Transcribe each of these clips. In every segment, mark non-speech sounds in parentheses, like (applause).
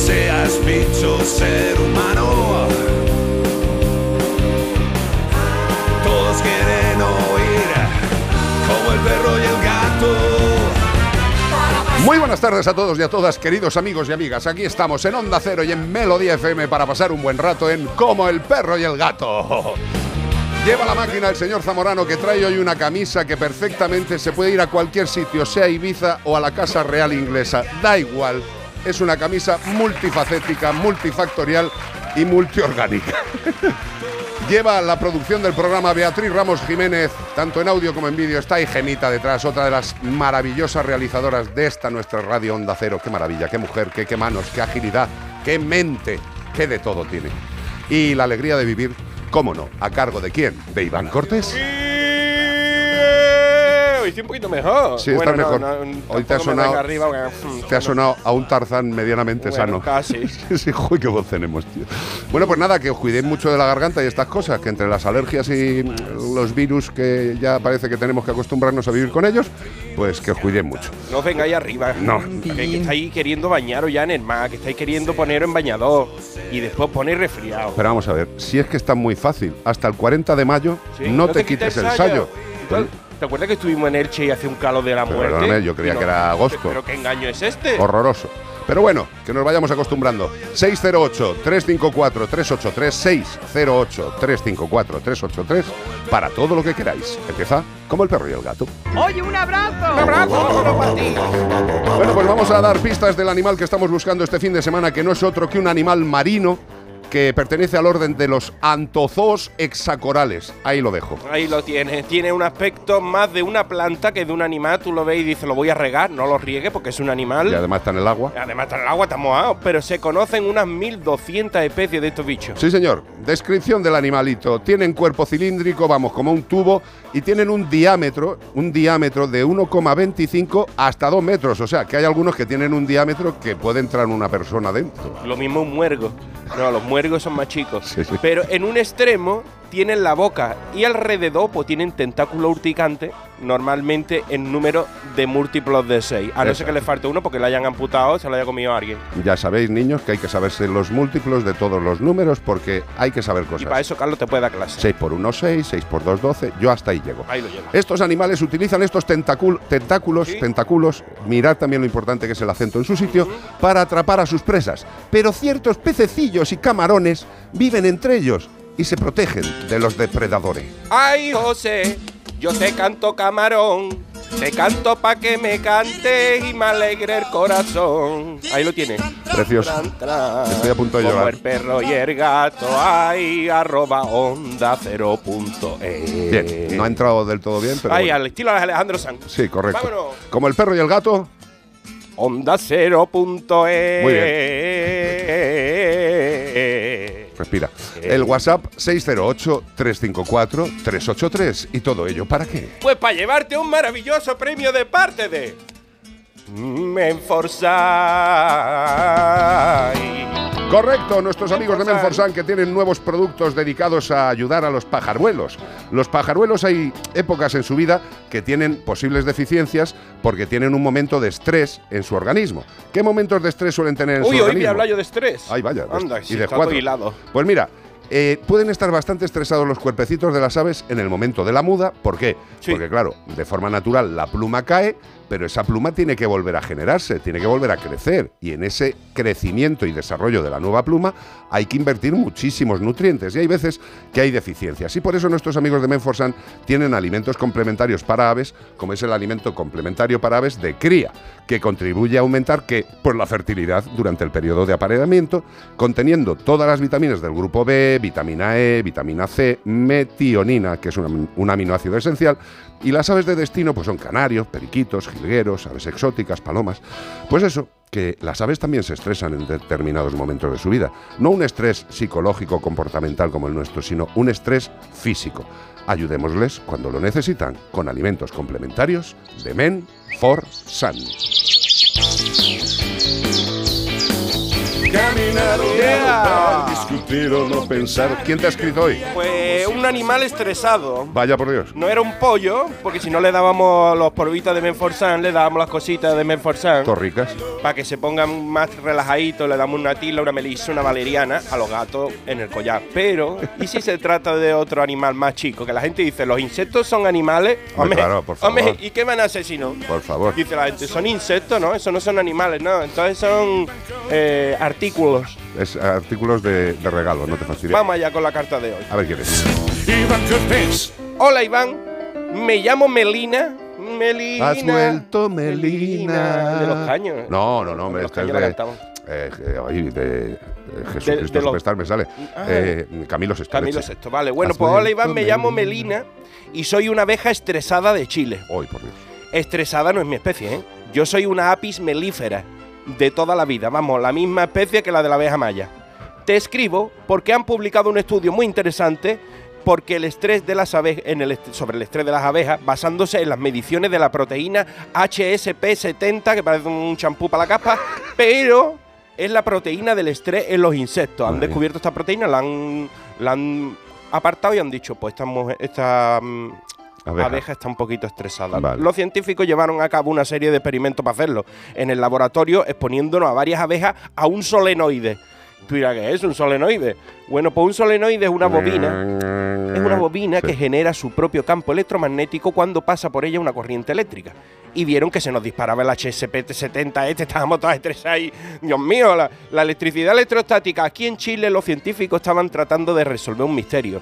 Seas bicho, ser humano. Todos quieren oír como el perro y el gato. Muy buenas tardes a todos y a todas, queridos amigos y amigas. Aquí estamos en Onda Cero y en Melodía FM para pasar un buen rato en Como el perro y el gato. Lleva la máquina el señor Zamorano que trae hoy una camisa que perfectamente se puede ir a cualquier sitio, sea Ibiza o a la Casa Real Inglesa. Da igual. Es una camisa multifacética, multifactorial y multiorgánica. (laughs) Lleva la producción del programa Beatriz Ramos Jiménez, tanto en audio como en vídeo. Está ahí Gemita detrás, otra de las maravillosas realizadoras de esta nuestra radio Onda Cero. Qué maravilla, qué mujer, qué, qué manos, qué agilidad, qué mente, qué de todo tiene. Y la alegría de vivir, cómo no, a cargo de quién? De Iván Cortés. Estoy un poquito mejor. Sí, Bueno, no, mejor. no, Hoy te ha sonado- arriba, mm, Te ha sonado a un Tarzán medianamente Bueno, sano. casi. (laughs) sí, joder, qué voz tenemos, tío. Bueno, pues nada, que os cuidéis mucho de la garganta y estas cosas, que entre las alergias y los virus que ya parece que tenemos que acostumbrarnos a vivir con ellos, pues que os cuidéis mucho. No vengáis arriba. No. Que, que estáis queriendo bañaros ya en el mar, que estáis queriendo poneros en bañador y después ponéis resfriado. Pero vamos a ver, si es que está muy fácil, hasta el 40 de mayo Sí, no, te, quites el sallo. ¿Te- ¿Te acuerdas que estuvimos en Elche y hace un calor de la Pero muerte? perdóname, yo creía que era agosto. ¿Pero qué engaño es este? Horroroso. Pero bueno, que nos vayamos acostumbrando. 608-354-383, 608-354-383, para todo lo que queráis. Empieza como el perro y el gato. Oye, un abrazo. Un abrazo, vámonos para ti. Bueno, pues vamos a dar pistas del animal que estamos buscando este fin de semana, que no es otro que un animal marino que pertenece al orden de los antozoos hexacorales. Ahí lo dejo. Ahí lo tienes. Tiene un aspecto más de una planta que de un animal. Tú lo ves y dices, lo voy a regar. No lo riegue porque es un animal. Y además está en el agua. Además está en el agua, está mojado. Pero se conocen unas 1200 especies de estos bichos. Sí, señor. Descripción del animalito. Tienen cuerpo cilíndrico, vamos, como un tubo, y tienen un diámetro, un diámetro de 1,25 hasta 2 metros. O sea, que hay algunos que tienen un diámetro que puede entrar una persona dentro. Lo mismo un muergo. No, los muergos son más chicos. Sí, sí. Pero en un extremo tienen la boca y alrededor pues tienen tentáculo urticante, normalmente en número de múltiplos de 6. A no ser que le falte uno porque le hayan amputado o se lo haya comido alguien. Ya sabéis, niños, que hay que saberse los múltiplos de todos los números porque hay que saber Y para cosas. eso Carlos te puede dar clase. 6 por 1, 6, 6 por 2, 12. Yo hasta ahí llego. Ahí lo lleva. Estos animales utilizan estos tentáculos, Sí. tentáculos, mirad también lo importante que es el acento en su sitio, para atrapar a sus presas. Pero ciertos pececillos y camarones viven entre ellos y se protegen de los depredadores. Ay, José, yo te canto camarón. Te canto pa' que me cantes y me alegre el corazón. Ahí lo tienes. Precioso. Tran, tran. Estoy a punto de Como llorar. el perro y el gato, ay, arroba onda cero punto es. Bien, no ha entrado del todo bien, pero. Ay, bueno. al estilo de Alejandro Sanz. Sí, correcto. Vámonos. Como el perro y el gato, Onda cero punto es. Muy bien. respira. El WhatsApp 608-354-383. ¿Y todo ello para qué? Pues para llevarte un maravilloso premio de parte de Menforsan. Correcto, nuestros amigos de Menforsan que tienen nuevos productos dedicados a ayudar a los pajaruelos. Los pajaruelos hay épocas en su vida que tienen posibles deficiencias porque tienen un momento de estrés en su organismo. ¿Qué momentos de estrés suelen tener en Uy, su hoy organismo? voy a hablar yo de estrés. Ay, vaya. Anda, y sí, de está cuatro. todo hilado. Pues mira, eh, pueden estar bastante estresados los cuerpecitos de las aves en el momento de la muda. ¿Por qué? Sí. Porque, claro, de forma natural la pluma cae, pero esa pluma tiene que volver a generarse, tiene que volver a crecer. Y en ese crecimiento y desarrollo de la nueva pluma hay que invertir muchísimos nutrientes. Y hay veces que hay deficiencias. Y por eso nuestros amigos de Menforsan tienen alimentos complementarios para aves, como es el alimento complementario para aves de cría, que contribuye a aumentar la fertilidad durante el periodo de apareamiento, conteniendo todas las vitaminas del grupo B, vitamina E, vitamina C, metionina, que es un aminoácido esencial, y las aves de destino pues son canarios, periquitos, jilgueros, aves exóticas, palomas. Pues eso, que las aves también se estresan en determinados momentos de su vida. No un estrés psicológico comportamental como el nuestro, sino un estrés físico. Ayudémosles cuando lo necesitan con alimentos complementarios de Men for Sun. Caminar o Yeah. discutir o no pensar. ¿Quién te ha escrito hoy? Pues un animal estresado. Vaya por Dios. No era un pollo, porque si no le dábamos los polvitos de Menforsan, le dábamos las cositas de Menforsan Torricas. para que se pongan más relajaditos, le damos una tila, una melisa, una valeriana a los gatos en el collar. Pero, ¿y si se trata de otro animal más chico? Que la gente dice, los insectos son animales. Hombre, claro, por favor. hombre, ¿y qué van a asesinar? Por favor. Dice la gente, son insectos, ¿no? Eso no son animales, ¿no? Entonces son eh, artículos. Es artículos de, de regalo, no te fastidies. Vamos allá con la carta de hoy. A ver quién es. Iván Cortés. Hola Iván, me llamo Melina. Melina. Has vuelto, Melina. De los caños. No, no, no, hombre. De los Este es de, eh, eh, ay, de, eh, Jesucristo de los- Superstar me sale. Ah. Eh, Camilo Sesto. Camilo. Sexto, vale. Bueno, Has pues hola Iván, me llamo Melina. Y soy una abeja estresada de Chile. Ay, por Dios. Estresada no es mi especie, ¿eh? Yo soy una apis melífera de toda la vida, vamos, la misma especie que la de la abeja maya. Te escribo porque han publicado un estudio muy interesante porque el estrés de las abejas, en el sobre el estrés de las abejas, basándose en las mediciones de la proteína HSP70, que parece un champú para la capa, pero es la proteína del estrés en los insectos. Han descubierto esta proteína, la han, la han apartado y han dicho, pues esta, mujer- esta mm, Abeja. abeja está un poquito estresada. Vale. Los científicos llevaron a cabo una serie de experimentos para hacerlo en el laboratorio, exponiéndonos a varias abejas a un solenoide. Tú dirás, ¿qué es un solenoide? Bueno, pues un solenoide es una bobina. Es una bobina Sí. que genera su propio campo electromagnético cuando pasa por ella una corriente eléctrica. Y vieron que se nos disparaba el HSP70 este, estábamos todos estresados ahí. Dios mío, la, la electricidad electrostática. Aquí en Chile los científicos estaban tratando de resolver un misterio.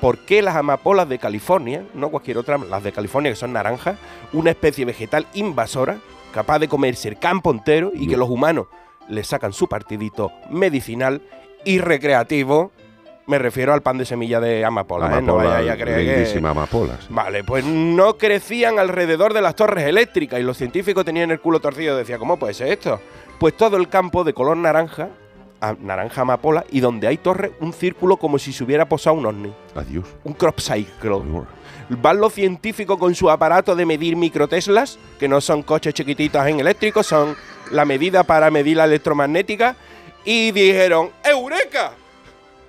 ¿Por qué las amapolas de California, no cualquier otra, las de California que son naranjas, una especie vegetal invasora, capaz de comerse el campo entero y que los humanos le sacan su partidito medicinal y recreativo? Me refiero al pan de semilla de amapola, ¿eh? No vayáis a creer que... lindísima amapola, sí. Vale, pues no crecían alrededor de las torres eléctricas y los científicos tenían el culo torcido. Decía, ¿cómo puede ser esto? Pues todo el campo de color naranja, a- naranja amapola, y donde hay torres, un círculo como si se hubiera posado un ovni. Adiós. Un crop cycle. Van los científicos con su aparato de medir microteslas, que no son coches chiquititos en eléctricos, son la medida para medir la electromagnética, y dijeron, ¡Eureka!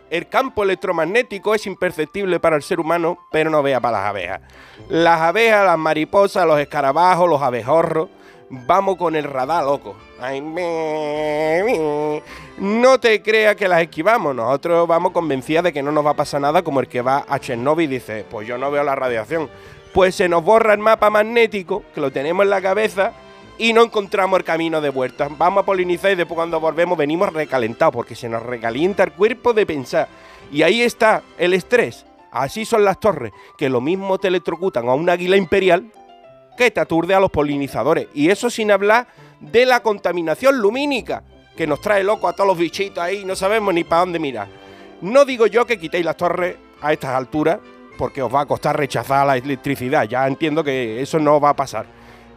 El campo electromagnético es imperceptible para el ser humano, pero no vea para las abejas. Las abejas, las mariposas, los escarabajos, los abejorros, vamos con el radar, loco. No te creas que las esquivamos, nosotros vamos convencidas de que no nos va a pasar nada como el que va a Chernobyl y dice, pues yo no veo la radiación. Pues se nos borra el mapa magnético, que lo tenemos en la cabeza, y no encontramos el camino de vuelta. Vamos a polinizar y después cuando volvemos venimos recalentados, porque se nos recalienta el cuerpo de pensar. Y ahí está el estrés. Así son las torres, que lo mismo te electrocutan a un águila imperial que te aturde a los polinizadores. Y eso sin hablar de la contaminación lumínica, que nos trae loco a todos los bichitos ahí, no sabemos ni para dónde mirar. No digo yo que quitéis las torres a estas alturas, porque os va a costar rechazar la electricidad, ya entiendo que eso no va a pasar.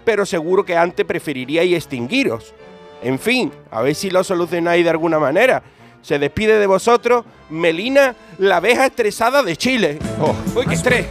Pero seguro que antes preferiríais extinguiros. En fin, a ver si lo solucionáis de alguna manera. Se despide de vosotros Melina, la abeja estresada de Chile. ¡Uy, qué estrés!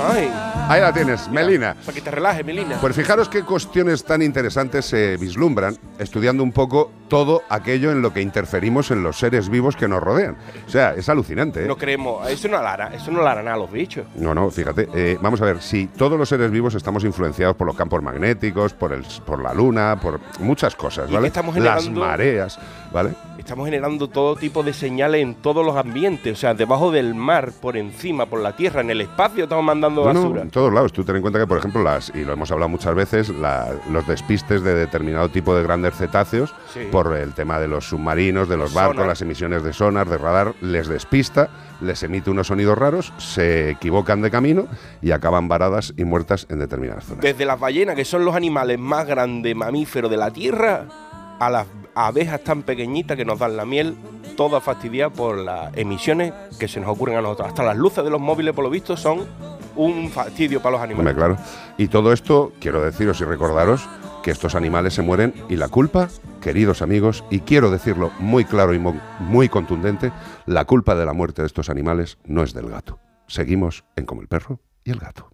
¡Ay! Ahí la tienes, Melina. Para que te relajes, Melina. Pues fijaros qué cuestiones tan interesantes se vislumbran estudiando un poco todo aquello en lo que interferimos en los seres vivos que nos rodean. O sea, es alucinante. ¿eh? No creemos, eso no hará, eso no lo harán a los bichos. No, no, fíjate. eh, vamos a ver, si todos los seres vivos estamos influenciados por los campos magnéticos, por, el, por la luna, por muchas cosas, ¿vale? estamos Las generando- mareas, ¿vale? Estamos generando todo tipo de señales en todos los ambientes, o sea, debajo del mar, por encima, por la tierra, en el espacio estamos mandando basura. en todos lados. Tú ten en cuenta que, por ejemplo, las, y lo hemos hablado muchas veces, la- los despistes de determinado tipo de grandes cetáceos, Sí. por el tema de los submarinos, de los barcos, Sonar. las emisiones de sonar, de radar, les despista, les emite unos sonidos raros, se equivocan de camino y acaban varadas y muertas en determinadas zonas. Desde las ballenas, que son los animales más grandes mamíferos de la Tierra, a las abejas tan pequeñitas que nos dan la miel, toda fastidiada por las emisiones que se nos ocurren a nosotros. Hasta las luces de los móviles, por lo visto, son un fastidio para los animales. claro. Y todo esto, quiero deciros y recordaros que estos animales se mueren y la culpa, queridos amigos, y quiero decirlo muy claro y muy contundente, la culpa de la muerte de estos animales no es del gato. Seguimos en Como el perro y el gato.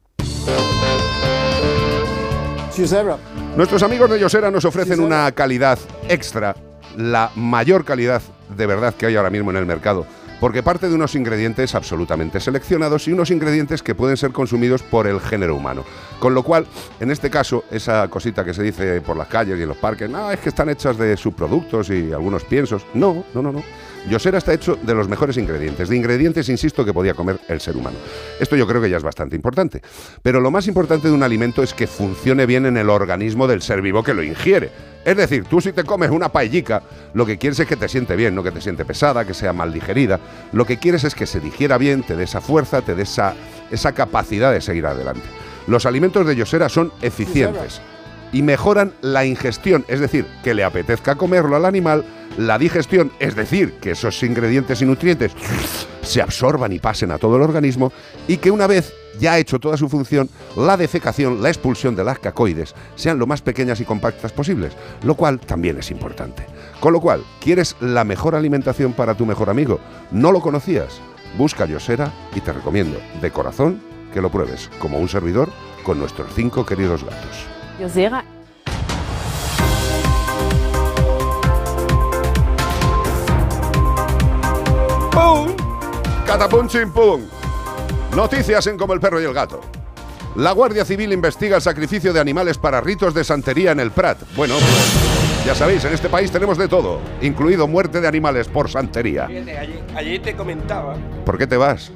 Nuestros amigos de Yosera nos ofrecen una calidad extra, la mayor calidad de verdad que hay ahora mismo en el mercado, porque parte de unos ingredientes absolutamente seleccionados y unos ingredientes que pueden ser consumidos por el género humano. Con lo cual, en este caso, esa cosita que se dice por las calles y en los parques, no, es que están hechas de subproductos y algunos piensos. No, no, no, no. Yosera está hecho de los mejores ingredientes, de ingredientes, insisto, que podía comer el ser humano. Esto yo creo que ya es bastante importante. Pero lo más importante de un alimento es que funcione bien en el organismo del ser vivo que lo ingiere. Es decir, tú si te comes una paellica, lo que quieres es que te siente bien, no que te siente pesada, que sea mal digerida. Lo que quieres es que se digiera bien, te dé esa fuerza, te dé esa, esa capacidad de seguir adelante. Los alimentos de Yosera son eficientes y mejoran la ingestión, es decir, que le apetezca comerlo al animal, la digestión, es decir, que esos ingredientes y nutrientes se absorban y pasen a todo el organismo y que una vez ya ha hecho toda su función, la defecación, la expulsión de las cacoides sean lo más pequeñas y compactas posibles, lo cual también es importante. Con lo cual, ¿quieres la mejor alimentación para tu mejor amigo? ¿No lo conocías? Busca Yosera y te recomiendo, de corazón, que lo pruebes, como un servidor, con nuestros cinco queridos gatos. Yosera ¡Pum! Catapum chim pum. Noticias en Como el perro y el gato. La Guardia Civil investiga el sacrificio de animales para ritos de santería en el Prat. Bueno, pues ya sabéis, en este país tenemos de todo, incluido muerte de animales por santería. Fíjate, ayer, ayer te comentaba. ¿Por qué te vas?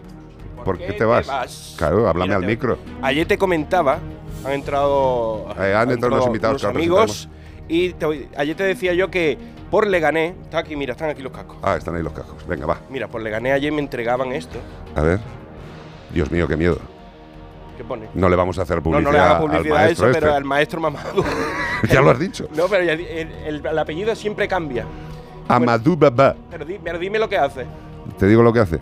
¿Por qué te vas? Claro, háblame al micro. Ayer te comentaba, han entrado, Eh, han entrado los invitados, claro, amigos. Y te- ayer te decía yo que por Leganés, está aquí, mira, están aquí los cascos. Ah, están ahí los cajos. Venga, va. Mira, por Leganés ayer me entregaban esto. A ver. Dios mío, qué miedo. ¿Qué pone? No le vamos a hacer No, publicidad, no le haga al publicidad a eso, pero este. al maestro mamado. (laughs) ya lo has dicho. no, pero el, el- el apellido siempre cambia. Amadou Baba. Pero, di- pero dime lo que hace. Te digo lo que hace.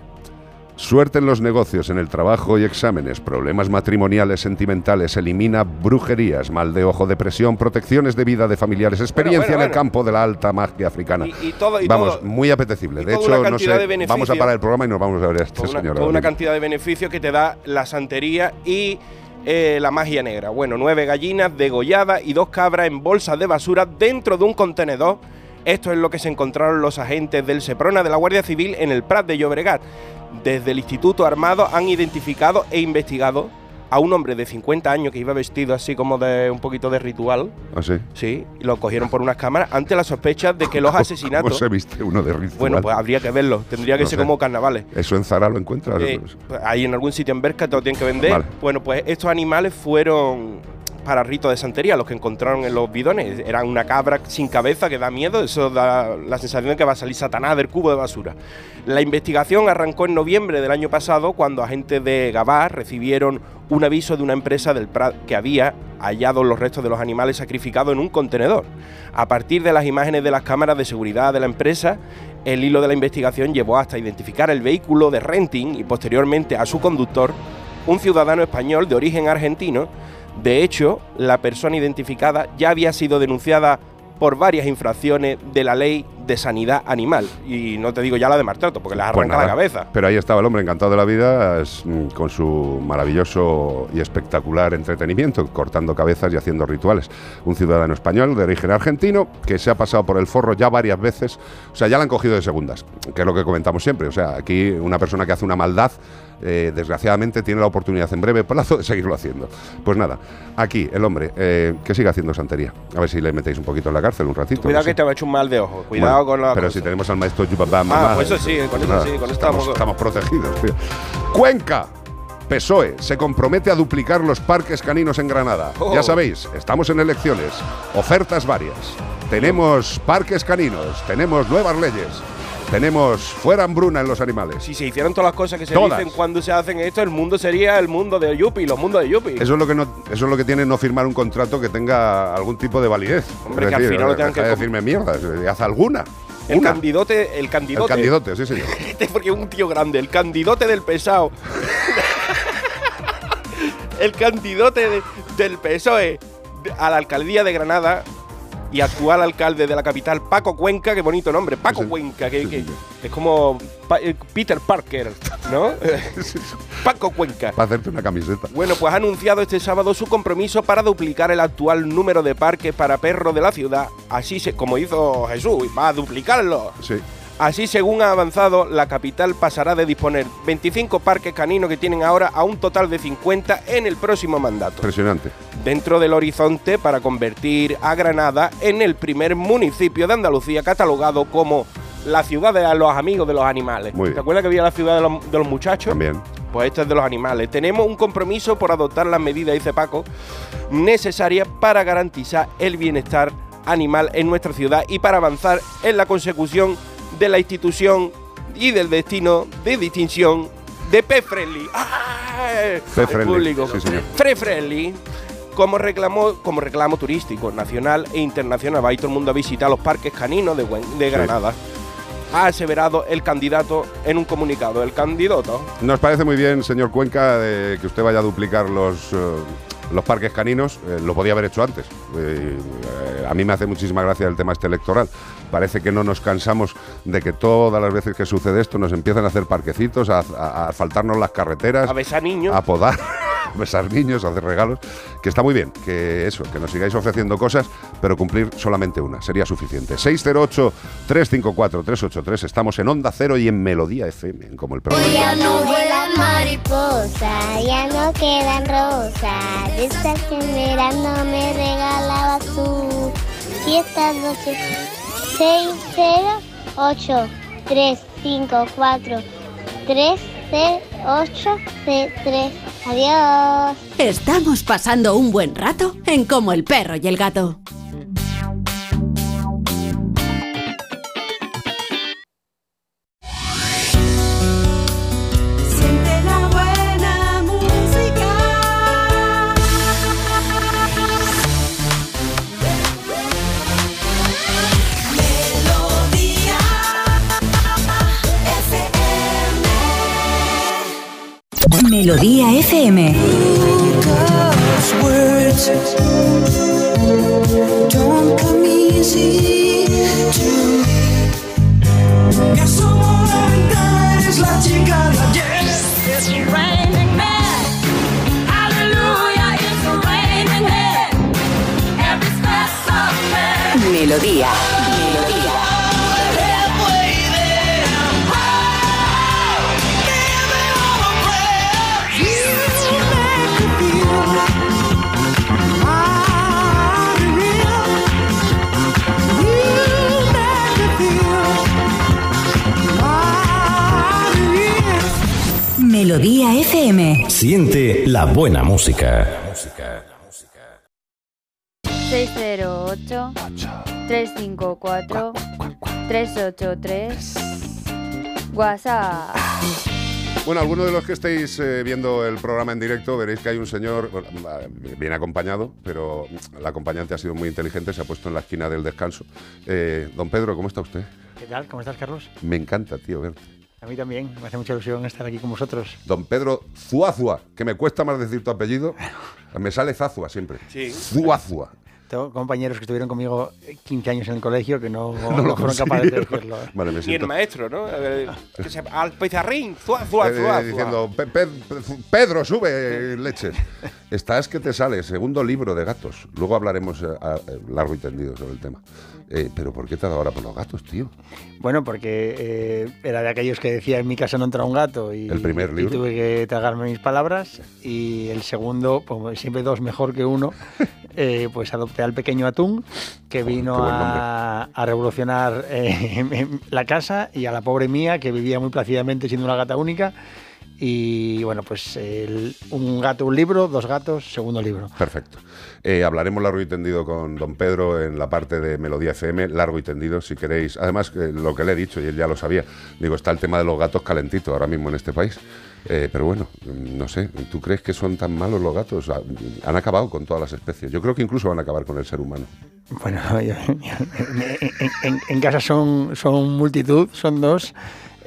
Suerte en los negocios, en el trabajo y exámenes, problemas matrimoniales, sentimentales, elimina brujerías, mal de ojo, depresión, protecciones de vida de familiares, experiencia bueno, en el bueno. campo de la alta magia africana. Y, y todo, y vamos, todo. muy apetecible. De hecho, no sé, de vamos a parar el programa y nos vamos a ver a este una, señor. toda una cantidad de beneficios que te da la santería y eh, la magia negra. Bueno, nueve gallinas degolladas y dos cabras en bolsas de basura dentro de un contenedor. Esto es lo que se encontraron los agentes del Seprona de la Guardia Civil en el Prat de Llobregat. Desde el Instituto Armado han identificado e investigado a un hombre de 50 años que iba vestido así como de un poquito de ritual. ¿Ah, sí? Sí, y lo cogieron por unas cámaras ante la sospecha de que los ¿Cómo asesinatos. se viste uno de ritual? Bueno, pues habría que verlo. Tendría que No ser sé. como carnavales. ¿Eso en Zara lo encuentras? Eh, pues, ahí en algún sitio en Berca te lo tienen que vender. Vale. Bueno, pues estos animales fueron para ritos de santería, los que encontraron en los bidones. Era una cabra sin cabeza que da miedo, eso da la sensación de que va a salir Satanás del cubo de basura. La investigación arrancó en noviembre del año pasado cuando agentes de Gabá recibieron un aviso de una empresa del Prat que había hallado los restos de los animales sacrificados en un contenedor. A partir de las imágenes de las cámaras de seguridad de la empresa, el hilo de la investigación llevó hasta identificar el vehículo de renting y posteriormente a su conductor, un ciudadano español de origen argentino. De hecho, la persona identificada ya había sido denunciada por varias infracciones de la ley de sanidad animal. Y no te digo ya la de maltrato, porque les arranca Pues la cabeza. Pero ahí estaba el hombre encantado de la vida mm, con su maravilloso y espectacular entretenimiento, cortando cabezas y haciendo rituales. Un ciudadano español de origen argentino que se ha pasado por el forro ya varias veces. O sea, ya la han cogido de segundas, que es lo que comentamos siempre. O sea, aquí una persona que hace una maldad, eh, desgraciadamente tiene la oportunidad en breve plazo de seguirlo haciendo. Pues nada, aquí el hombre eh, que siga haciendo santería. A ver si le metéis un poquito en la cárcel un ratito. Cuidado no sé. que te va a echar un mal de ojo. Cuidado Bueno, con la. Pero si tenemos al maestro Ah, pues eso sí, con eso sí, con estamos, estamos- estamos protegidos, tío. Cuenca. PSOE se compromete a duplicar los parques caninos en Granada. Oh. Ya sabéis, estamos en elecciones. Ofertas varias. Tenemos parques caninos, tenemos nuevas leyes, tenemos fuera hambruna en los animales. Si se hicieran todas las cosas que se Todas. dicen cuando se hacen esto, el mundo sería el mundo de Yuppie, los mundos de Yuppie. Eso es lo que no, eso es lo que tiene no firmar un contrato que tenga algún tipo de validez. Hombre, Es que al final lo tengan que decirme mierda, haz alguna. el Una. candidote, el El candidote. candidote, sí, señor. (laughs) Este porque es un tío grande, el candidote del pesado. (laughs) el candidote de- del PSOE a la alcaldía de Granada y actual alcalde de la capital, Paco Cuenca, qué bonito nombre, Paco Sí. Cuenca, que, Sí, que- sí. es como Pa- eh, Peter Parker, ¿no? (laughs) Paco Cuenca. Para hacerte una camiseta. Bueno, pues ha anunciado este sábado su compromiso para duplicar el actual número de parques para perros de la ciudad, así se, como hizo Jesús, y va a duplicarlo. Sí. Así, según ha avanzado, la capital pasará de disponer 25 parques caninos que tienen ahora a un total de 50 en el próximo mandato, Impresionante. dentro del horizonte para convertir a Granada en el primer municipio de Andalucía catalogado como la ciudad de los amigos de los animales. Muy bien. ¿Te acuerdas que había la ciudad de los, de los muchachos? También. Pues esto es de los animales. Tenemos un compromiso por adoptar las medidas, dice Paco, necesarias para garantizar el bienestar animal en nuestra ciudad y para avanzar en la consecución de la institución y del destino de distinción de Pet Friendly. ¡Ah! Pet El Friendly, público. sí, señor. Pet Friendly. Como reclamo, como reclamo turístico nacional e internacional, va a ir todo el mundo a visitar los parques caninos de, de Granada. Ha aseverado el candidato en un comunicado. El candidato Nos parece muy bien, señor Cuenca, eh, que usted vaya a duplicar los, eh, los parques caninos. Eh, lo podía haber hecho antes. Eh, a mí me hace muchísima gracia el tema este electoral. Parece que no nos cansamos de que todas las veces que sucede esto nos empiezan a hacer parquecitos, a, a- a asfaltarnos las carreteras, a besar niños. a podar, (laughs) a besar niños, a hacer regalos. Que está muy bien, que eso, que nos sigáis ofreciendo cosas, pero cumplir solamente una, sería suficiente. 608-354-383, estamos en Onda Cero y en Melodía FM, como el programa. Ya no vuelan mariposas, ya no quedan rosas. Estas que en verano me regalabas tú. Y estas noches, 6, 0, 8, 3, 5, 4, 3, 0, 8, 3. Adiós. Estamos pasando un buen rato en Como el perro y el gato. Melodía. Melodía. Melodía FM. Siente la buena música. 608 354 383 WhatsApp. Bueno, algunos de los que estéis eh, viendo el programa en directo veréis que hay un señor, bien acompañado, pero la acompañante ha sido muy inteligente, se ha puesto en la esquina del descanso. Eh, don Pedro, ¿cómo está usted? ¿Qué tal? ¿Cómo estás, Carlos? Me encanta, tío, verte. A mí también, me hace mucha ilusión estar aquí con vosotros. Don Pedro Zuazua, que me cuesta más decir tu apellido, me sale Zazua siempre. Sí. Zuazua. Tengo compañeros que estuvieron conmigo 15 años en el colegio que no, (laughs) No no lo fueron capaces de decirlo. ¿eh? Vale, me Ni el maestro, ¿no? Eh, que se- al pizarrín, zuá, Eh, zuá, zuá. diciendo, "Pe- pe- Pedro, sube leches. (laughs) Estás que te sale, segundo libro de gatos. Luego hablaremos eh, a- eh, largo y tendido sobre el tema. Eh, pero ¿por qué te ha dado ahora por los gatos, tío? Bueno, porque eh, era de aquellos que decía en mi casa no entra un gato y, El primer y libro. tuve que tragarme mis palabras y el segundo, como siempre dos mejor que uno, (laughs) eh, pues adopté al pequeño atún que vino a, a revolucionar eh, (laughs) la casa y a la pobre mía que vivía muy plácidamente siendo una gata única y bueno, pues el- un gato, un libro, dos gatos, segundo libro. Perfecto. Eh, hablaremos largo y tendido con don Pedro en la parte de Melodía FM, largo y tendido, si queréis. Además, que lo que le he dicho, y él ya lo sabía, digo, está el tema de los gatos calentito ahora mismo en este país. Eh, pero bueno, mm, no sé, ¿tú crees que son tan malos los gatos? Ah, Han acabado con todas las especies. Yo creo que incluso van a acabar con el ser humano. Bueno, (laughs) yo- en, en- en casa son, son multitud, son dos.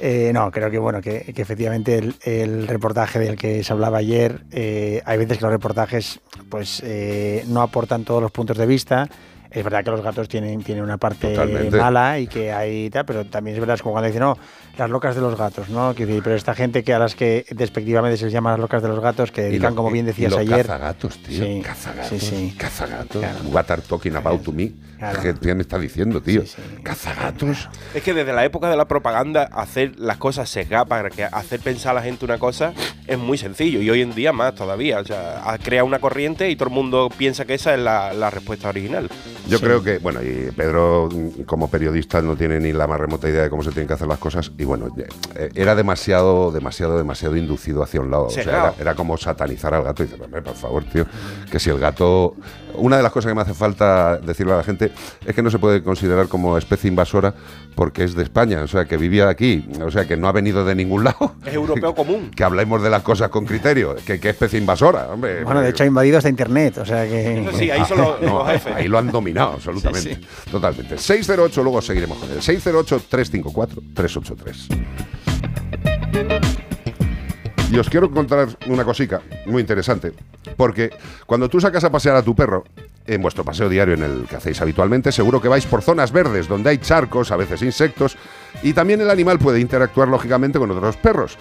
Eh, no, creo que bueno, que, que efectivamente el, el reportaje del que se hablaba ayer, eh, hay veces que los reportajes pues eh, no aportan todos los puntos de vista. Es verdad que los gatos tienen, tienen una parte Totalmente. mala y que hay tal, pero también es verdad, es como cuando dicen, no, las locas de los gatos, ¿no? Pero esta gente que a las que despectivamente se les llama las locas de los gatos, que dedican, lo- como bien y decías los ayer. Cazagatos, tío. Sí, cazagatos. sí, sí. Cazagatos. Claro. What are talking about to me? Claro. ¿Qué, qué me está diciendo, tío? Cazagatos. Es que desde la época de la propaganda, hacer las cosas sesgadas para que hacer pensar a la gente una cosa es muy sencillo. Y hoy en día más todavía. O sea, ha- crea una corriente y todo el mundo piensa que esa es la, la respuesta original. Yo creo que, bueno, y Pedro mm, como periodista no tiene ni la más remota idea de cómo se tienen que hacer las cosas y bueno, eh, era demasiado, demasiado, demasiado inducido hacia un lado. O sea, era, era como satanizar al gato y dices, "Hombre, por favor, tío, que si el gato... Una de las cosas que me hace falta decirle a la gente es que no se puede considerar como especie invasora porque es de España, o sea, que vivía aquí, o sea, que no ha venido de ningún lado. (laughs) Es europeo común. Que hablemos de las cosas con criterio, que, que especie invasora, hombre. Bueno, de hecho ha invadido hasta internet, o sea que... Eso sí, ahí (laughs) No, jefes. Ahí lo han dominado, absolutamente. Totalmente. 608, luego seguiremos con él. 608-354-383. Y os quiero contar una cosica muy interesante, porque cuando tú sacas a pasear a tu perro, en vuestro paseo diario en el que hacéis habitualmente, seguro que vais por zonas verdes donde hay charcos, a veces insectos, y también el animal puede interactuar lógicamente con otros perros.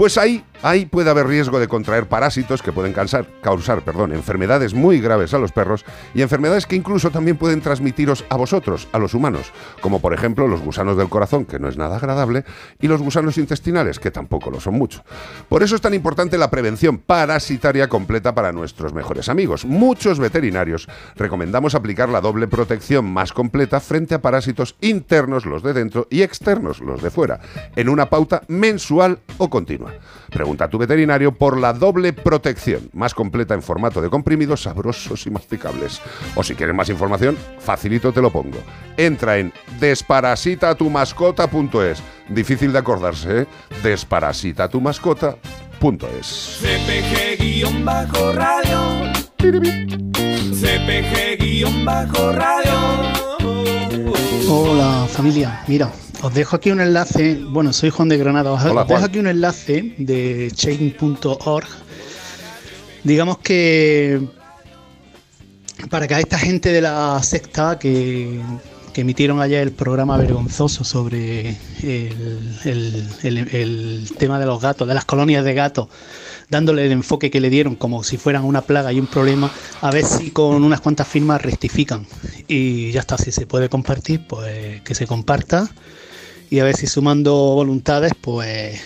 Pues ahí, ahí puede haber riesgo de contraer parásitos que pueden causar, causar perdón, enfermedades muy graves a los perros y enfermedades que incluso también pueden transmitiros a vosotros, a los humanos, como por ejemplo los gusanos del corazón, que no es nada agradable, y los gusanos intestinales, que tampoco lo son mucho. Por eso es tan importante la prevención parasitaria completa para nuestros mejores amigos. Muchos veterinarios recomendamos aplicar la doble protección más completa frente a parásitos internos, los de dentro, y externos, los de fuera, en una pauta mensual o continua. Pregunta a tu veterinario por la doble protección, más completa en formato de comprimidos sabrosos y masticables. O si quieres más información, facilito te lo pongo. Entra en desparasitatumascota.es. Difícil de acordarse, ¿eh? Desparasitatumascota.es. CPG-radio. CPG-radio. Hola familia, mira, os dejo aquí un enlace, bueno, soy Juan de Granada, os, Hola, os dejo aquí un enlace de chain.org. Digamos que para que a esta gente de la secta que, que emitieron ayer el programa vergonzoso sobre el, el- el- el tema de los gatos, de las colonias de gatos, dándole el enfoque que le dieron como si fueran una plaga y un problema, a ver si con unas cuantas firmas rectifican. Y ya está, si se puede compartir, pues que se comparta. Y a ver si sumando voluntades, pues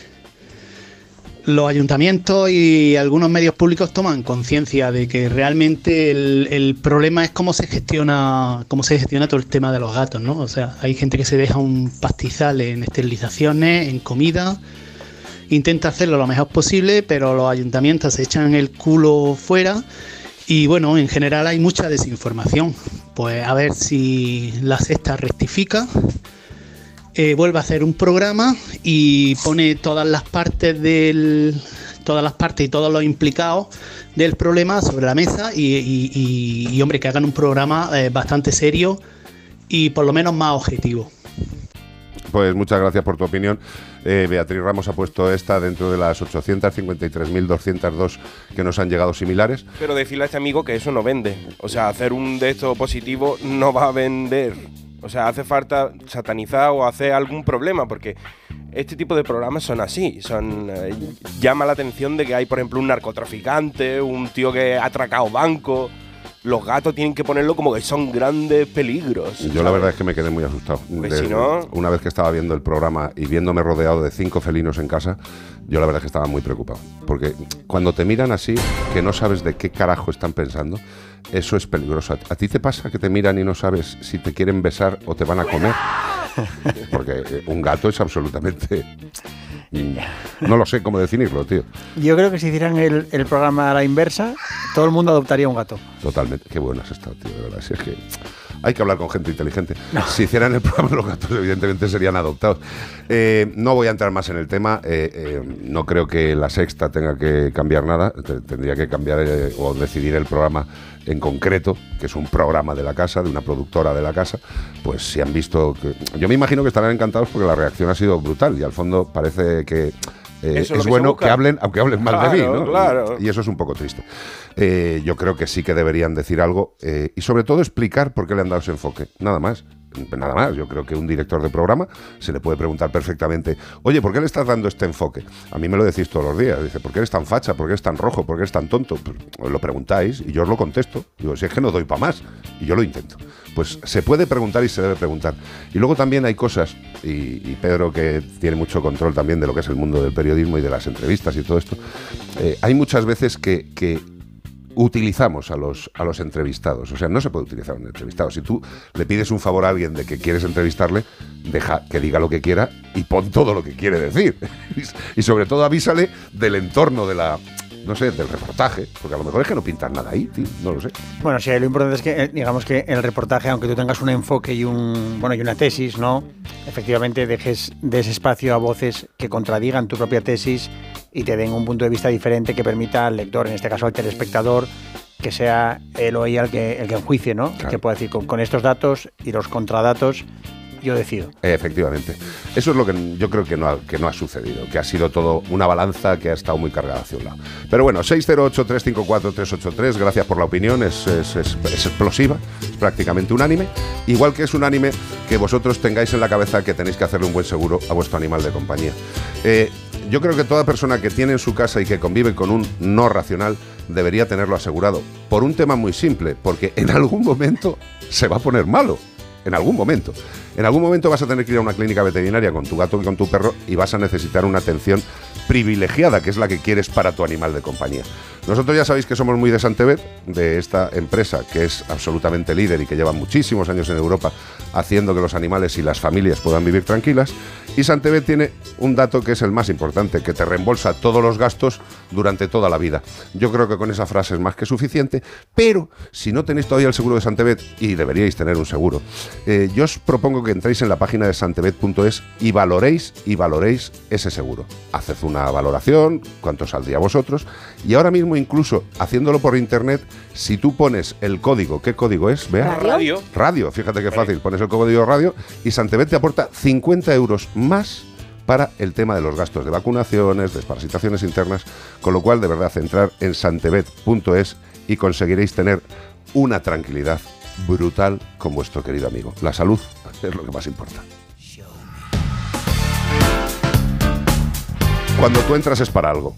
los ayuntamientos y algunos medios públicos toman conciencia de que realmente el, problema es cómo se gestiona cómo se gestiona todo el tema de los gatos, ¿no? O sea, hay gente que se deja un pastizal en esterilizaciones, en comida, intenta hacerlo lo mejor posible, pero los ayuntamientos se echan el culo fuera y bueno, en general hay mucha desinformación. Pues a ver si la sexta rectifica eh, vuelve a hacer un programa y pone todas las partes del todas las partes y todos los implicados del problema sobre la mesa y, y- y- y, hombre que hagan un programa eh, bastante serio y por lo menos más objetivo. Pues muchas gracias por tu opinión. Eh, Beatriz Ramos ha puesto esta dentro de las 853.202 que nos han llegado similares. Pero decirle a este amigo que eso no vende. O sea, hacer un de estos positivo no va a vender. O sea, hace falta satanizar o hacer algún problema, porque este tipo de programas son así. Son eh, llama la atención de que hay, por ejemplo, un narcotraficante, un tío que ha atracado banco. Los gatos tienen que ponerlo como que son grandes peligros. Yo la verdad es que me quedé muy asustado. Pues si no- Una vez que estaba viendo el programa y viéndome rodeado de cinco felinos en casa, yo la verdad es que estaba muy preocupado. Porque cuando te miran así, que no sabes de qué carajo están pensando, eso es peligroso. ¿A, ti te pasa que te miran y no sabes si te quieren besar o te van a comer? (laughs) Porque eh, un gato es absolutamente... mm, No lo sé cómo definirlo, tío. Yo creo que si hicieran el, el programa a la inversa, todo el mundo adoptaría un gato. Totalmente. Qué bueno has estado, tío, de verdad. Si es que hay que hablar con gente inteligente. Si hicieran el programa, (laughs) los gatos evidentemente serían adoptados. Eh, no voy a entrar más en el tema. eh, eh, no creo que la sexta tenga que cambiar nada. Te- Tendría que cambiar o decidir el programa en concreto, que es un programa de la casa, de una productora de la casa. Pues si han visto que... Yo me imagino que estarán encantados porque la reacción ha sido brutal y al fondo parece que... eh, es que bueno que hablen, aunque hablen mal de mí, ¿no? claro. Y eso es un poco triste. Eh, yo creo que sí que deberían decir algo eh, y sobre todo explicar por qué le han dado ese enfoque. Nada más. Nada más. Yo creo que un director de programa se le puede preguntar perfectamente, oye, ¿por qué le estás dando este enfoque? A mí me lo decís todos los días. Dice, ¿por qué eres tan facha? ¿Por qué eres tan rojo? ¿Por qué eres tan tonto? Pues, os lo preguntáis y yo os lo contesto. Digo, si es que no doy para más. Y yo lo intento. Pues se puede preguntar y se debe preguntar. Y luego también hay cosas, y, Pedro que tiene mucho control también de lo que es el mundo del periodismo y de las entrevistas y todo esto, eh, hay muchas veces que utilizamos a los, a los entrevistados. O sea, no se puede utilizar un entrevistado. Si tú le pides un favor a alguien de que quieres entrevistarle, deja que diga lo que quiera y pon todo lo que quiere decir. (laughs) y sobre todo avísale del entorno de la, no sé, del reportaje, porque a lo mejor es que no pintan nada ahí, tío, no lo sé. Bueno, sí, lo importante es que, eh, digamos que el reportaje, aunque tú tengas un enfoque y un bueno y una tesis, ¿no? Efectivamente, dejes des espacio a voces que contradigan tu propia tesis y te den un punto de vista diferente que permita al lector, en este caso al telespectador, que sea él o ella el que, el que enjuicie, ¿no? Que pueda decir, con, con estos datos y los contradatos, yo decido. Efectivamente. Eso es lo que yo creo que no, ha, sucedido, que ha sido todo una balanza que ha estado muy cargada hacia un lado. Pero bueno, 608-354-383, gracias por la opinión, es explosiva, es prácticamente unánime. Igual que es unánime que vosotros tengáis en la cabeza que tenéis que hacerle un buen seguro a vuestro animal de compañía. Eh, yo creo que toda persona que tiene en su casa y que convive con un no racional debería tenerlo asegurado. Por un tema muy simple, porque en algún momento se va a poner malo en algún momento. En algún momento vas a tener que ir a una clínica veterinaria con tu gato y con tu perro y vas a necesitar una atención privilegiada, que es la que quieres para tu animal de compañía. Nosotros ya sabéis que somos muy de Santebet, de esta empresa que es absolutamente líder y que lleva muchísimos años en Europa haciendo que los animales y las familias puedan vivir tranquilas. Y Santebet tiene un dato que es el más importante, que te reembolsa todos los gastos durante toda la vida. Yo creo que con esa frase es más que suficiente, pero si no tenéis todavía el seguro de Santebet, y deberíais tener un seguro, eh, yo os propongo que entréis en la página de santebet.es y valoréis y valoréis ese seguro. Haced una valoración, cuánto saldría a vosotros, y ahora mismo incluso haciéndolo por internet, si tú pones el código, ¿qué código es? Vea. Radio. Radio, fíjate qué fácil, pones el código radio y Santebet te aporta 50 euros más para el tema de los gastos de vacunaciones, desparasitaciones internas, con lo cual de verdad entrar en santebet.es y conseguiréis tener una tranquilidad brutal con vuestro querido amigo. La salud (laughs) es lo que más importa. Cuando tú entras es para algo.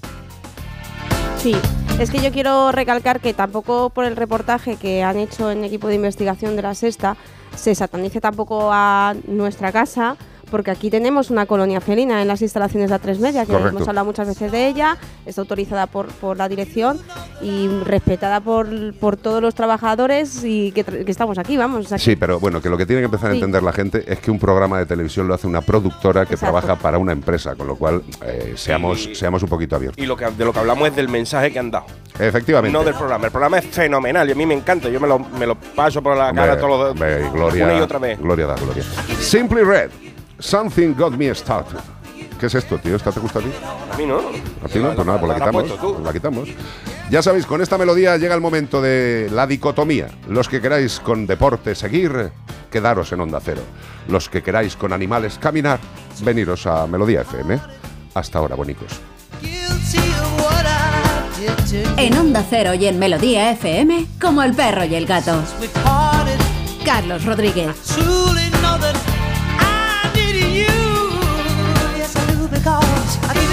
Sí, es que yo quiero recalcar que tampoco por el reportaje que han hecho en equipo de investigación de la Sexta se satanice tampoco a nuestra casa, porque aquí tenemos una colonia felina en las instalaciones de A3 Media, que Correcto. hemos hablado muchas veces de ella, está autorizada por, por la dirección y respetada por, por todos los trabajadores y que, estamos aquí, vamos. o sea Sí, pero bueno, que lo que tiene que empezar a entender la gente es que un programa de televisión lo hace una productora que Exacto. trabaja para una empresa, con lo cual eh, seamos, seamos un poquito abiertos. Y lo que, de lo que hablamos es del mensaje que han dado. Efectivamente. No del programa. El programa es fenomenal y a mí me encanta. Yo me lo, me lo paso por la cara todos los hombre, gloria, una y otra vez. Gloria da gloria. Simply Red, Something Got Me Started. ¿Qué es esto, tío? ¿Esta te gusta a ti? A mí no. ¿A ti no? Pues nada, pues la quitamos. la quitamos. Ya sabéis, con esta melodía llega el momento de la dicotomía. Los que queráis con deporte seguir, quedaros en Onda Cero. Los que queráis con animales caminar, veniros a Melodía FM. Hasta ahora, bonicos. En Onda Cero y en Melodía FM, como el perro y el gato. Carlos Rodríguez.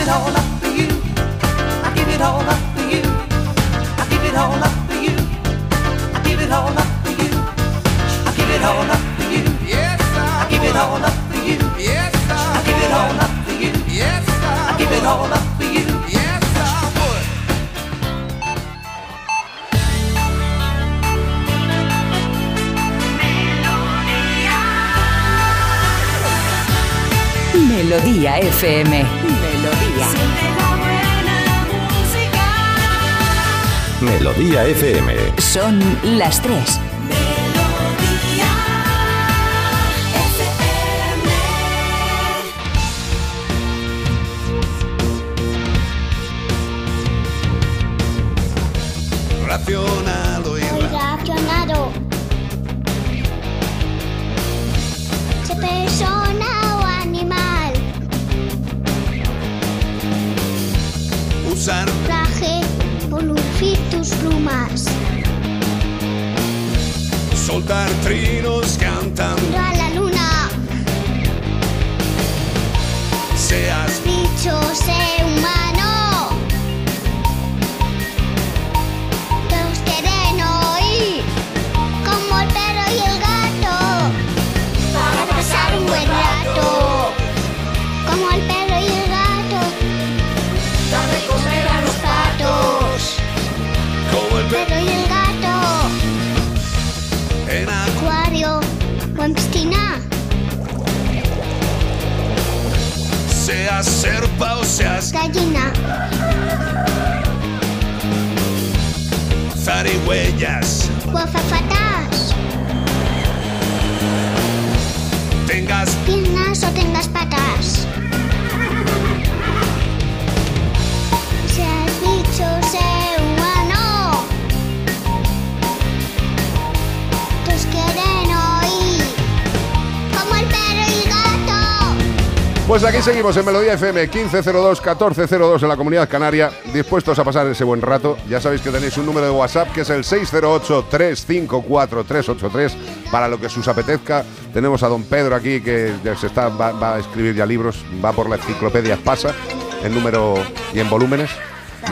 It all up for you. I give it all up for you. I give it all up for you. I give it all up for you. I give it all up for you. Yes, I give it all up for you. Yes, I give it all up for you. Yes, I give it all up for you. Yes, I would. Melodía FM. Melodía FM. Son las tres. Racional Muy oírla. racionado. Sea persona o animal. Usar plumas. soltar trinos cantando. A la luna. Seas Bicho, ser seas Gallina. zarigüeyas. O azafatas. Tengas Piernas o tengas patas. Seas bicho, ser Pues aquí seguimos en Melodía FM 1502-1402 en la Comunidad Canaria, dispuestos a pasar ese buen rato. Ya sabéis que tenéis un número de WhatsApp que es el 608-354-383 para lo que os apetezca. Tenemos a don Pedro aquí que se está, va, va a escribir ya libros, va por la enciclopedia Pasa en número y en volúmenes.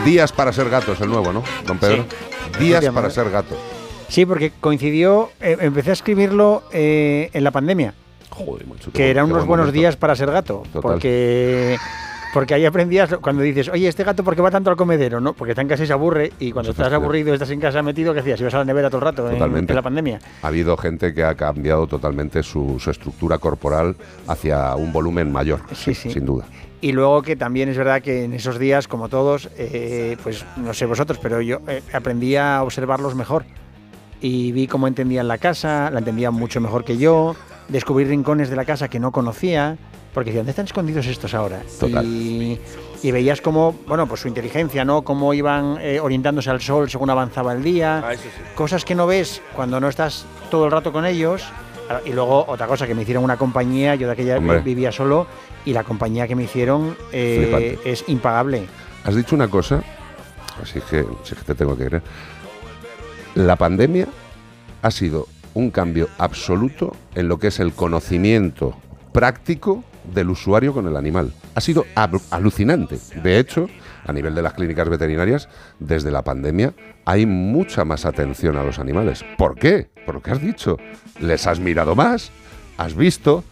Días para ser gatos, el nuevo, ¿no, don Pedro? Días para ser gatos. Sí, porque coincidió, eh, empecé a escribirlo eh, en la pandemia. Joder, que eran unos buenos momento. días para ser gato. Total. Porque, porque ahí aprendías cuando dices, oye, este gato, ¿por qué va tanto al comedero? ¿no? Porque está en casa y se aburre. Y cuando estás aburrido, estás en casa metido, ¿qué hacías? Ibas a la nevera todo el rato en- Totalmente. en la pandemia. Ha habido gente que ha cambiado totalmente su, su estructura corporal hacia un volumen mayor, sí, sin duda. Y luego que también es verdad que en esos días, como todos, eh, pues no sé vosotros, pero yo eh, aprendí a observarlos mejor. Y vi cómo entendían la casa, la entendían mucho mejor que yo, descubrí rincones de la casa que no conocía, porque decía, ¿dónde están escondidos estos ahora? Total. Y, y veías cómo, bueno, pues su inteligencia, ¿no? Cómo iban eh, orientándose al sol según avanzaba el día. Ah, sí. Cosas que no ves cuando no estás todo el rato con ellos. Ah, Y luego otra cosa, que me hicieron una compañía, yo de aquella Hombre. vivía solo, y la compañía que me hicieron eh, es impagable. Has dicho una cosa, así que, sí que te tengo que creer. La pandemia ha sido un cambio absoluto en lo que es el conocimiento práctico del usuario con el animal. Ha sido alucinante. De hecho, a nivel de las clínicas veterinarias, desde la pandemia hay mucha más atención a los animales. ¿Por qué? Por lo que has dicho. Les has mirado más, has visto,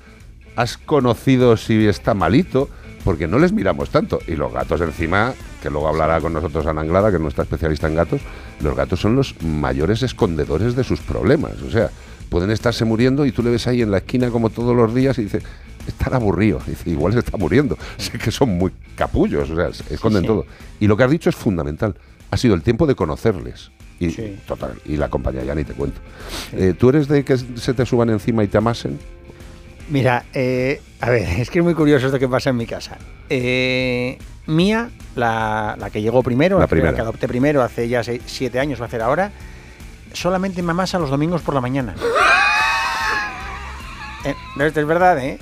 has conocido si está malito, porque no les miramos tanto. Y los gatos encima, que luego hablará con nosotros Ana Anglada, que es nuestra especialista en gatos, los gatos son los mayores escondedores de sus problemas. O sea, pueden estarse muriendo y tú le ves ahí en la esquina como todos los días y dices, estará aburrido. Dice, igual se está muriendo. (laughs) Sé que son muy capullos, o sea, se esconden sí. todo. Y lo que has dicho es fundamental. Ha sido el tiempo de conocerles. Y, Sí. total, y la compañía, ya ni te cuento. Eh, ¿Tú eres de que se te suban encima y te amasen? Mira, eh, a ver, (laughs) es que es muy curioso esto que pasa en mi casa. Eh, Mía, la, la que llegó primero, La primera. que adopté primero hace ya seis- siete años, va a hacer ahora, solamente me amasa los domingos por la mañana. (laughs) Eh, no, esto es verdad, ¿eh?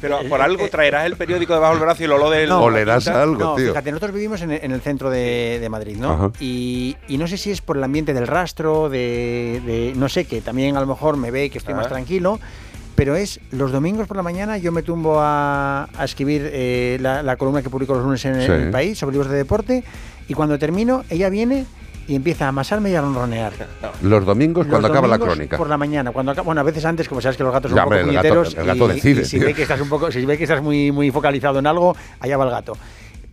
Pero por algo traerás el periódico debajo del brazo y lo lo del. No, algo, no, Fíjate, nosotros vivimos en, en el centro de, de Madrid, ¿no? Y, y no sé si es por el ambiente del rastro, de, de- no sé, que también a lo mejor me ve que estoy más tranquilo, pero es los domingos por la mañana yo me tumbo a, a escribir eh, la, la columna que publico los lunes en, el- Sí. en el país sobre libros de deporte y cuando termino ella viene y empieza a amasarme y a ronronear. Los domingos cuando Los acaba la domingos crónica. Por la mañana, cuando acaba, bueno, a veces antes, como sabes que los gatos son Ya, un poco hombre, el gato- el gato y- decide, y si ve que estás un poco, si ve que estás muy muy focalizado en algo, allá va el gato.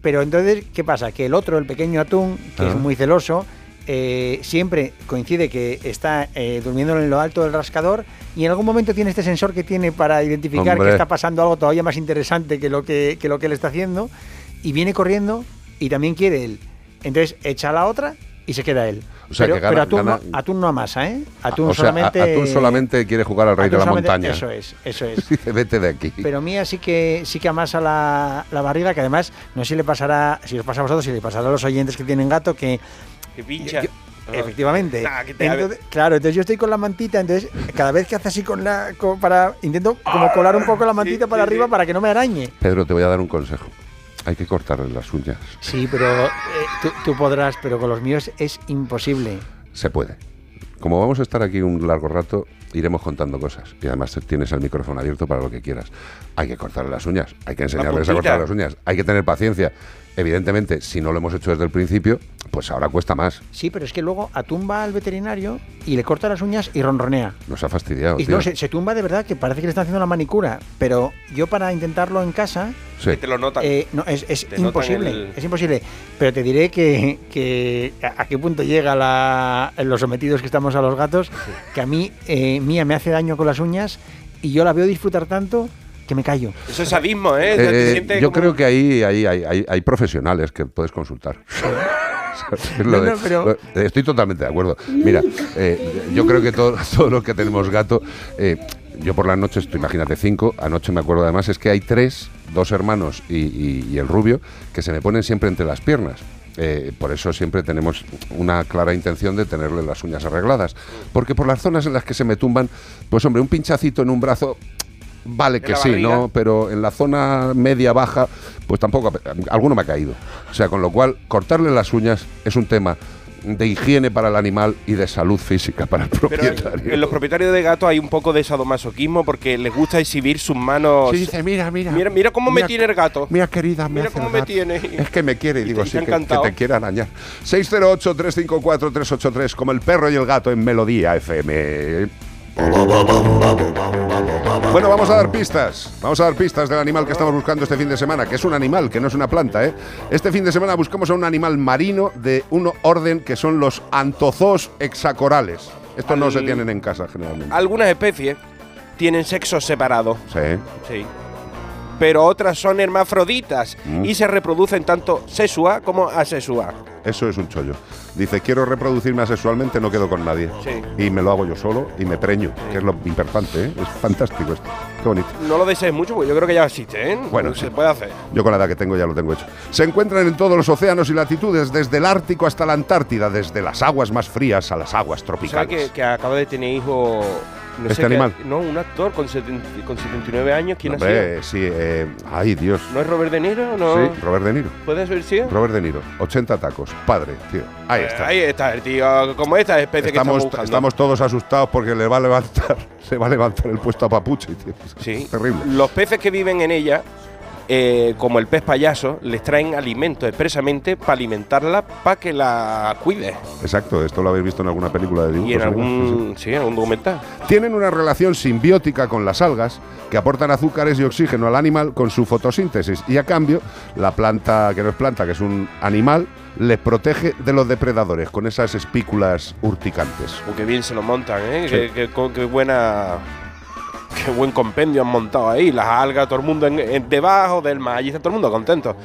Pero entonces, ¿qué pasa? Que el otro, el pequeño atún, que es Ah. muy celoso, eh, siempre coincide que está eh, durmiendo en lo alto del rascador y en algún momento tiene este sensor que tiene para identificar Hombre. que está pasando algo todavía más interesante que lo que, que lo que él está haciendo y viene corriendo y también quiere él. Entonces echa a la otra y se queda él. O sea, pero, que gana- pero atún, gana- no, atún no amasa, ¿eh? Atún o sea, a- solamente. Atún solamente quiere jugar al rey de la montaña. Eso es, eso es. (laughs) Vete de aquí. Pero Mía sí que sí que amasa la, la barriga, que además no sé si le pasará, si os pasa a vosotros, si le pasará a los oyentes que tienen gato, que Que pincha. Ah. efectivamente. Nah, que te- Entonces, claro, entonces yo estoy con la mantita, entonces cada vez que hace así con la con- para intento como colar un poco la mantita para arriba para que no me arañe. Pedro, te voy a dar un consejo. Hay que cortarle las uñas. Sí, pero eh, tú, tú podrás, pero con los míos es imposible. Se puede. Como vamos a estar aquí un largo rato, iremos contando cosas. Y además tienes el micrófono abierto para lo que quieras. Hay que cortarle las uñas, hay que enseñarles a cortar las uñas, hay que tener paciencia. Evidentemente, si no lo hemos hecho desde el principio, pues ahora cuesta más. Sí, pero es que luego atumba al veterinario y le corta las uñas y ronronea. Nos ha fastidiado. Y tío. no, se, se tumba de verdad que parece que le están haciendo la manicura. Pero yo para intentarlo en casa, Sí. Te lo notan. eh, no, es, es Te notan imposible. el- Es imposible. Pero te diré que, que a, a qué punto llega la, los sometidos que estamos a los gatos, que a mí, eh, Mía me hace daño con las uñas y yo la veo disfrutar tanto que me callo. Eso es sadismo, ¿eh? Eh, yo como- creo que ahí, ahí hay, hay- hay profesionales que puedes consultar. Es (laughs) lo No, de- no, pero- lo- estoy totalmente de acuerdo. Mira, eh, yo creo que todo- (laughs) todos los que tenemos gato, eh, yo por las noches, tú imagínate cinco, anoche me acuerdo además, es que hay tres, dos hermanos y, y- y el rubio, que se me ponen siempre entre las piernas. Eh, por eso siempre tenemos una clara intención de tenerle las uñas arregladas. Porque por las zonas en las que se me tumban, pues hombre, un pinchacito en un brazo Vale ¿En que sí, barriga? ¿no? Pero en la zona media baja, pues tampoco. Alguno me ha caído. O sea, con lo cual, cortarle las uñas es un tema de higiene para el animal y de salud física para el Pero propietario. en los propietarios de gatos hay un poco de sadomasoquismo porque les gusta exhibir sus manos. Sí, dice, mira, mira. Mira, mira cómo me tiene el gato. Mira, querida, me Mira cómo me tiene. Es que me quiere, y digo, te- sí, que, te quiere arañar. 608-354-383, como el perro y el gato en Melodía FM. Bueno, vamos a dar pistas. Vamos a dar pistas del animal que estamos buscando este fin de semana, que es un animal, que no es una planta, ¿eh? Este fin de semana buscamos a un animal marino de un orden que son los antozoos hexacorales. Estos no se tienen en casa generalmente. Algunas especies tienen sexos separados. Sí. Sí. Pero otras son hermafroditas Mm. y se reproducen tanto sexua como asexua. Eso es un chollo. Dice, quiero reproducirme asexualmente, no quedo con nadie. Sí. Y me lo hago yo solo y me preño, que es lo importante, ¿eh? Es fantástico esto. Qué bonito. No lo desees mucho porque yo creo que ya existe, ¿eh? Bueno, se sí. puede hacer. Yo con la edad que tengo ya lo tengo hecho. Se encuentran en todos los océanos y latitudes, desde el Ártico hasta la Antártida, desde las aguas más frías a las aguas ¿Sabes tropicales. que, que acaba de tener hijo. No ¿Este sé qué- animal? no, un actor con, 70 con 79 años. ¿Quién ha sido? Hombre, sí, eh, ay Dios. ¿No es Robert De Niro? No. Sí, Robert De Niro. ¿Puede ser, sí? Robert De Niro, 80 tacos, padre, tío. Ahí Eh, está. Ahí está el tío, como esta especie que Estamos, estamos buscando. estamos todos asustados porque le va a levantar, (laughs) se va a levantar el puesto a Papuche, tío. Sí. Es terrible. Los peces que viven en ella, eh, como el pez payaso, les traen alimento expresamente para alimentarla, para que la cuide. Exacto, esto lo habéis visto en alguna película de dibujos. Y en animados, sí, sí. algún, sí, en algún documental. Tienen una relación simbiótica con las algas que aportan azúcares y oxígeno al animal con su fotosíntesis y a cambio la planta, que no es planta, que es un animal, les protege de los depredadores con esas espículas urticantes. O qué bien se lo montan, ¿eh? Sí. Qué, qué- co- qué buena. Qué buen compendio han montado ahí. Las algas, todo el mundo en- en- debajo del mar. Allí está todo el mundo contento.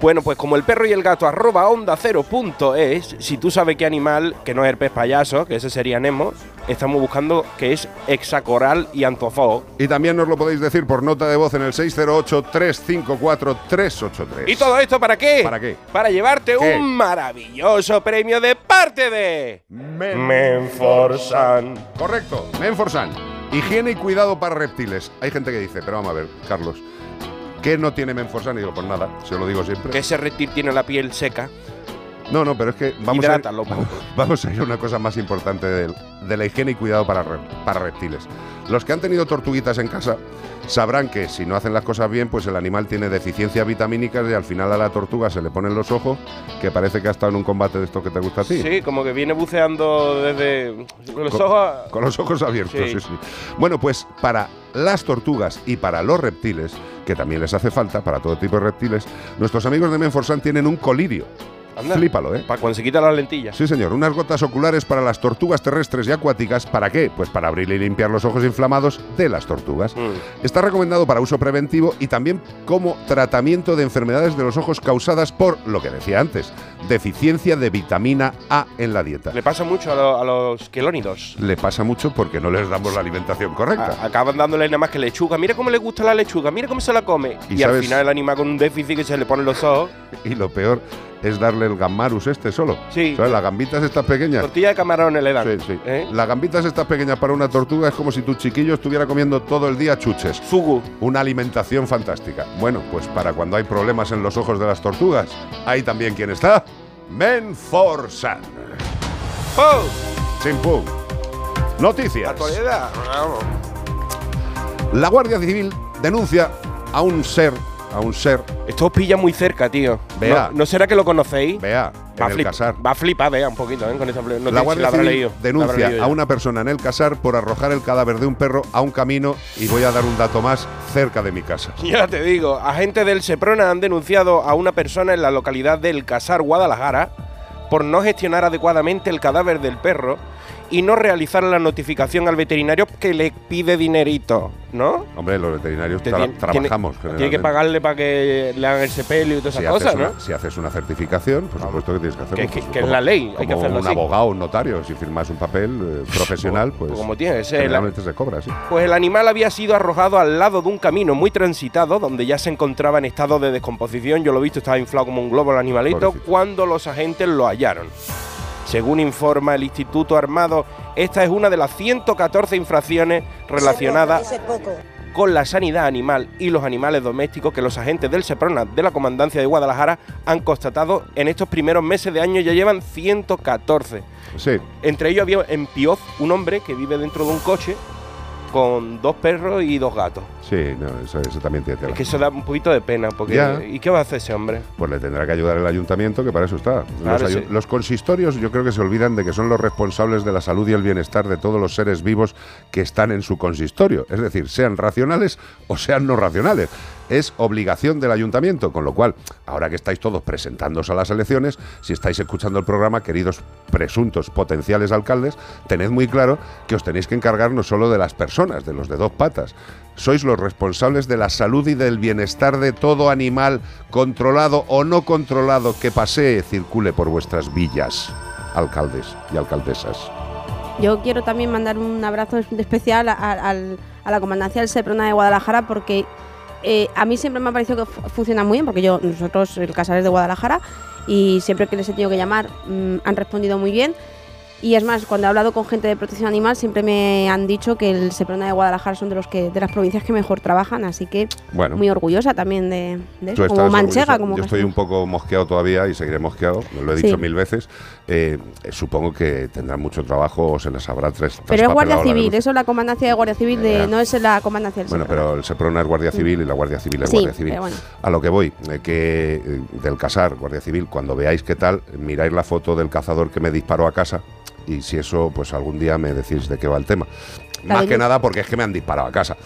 Bueno, pues como el perro y el gato, arroba onda cero punto es, si tú sabes qué animal, que no es el pez payaso, que ese sería Nemo, estamos buscando que es hexacoral y antozoo. Y también nos lo podéis decir por nota de voz en el 608-354-383. ¿Y todo esto para qué? ¿Para qué? Para llevarte ¿Qué? un maravilloso premio de parte de Menforsan. Correcto, Menforsan. Higiene y cuidado para reptiles. Hay gente que dice, pero vamos a ver, Carlos, ¿qué no tiene Menforsan? Y digo, pues nada, se lo digo siempre. Que ese reptil tiene la piel seca. No, no, pero es que vamos a, ir, (laughs) vamos a ir a una cosa más importante de, de la higiene y cuidado para, re- para reptiles. Los que han tenido tortuguitas en casa sabrán que si no hacen las cosas bien, pues el animal tiene deficiencias vitamínicas y al final a la tortuga se le ponen los ojos, que parece que ha estado en un combate de esto que te gusta a ti. Sí, como que viene buceando desde los Con- ojos. Con los ojos abiertos, sí. Sí. sí, Bueno, pues para las tortugas y para los reptiles, que también les hace falta, para todo tipo de reptiles, nuestros amigos de Menforsan tienen un colirio. Anda. Flípalo, ¿eh? Para cuando se quitan las lentillas. Sí, señor, unas gotas oculares para las tortugas terrestres y acuáticas. ¿Para qué? Pues para abrir y limpiar los ojos inflamados de las tortugas. Mm. Está recomendado para uso preventivo y también como tratamiento de enfermedades de los ojos causadas por, lo que decía antes, deficiencia de vitamina A en la dieta. Le pasa mucho a, lo- a los quelónidos. Le pasa mucho porque no les damos la alimentación correcta. A- acaban dándole nada más que lechuga. Mira cómo le gusta la lechuga, mira cómo se la come. Y Y, al final el animal con un déficit que se le ponen los ojos. (laughs) Y lo peor es darle el gammarus este solo. Sí. ¿Sabes? Las gambitas estas pequeñas. Tortilla de camarones le dan. Sí, sí. ¿Eh? Las gambitas estas pequeñas para una tortuga es como si tu chiquillo estuviera comiendo todo el día chuches. Fugu. Una alimentación fantástica. Bueno, pues para cuando hay problemas en los ojos de las tortugas, hay también quien está. Menforsan. ¡Oh! Chimpum. Noticias. Actualidad. Vamos. La Guardia Civil denuncia a un ser, a un ser, Esto os pilla muy cerca, tío. Vea. ¿No, no será que lo conocéis? vea, Va el flip- casar. va a flipar, vea, un poquito, ¿eh? Con esa no la Guardia Civil leído, denuncia leído a una persona en el casar por arrojar el cadáver de un perro a un camino y voy a dar un dato más cerca de mi casa. (laughs) Ya te digo, agentes del Seprona han denunciado a una persona en la localidad del Casar, Guadalajara, por no gestionar adecuadamente el cadáver del perro y no realizar la notificación al veterinario que le pide dinerito, ¿no? Hombre, los veterinarios Te tra- tiene- trabajamos. Tiene, tiene que pagarle para que le hagan el sepelio y todas si esas cosas, ¿no? si haces una certificación, por supuesto que tienes que hacerlo. Que- que- pues, que es la ley, hay que como hacerlo un así. abogado un notario. Si firmas un papel eh, profesional, pues. como tiene que ser. Generalmente se cobra, sí. Pues el animal había sido arrojado al lado de un camino muy transitado, donde ya se encontraba en estado de descomposición. Yo lo he visto, estaba inflado como un globo el animalito, Pobrecito. cuando los agentes lo hallaron. Según informa el Instituto Armado, esta es una de las 114 infracciones relacionadas con la sanidad animal y los animales domésticos que los agentes del SEPRONA de la Comandancia de Guadalajara han constatado en estos primeros meses de año, ya llevan 114. Sí. Entre ellos había en Pioz un hombre que vive dentro de un coche con dos perros y dos gatos. Sí, no, eso, eso también tiene tela. Es que eso da un poquito de pena, porque Ya. ¿y qué va a hacer ese hombre? Pues le tendrá que ayudar el ayuntamiento, que para eso está. Claro, los, ayu- sí. los consistorios yo creo que se olvidan de que son los responsables de la salud y el bienestar de todos los seres vivos que están en su consistorio. Es decir, sean racionales o sean no racionales. Es obligación del ayuntamiento, con lo cual, ahora que estáis todos presentándoos a las elecciones, si estáis escuchando el programa, queridos presuntos potenciales alcaldes, tened muy claro que os tenéis que encargar no solo de las personas, de los de dos patas, sois los responsables de la salud y del bienestar de todo animal controlado o no controlado que pasee, circule por vuestras villas, alcaldes y alcaldesas. Yo quiero también mandar un abrazo especial a, al- a la comandancia del Seprona de Guadalajara porque eh, a mí siempre me ha parecido que fu- funciona muy bien porque yo nosotros el Casares de Guadalajara y siempre que les he tenido que llamar mm, han respondido muy bien y es más cuando he hablado con gente de protección animal siempre me han dicho que el Seprona de Guadalajara son de los que de las provincias que mejor trabajan así que Bueno. muy orgullosa también de, de eso como manchega como Yo estoy un poco mosqueado todavía y seguiré mosqueado, lo he Sí. dicho mil veces. Eh, eh, supongo que tendrán mucho trabajo o se les habrá tres. pero es Guardia Civil, eso es la comandancia de Guardia Civil, de, Ya. no es la comandancia del Bueno, Seprona. pero el Seprona es Guardia Civil y la Guardia Civil es Sí, Guardia Civil. bueno. A lo que voy, eh, que eh, del casar, Guardia Civil, cuando veáis qué tal, miráis la foto del cazador que me disparó a casa y si eso, pues algún día me decís de qué va el tema. Más que nada porque es que me han disparado a casa.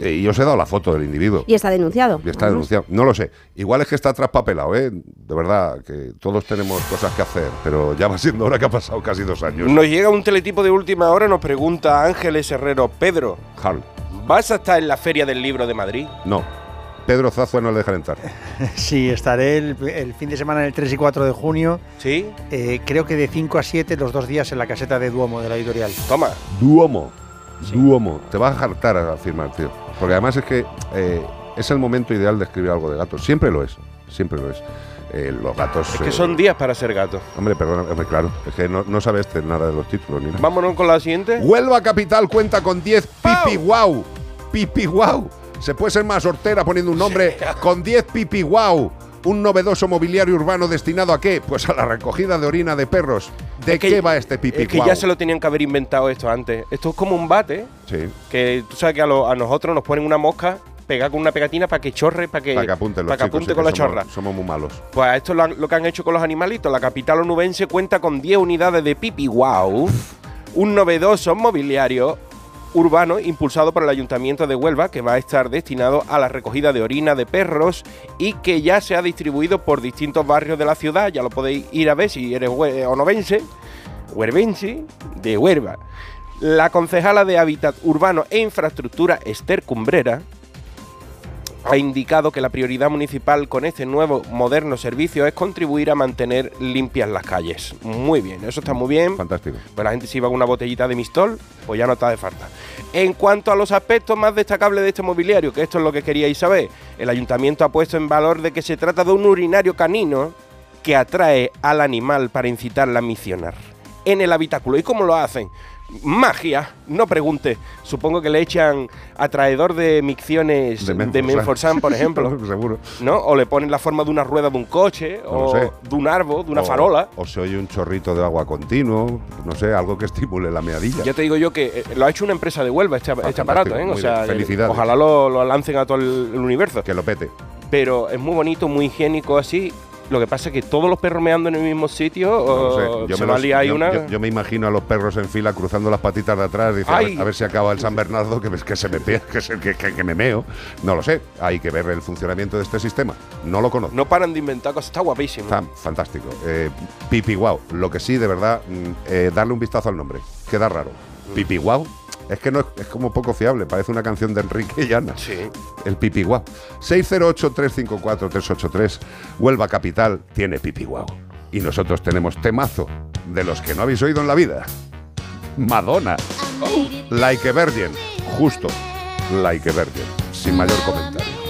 Eh, y os he dado la foto del individuo. Y está denunciado. Y está denunciado. No lo sé. Igual es que está traspapelado, ¿eh? De verdad, que todos tenemos cosas que hacer, pero ya va siendo hora que ha pasado casi dos años. Nos llega un teletipo de última hora, nos pregunta Ángeles Herrero, Pedro, Harl, ¿vas a estar en la Feria del Libro de Madrid? no. Pedro Zazua no le dejan entrar. (laughs) Sí, estaré el, el fin de semana el 3 y 4 de junio. ¿Sí? Eh, creo que de 5 a 7 los dos días en la caseta de Duomo de la editorial. Toma. Duomo. Duomo. Te vas a hartar a firmar, tío. Porque además es que eh, es el momento ideal de escribir algo de gatos. Siempre lo es. Siempre lo es. Eh, los gatos. Es que eh, son días para ser gato. Hombre, perdona, hombre, claro. Es que no, no sabes nada de los títulos ni nada. Vámonos con la siguiente. Huelva Capital cuenta con 10 pipis pipi guau. Pipi guau. Se puede ser más hortera poniendo un nombre (laughs) con 10 pipi guau. Un novedoso mobiliario urbano destinado a qué? Pues a la recogida de orina de perros. ¿De Es que- qué va este pipi Es que ya se lo tenían que haber inventado esto antes. Esto es como un bate, Sí. que tú sabes que a, lo- a nosotros nos ponen una mosca pegada con una pegatina para que chorre, para que, Para que apunten los para que chicos, apunte sí, con que la somos- chorra. Somos muy malos. Pues esto es lo, lo que han hecho con los animalitos. La capital onubense cuenta con 10 unidades de Pipi Wow, un novedoso mobiliario urbano impulsado por el Ayuntamiento de Huelva que va a estar destinado a la recogida de orina de perros y que ya se ha distribuido por distintos barrios de la ciudad. Ya lo podéis ir a ver si eres hue- onovense, huervense, de Huelva. La concejala de Hábitat Urbano e Infraestructura, Esther Cumbrera, ha indicado que la prioridad municipal con este nuevo moderno servicio es contribuir a mantener limpias las calles. Muy bien, eso está muy bien. Fantástico. Pues la gente se iba con una botellita de mistol, pues ya no está de falta. En cuanto a los aspectos más destacables de este mobiliario, que esto es lo que queríais saber, el ayuntamiento ha puesto en valor de que se trata de un urinario canino que atrae al animal para incitarla a misionar en el habitáculo. ¿Y cómo lo hacen? Magia, no pregunte. Supongo que le echan atraedor de micciones De Menforsan. Por (laughs) ejemplo. (laughs) Seguro. ¿No? O le ponen la forma de una rueda de un coche, No o sé. de un árbol, de una O- farola. O se oye un chorrito de agua continuo, no sé, algo que estimule la meadilla. Ya te digo yo que eh, lo ha hecho una empresa de Huelva este, este aparato, ¿eh? O sea, bien. Felicidades. ojalá lo, lo lancen a todo el, el universo. Que lo pete. Pero es muy bonito, muy higiénico así. Lo que pasa es que todos los perros meando en el mismo sitio, No sé. Yo, me los- yo- una... yo- yo me imagino a los perros en fila cruzando las patitas de atrás, dice, a ver, Ay. a ver si acaba el San Bernardo, que, que se me pega, que, se- que- que- que me meo. No lo sé. Hay que ver el funcionamiento de este sistema. No lo conozco. No paran de inventar cosas, está guapísimo. Está fantástico. Eh, pipi guau. Lo que sí, de verdad, mm, eh, darle un vistazo al nombre. Queda raro. Pipi guau. Es que no es, es como poco fiable. Parece una canción de Enrique Llana. Sí. El pipi guau. 608-354-383. Huelva Capital tiene pipi guau. Y nosotros tenemos temazo de los que no habéis oído en la vida. Madonna. Like a Virgin. Justo. Like a Virgin. Sin mayor comentario.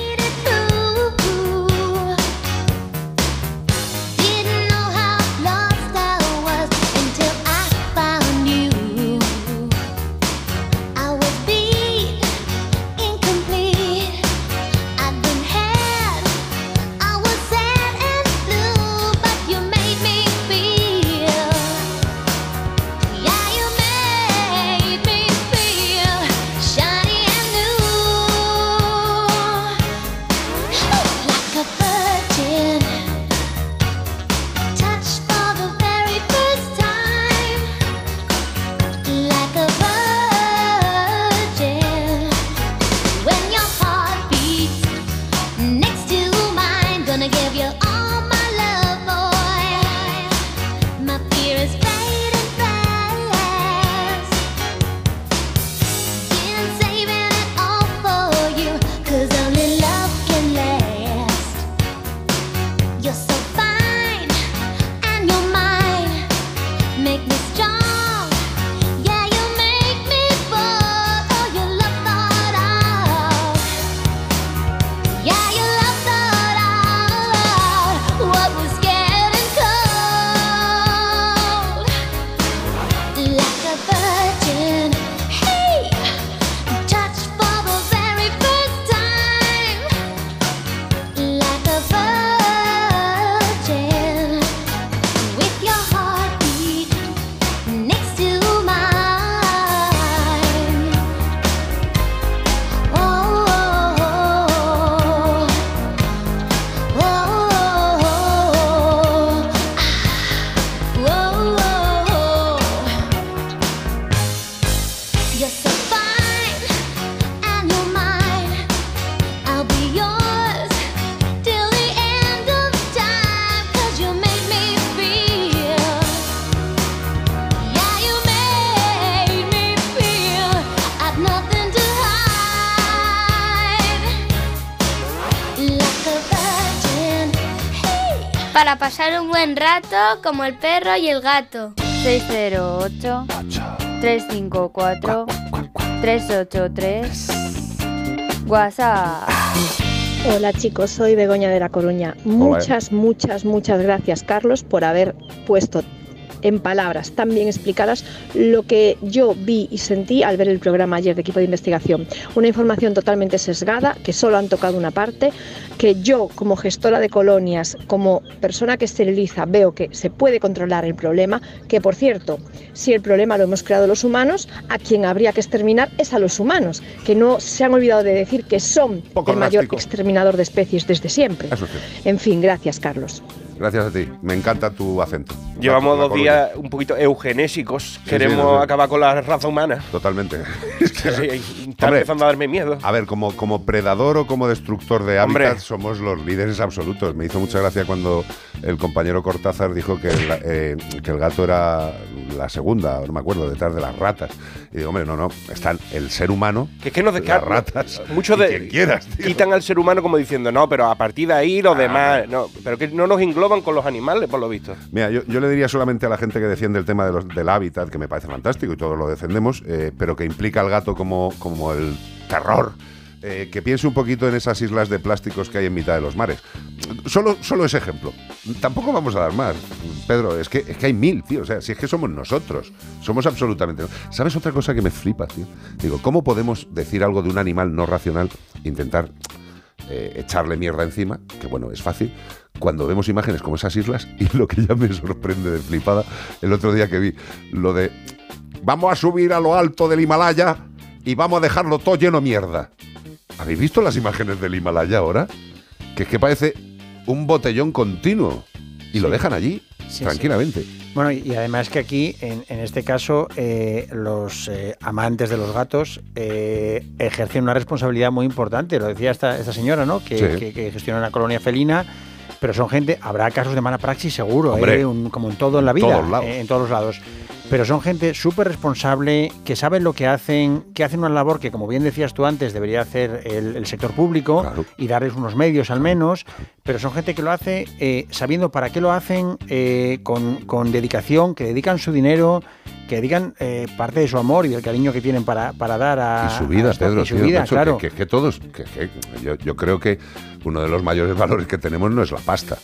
Buen rato como el perro y el gato. 608 354 383 WhatsApp. Hola chicos, soy Begoña de La Coruña. Muchas, muchas, muchas gracias Carlos por haber puesto en palabras tan bien explicadas lo que yo vi y sentí al ver el programa ayer de equipo de investigación. Una información totalmente sesgada, que solo han tocado una parte, que yo como gestora de colonias, como persona que esteriliza, veo que se puede controlar el problema, que por cierto, si el problema lo hemos creado los humanos, a quien habría que exterminar es a los humanos, que no se han olvidado de decir que son Poco el mayor exterminador de especies desde siempre. Sí. En fin, gracias Carlos. Gracias a ti. Me encanta tu acento. Llevamos dos colonia. días un poquito eugenésicos. sí, Queremos sí. acabar con la raza humana. Totalmente. (laughs) Sí, está Hombre, empezando a darme miedo. A ver, como, como predador o como destructor de Hombre. hábitat somos los líderes absolutos. Me hizo mucha gracia cuando el compañero Cortázar dijo que el, eh, que el gato era la segunda, no me acuerdo, detrás de las ratas. Y digo, hombre, no, no, están el ser humano, Que es que nos las ratas, Muchos y de quien quieras, tío. quitan al ser humano como diciendo, no, pero a partir de ahí los demás. No, pero que no nos con los animales, por lo visto. Mira, yo, yo le diría solamente a la gente que defiende el tema de los- del hábitat, que me parece fantástico y todos lo defendemos, eh, pero que implica al gato como, como el terror, eh, que piense un poquito en esas islas de plásticos que hay en mitad de los mares. Solo, solo ese ejemplo. Tampoco vamos a dar más, Pedro. Es que, es que hay mil, tío. O sea, si es que somos nosotros. Somos absolutamente. ¿Sabes otra cosa que me flipa, tío? Digo, ¿cómo podemos decir algo de un animal no racional? Intentar eh, echarle mierda encima, que bueno, es fácil, cuando vemos imágenes como esas islas (laughs) y lo que ya me sorprende de flipada, el otro día que vi lo de vamos a subir a lo alto del Himalaya y vamos a dejarlo todo lleno de mierda. ¿Habéis visto las imágenes del Himalaya ahora? Que es que parece un botellón continuo y lo dejan allí Sí, tranquilamente. Bueno, y y además que aquí, en, en este caso, eh, los eh, amantes de los gatos eh, ejercen una responsabilidad muy importante. Lo decía esta, esta señora, ¿no? Que, Sí. que- que gestiona una colonia felina. Pero son gente, habrá casos de mala praxis seguro, Hombre, ¿eh? Un- como en todo en la en vida, todos lados. eh, en todos los lados. Pero son gente súper responsable, que saben lo que hacen, que hacen una labor que, como bien decías tú antes, debería hacer el, el sector público y darles unos medios al menos. Pero son gente que lo hace eh, sabiendo para qué lo hacen, eh, con, con dedicación, que dedican su dinero, que dedican eh, parte de su amor y del cariño que tienen para, para dar a. Y su vida, a Pedro, y su tío, vida, macho, claro. que, que- que todos, que, que yo, yo creo que uno de los mayores valores que tenemos no es la pasta,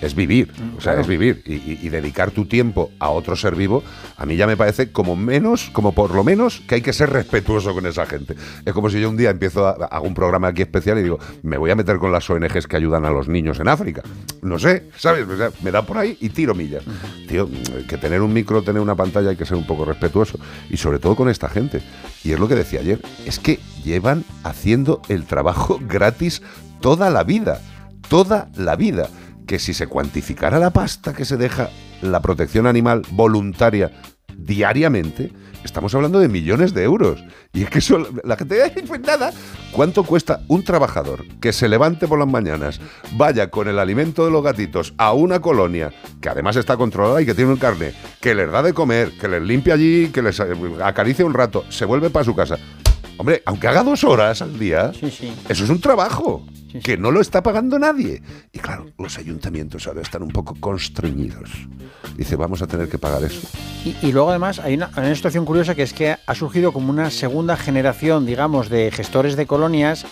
es vivir, o sea, claro. es vivir y, y- y dedicar tu tiempo a otro ser vivo, a mí ya me parece como menos, como por lo menos que hay que ser respetuoso con esa gente. Es como si yo un día empiezo a, hago un programa aquí especial y digo, me voy a meter con las ONGs que ayudan a los niños en África. No sé, ¿sabes? O sea, me da por ahí y tiro millas. Tío, que tener un micro, tener una pantalla hay que ser un poco respetuoso. Y sobre todo con esta gente. Y es lo que decía ayer, es que llevan haciendo el trabajo (laughs) gratis toda la vida. Toda la vida. Que si se cuantificara la pasta que se deja la protección animal voluntaria diariamente, estamos hablando de millones de euros. Y es que eso, la gente, "Ay, pues nada, ¿cuánto cuesta un trabajador que se levante por las mañanas, vaya con el alimento de los gatitos a una colonia, que además está controlada y que tiene un carne, que les da de comer, que les limpia allí, que les acaricia un rato, se vuelve para su casa? Hombre, aunque haga dos horas al día, eso es un trabajo que no lo está pagando nadie. Y claro, los ayuntamientos ahora están un poco constreñidos. Dice, vamos a tener que pagar eso. Y, y luego además hay una, una situación curiosa que es que ha surgido como una segunda generación, digamos, de gestores de colonias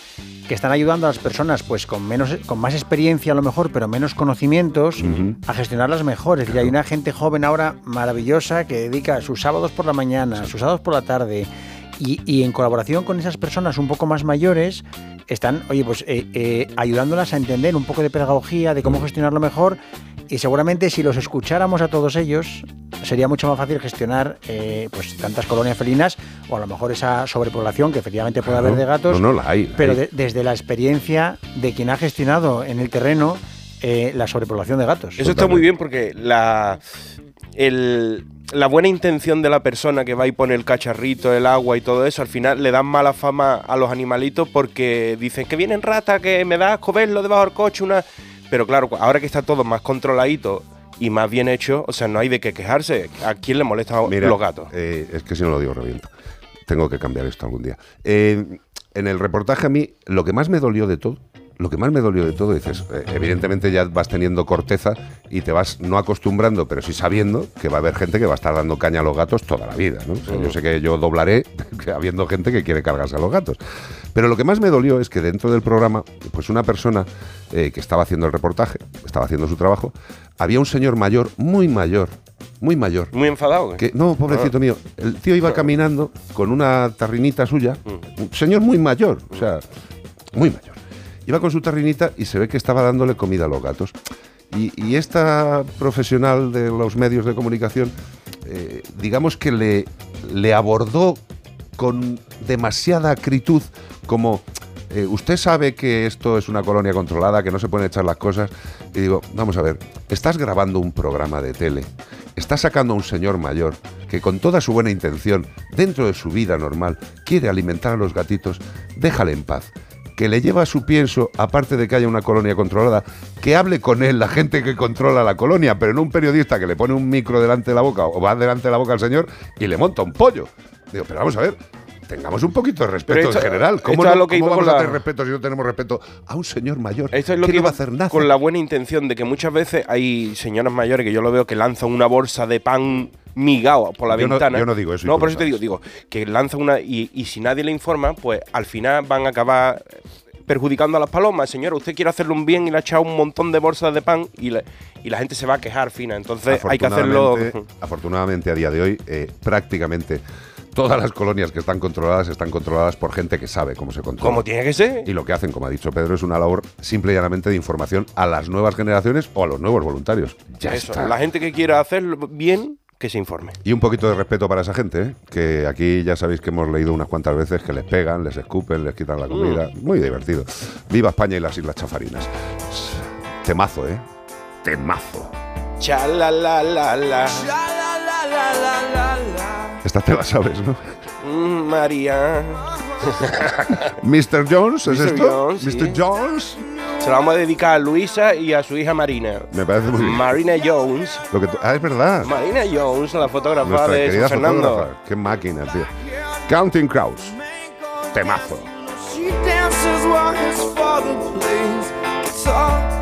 que están ayudando a las personas pues con menos con más experiencia a lo mejor, pero menos conocimientos a gestionarlas mejor. Es decir, hay una gente joven ahora maravillosa que dedica sus sábados por la mañana, sus sábados por la tarde y, y en colaboración con esas personas un poco más mayores están, oye, pues eh, eh, ayudándolas a entender un poco de pedagogía, de cómo gestionarlo mejor y seguramente si los escucháramos a todos ellos sería mucho más fácil gestionar eh, pues tantas colonias felinas o a lo mejor esa sobrepoblación que efectivamente puede Claro. haber de gatos. No, no, la hay, la pero hay. de- desde la experiencia de quien ha gestionado en el terreno eh, la sobrepoblación de gatos. Eso está muy bien porque la, el- la buena intención de la persona que va y pone el cacharrito, el agua y todo eso, al final le dan mala fama a los animalitos porque dicen que vienen ratas, que me da asco verlo debajo del coche, una... Pero claro, ahora que está todo más controladito y más bien hecho, o sea, no hay de qué quejarse. ¿A quién le molestan Mira, los gatos? eh, es que si no lo digo, reviento. Tengo que cambiar esto algún día. Eh, en el reportaje a mí, lo que más me dolió de todo, lo que más me dolió de todo, dices, eh, evidentemente ya vas teniendo corteza y te vas no acostumbrando, pero sí sabiendo que va a haber gente que va a estar dando caña a los gatos toda la vida. ¿no? O sea, Yo sé que yo doblaré (laughs) habiendo gente que quiere cargarse a los gatos. Pero lo que más me dolió es que dentro del programa, pues una persona eh, que estaba haciendo el reportaje, estaba haciendo su trabajo, había un señor mayor, muy mayor, muy mayor. Muy enfadado. ¿qué? Que, no, pobrecito Ah. mío. El tío iba caminando con una tarrinita suya. Mm. Un señor muy mayor, o sea, muy mayor. Iba con su tarrinita y se ve que estaba dándole comida a los gatos. Y, esta profesional de los medios de comunicación, eh, digamos que le, le abordó con demasiada acritud, como eh, usted sabe que esto es una colonia controlada, que no se pueden echar las cosas. Y digo, vamos a ver, estás grabando un programa de tele, estás sacando a un señor mayor que con toda su buena intención, dentro de su vida normal, quiere alimentar a los gatitos, déjale en paz. Que le lleva su pienso, aparte de que haya una colonia controlada, que hable con él la gente que controla la colonia, pero no un periodista que le pone un micro delante de la boca o va delante de la boca al señor y le monta un pollo. Digo, pero vamos a ver, tengamos un poquito de respeto esto- en general. ¿Cómo, no- es lo que cómo vamos a tener respeto si no tenemos respeto a un señor mayor? Esto es lo que que no va iba a hacer nada. con la buena intención de que muchas veces hay señoras mayores que yo lo veo que lanzan una bolsa de pan migao por la Yo no- ventana. yo no digo eso, No, por eso te digo, digo, que lanzan una y, y si nadie le informa, pues al final van a acabar perjudicando a las palomas. Señora, usted quiere hacerle un bien y le ha echado un montón de bolsas de pan y, la- y la gente se va a quejar, fina. Entonces hay que hacerlo. Afortunadamente- Afortunadamente, a día de hoy, eh, prácticamente todas las colonias que están controladas están controladas por gente que sabe cómo se controla. Como tiene que ser. Y lo que hacen, como ha dicho Pedro, es una labor simple y llanamente de información a las nuevas generaciones o a los nuevos voluntarios. Ya Eso, está. La gente que quiera hacerlo bien, que se informe. Y un poquito de respeto para esa gente, ¿eh? que aquí ya sabéis que hemos leído unas cuantas veces que les pegan, les escupen, les quitan la comida. Muy divertido. Viva España y las Islas Chafarinas. Temazo, ¿eh? Temazo. Cha la la la la. Esta te la sabes, ¿no? Mm, María. Mr. Jones, ¿es Mr. esto? Jones, sí. Mr. Jones. Se la vamos a dedicar a Luisa y a su hija Marina. Me parece muy bien. Marina Jones. Lo que ah, es verdad. Marina Jones, la fotógrafa Nuestra de querida San Fernando. fotógrafa. Qué máquina, tío. Counting Crows. Temazo. She dances while his father plays guitar.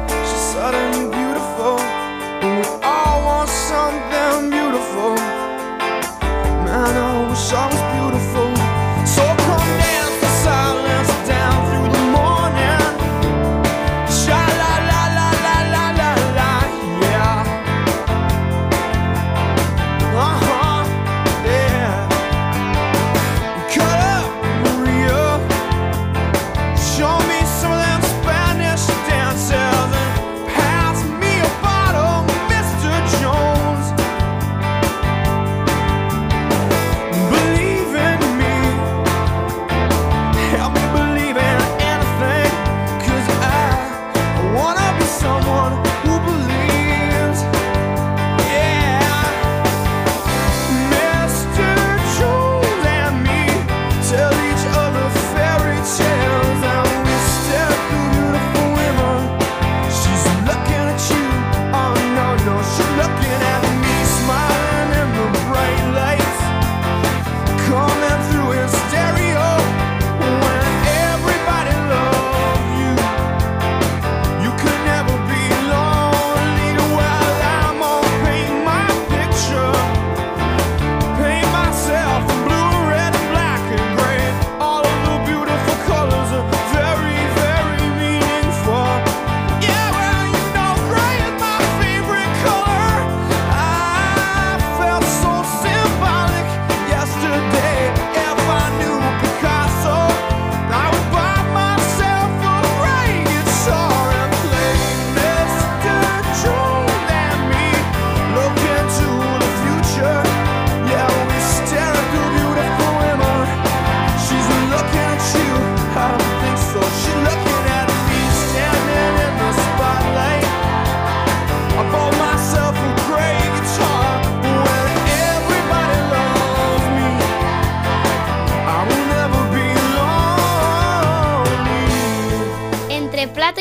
Wish I was beautiful.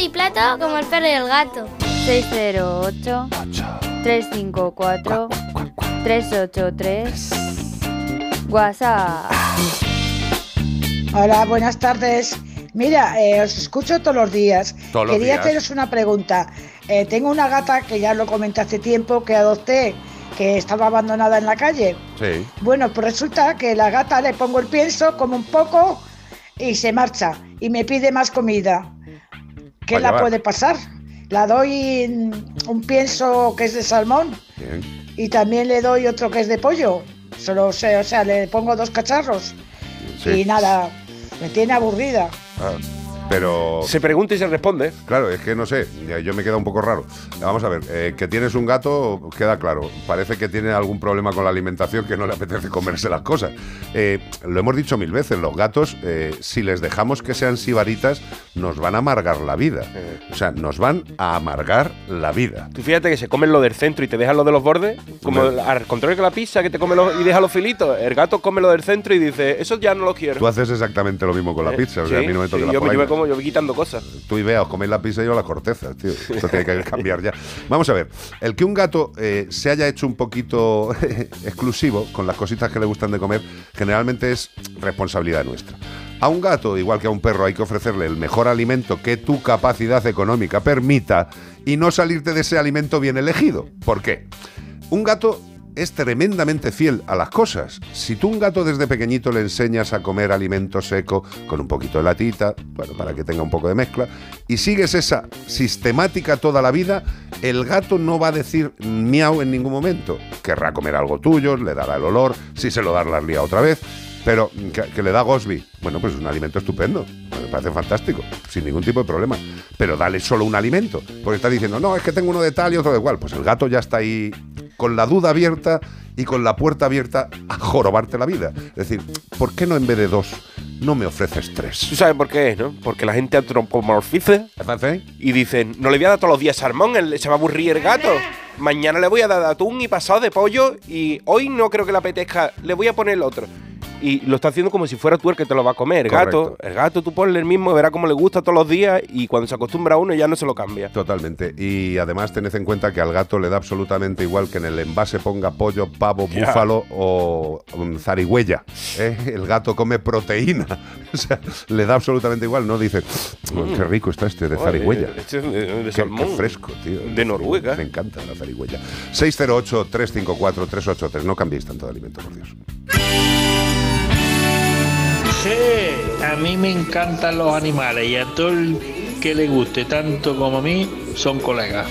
Y plato, como el perro y el gato. 608 354 383 WhatsApp. Hola, buenas tardes. Mira, eh, os escucho todos los días. Todos los Quería días. haceros una pregunta. Eh, tengo una gata que ya lo comenté hace tiempo que adopté, que estaba abandonada en la calle. Sí. Bueno, pues resulta que la gata le pongo el pienso, como un poco y se marcha y me pide más comida. ¿Qué la puede pasar? La doy un pienso que es de salmón. Bien. y también le doy otro que es de pollo. Solo, sé- o sea, le pongo dos cacharros Sí. y nada, me tiene aburrida. Ah, pero. Se pregunta y se responde. Claro, es que no sé, yo me queda un poco raro. Vamos a ver, eh, que tienes un gato, queda claro. Parece que tiene algún problema con la alimentación que no le apetece comerse las cosas. Eh, lo hemos dicho mil veces, los gatos, eh, si les dejamos que sean sibaritas, nos van a amargar la vida. O sea, nos van a amargar la vida. Tú fíjate que se comen lo del centro y te dejan lo de los bordes, como Hombre. al contrario que la pizza que te come los- y deja los filitos. El gato come lo del centro y dice, eso ya no lo quiero. Tú haces exactamente lo mismo con la pizza, o sea, sí, a mí no me sí, la yo, como, yo voy quitando cosas. Tú y Bea os coméis la pizza y yo las cortezas, tío. Esto tiene que cambiar ya. Vamos a ver, el que un gato eh, se haya hecho un poquito (laughs) exclusivo con las cositas que le gustan de comer, generalmente es responsabilidad nuestra. A un gato, igual que a un perro, hay que ofrecerle el mejor alimento que tu capacidad económica permita y no salirte de ese alimento bien elegido. ¿Por qué? Un gato es tremendamente fiel a las cosas. Si tú un gato desde pequeñito le enseñas a comer alimento seco con un poquito de latita, bueno, para que tenga un poco de mezcla, y sigues esa sistemática toda la vida, el gato no va a decir miau en ningún momento. Querrá comer algo tuyo, le dará el olor, si se lo da la lía otra vez, pero que, que le da Gosby. Bueno, pues es un alimento estupendo. Me parece fantástico, sin ningún tipo de problema. Pero dale solo un alimento. Porque está diciendo, no, es que tengo uno de tal y otro de igual. Pues el gato ya está ahí con la duda abierta y con la puerta abierta a jorobarte la vida. Es decir, ¿por qué no en vez de dos no me ofreces tres? ¿Tú sabes por qué es, no? Porque la gente antropomorfiza y dicen, no le voy a dar todos los días salmón, se va a aburrir el gato. Mañana le voy a dar atún y pasado de pollo y hoy no creo que le apetezca, le voy a poner el otro. Y lo está haciendo como si fuera tú el que te lo va a comer. El gato, el gato tú ponle el mismo, verá cómo le gusta todos los días y cuando se acostumbra a uno ya no se lo cambia. Totalmente. Y además tened en cuenta que al gato le da absolutamente igual que en el envase ponga pollo, pavo, búfalo o um, zarigüeya. ¿eh? El gato come proteína. (laughs) O sea, le da absolutamente igual. No dice, "Mm, qué rico está este de Joder, zarigüeya. este es de- de Qué- salmón. Qué, fresco, tío. De Noruega. Me encanta la zarigüeya. 608-354-383. No cambiéis tanto de alimento, por Dios. Sí, a mí me encantan los animales y a todo el que le guste tanto como a mí son colegas.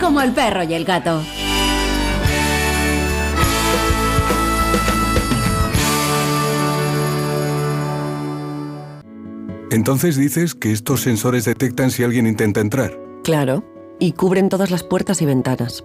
Como el perro y el gato. Entonces dices que estos sensores detectan si alguien intenta entrar. Claro, y cubren todas las puertas y ventanas.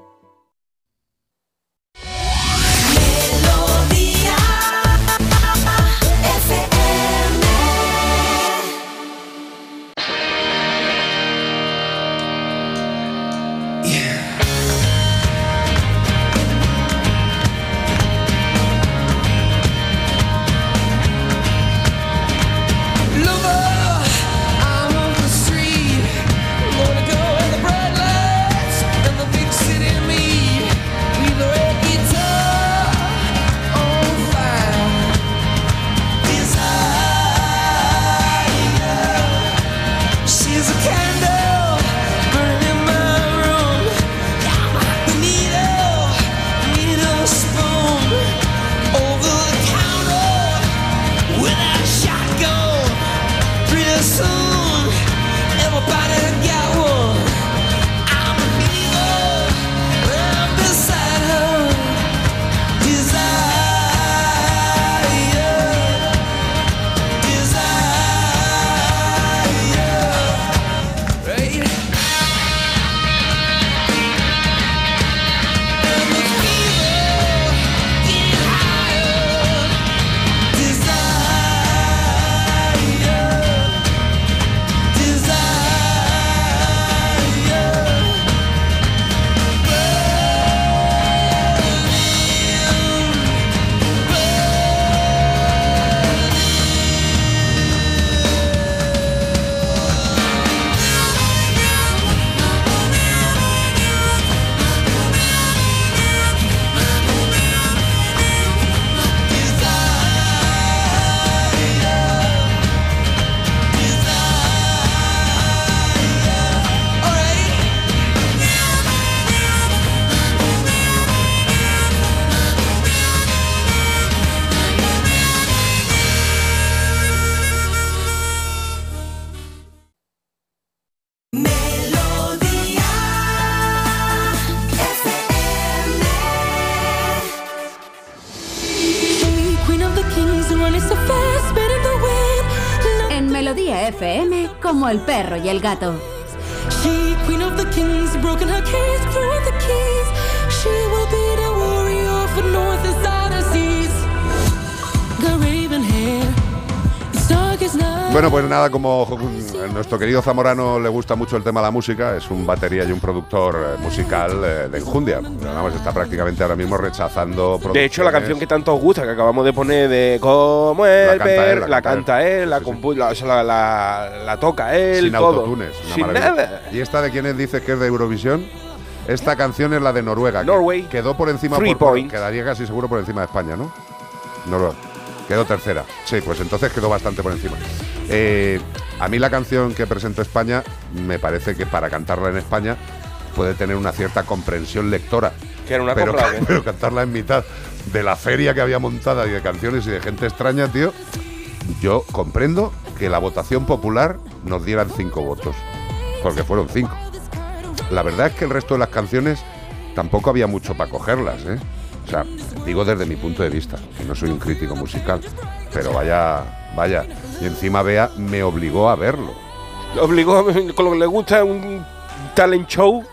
El gato. Como a nuestro querido Zamorano le gusta mucho el tema de la música, es un batería y un productor eh, musical eh, de enjundia. Vamos, está prácticamente ahora mismo rechazando De hecho, la canción que tanto os gusta, que acabamos de poner de Como el canta él, la la, canta él, la, compu- la, o sea, la, la- la toca él, sin todo. autotunes. una Sin maravilla. nada. ¿Y esta de quién dice que es de Eurovisión? Esta canción es la de Noruega. que Norway. Quedó por encima, Three por- quedaría casi seguro por encima de España, ¿no? Noruega. Quedó tercera. Sí, pues entonces quedó bastante por encima. Eh, a mí la canción que presentó España me parece que para cantarla en España puede tener una cierta comprensión lectora. Que era una pero, pero cantarla en mitad de la feria que había montada y de canciones y de gente extraña, tío, yo comprendo que la votación popular nos dieran cinco votos, porque fueron cinco. La verdad es que el resto de las canciones tampoco había mucho para cogerlas, ¿eh? O sea, digo desde mi punto de vista, que no soy un crítico musical, pero vaya, vaya. Y encima Bea me obligó a verlo. Obligó, con lo que le gusta un talent show.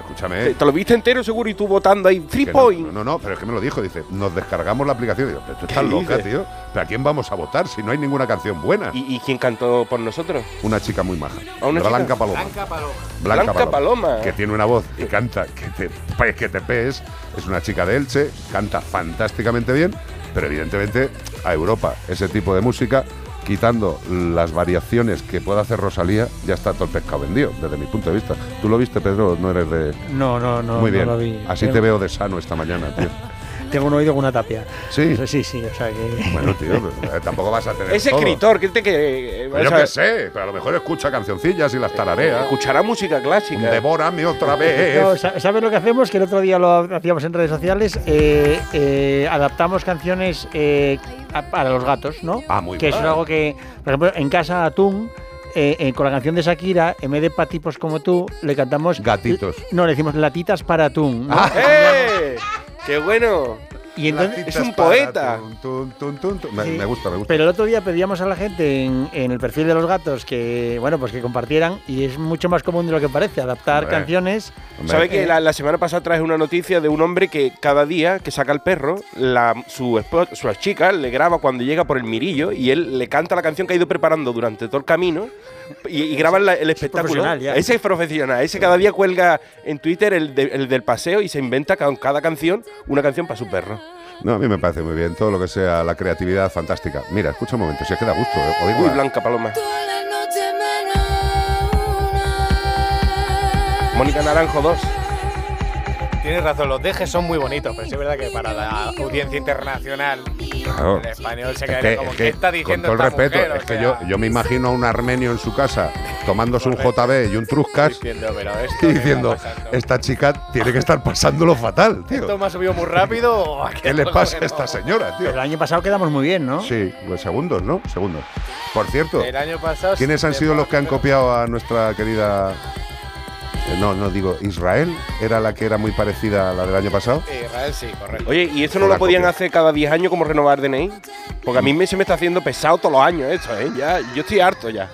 Escúchame. Te, te lo viste entero seguro y tú votando ahí, three no, point. No, no, pero es que me lo dijo. Dice, nos descargamos la aplicación. Yo, pero tú estás ¿Qué loca, dices? tío. ¿Pero a quién vamos a votar si no hay ninguna canción buena? ¿Y, y quién cantó por nosotros? Una chica muy maja. ¿A una Blanca chica? Paloma. Blanca Paloma. Blanca, Blanca Paloma. Que tiene una voz y canta que te, pues, que te pees. Es una chica de Elche, canta fantásticamente bien, pero evidentemente a Europa ese tipo de música, quitando las variaciones que pueda hacer Rosalía, ya está todo el pescado vendido, desde mi punto de vista. ¿Tú lo viste, Pedro? No eres de... No, no, no. Muy no bien. lo vi. Así Tengo- te veo de sano esta mañana, tío. (laughs) Tengo un oído con una tapia. Sí. Sí, sí, o sea que. Bueno, tío, eh, tampoco vas a tener Es todo. escritor, que te que. Pues yo qué sé, pero a lo mejor escucha cancioncillas y las tararea. Escuchará música clásica. Devórame otra vez. (laughs) No, ¿Sabes lo que hacemos? Que el otro día lo hacíamos en redes sociales. eh, eh, adaptamos canciones eh, a- para los gatos, ¿no? Ah, muy Que bien. es algo que, por ejemplo, en casa Atún, eh, eh, con la canción de Shakira, en vez de pa' tipos como tú, le cantamos. Gatitos. No, le decimos latitas para Atún. ¿no? ¡Eh! ¡Qué bueno! Y entonces, Es un poeta. Tun, tun, tun, tun. Me, Sí. me gusta, me gusta. Pero el otro día pedíamos a la gente en, en el perfil de los gatos que, bueno, pues que compartieran y es mucho más común de lo que parece, adaptar Hombre. canciones. ¿Sabe que Eh, la, la semana pasada traje una noticia de un hombre que cada día que saca el perro, la, su, su chica le graba cuando llega por el mirillo y él le canta la canción que ha ido preparando durante todo el camino y, y graban la- el espectáculo. Ese es profesional. Ese cada día cuelga en Twitter el, de- el del paseo y se inventa con cada canción una canción para su perro. No, a mí me parece muy bien. Todo lo que sea la creatividad fantástica. Mira, escucha un momento, si es que da gusto. ¿eh? Oír Uy, la- Blanca Paloma. Mónica Naranjo 2. Tienes razón, los dejes son muy bonitos, pero sí es verdad que para la audiencia internacional, Claro. el español se Es quedaría que, como, es ¿qué que, está con diciendo todo el esta respeto, mujer? O es que yo, yo me imagino a un armenio en su casa tomándose un JB y un Truscas Diciendo, pero esto y diciendo, esta chica tiene que estar pasándolo fatal, tío. ¿Esto me ha subido muy rápido o ¿Qué le pasa a esta no? señora, tío? El año pasado quedamos muy bien, ¿no? Sí, pues segundos, ¿no? Segundos. Por cierto, El año pasado ¿quiénes han sido los que han copiado a nuestra querida... No, no digo, Israel era la que era muy parecida a la del año pasado. Israel sí, correcto. Oye, ¿y esto no lo podían copia. hacer cada 10 años como renovar DNI? Porque a mí me, se me está haciendo pesado todos los años esto, ¿eh? Ya, yo estoy harto ya.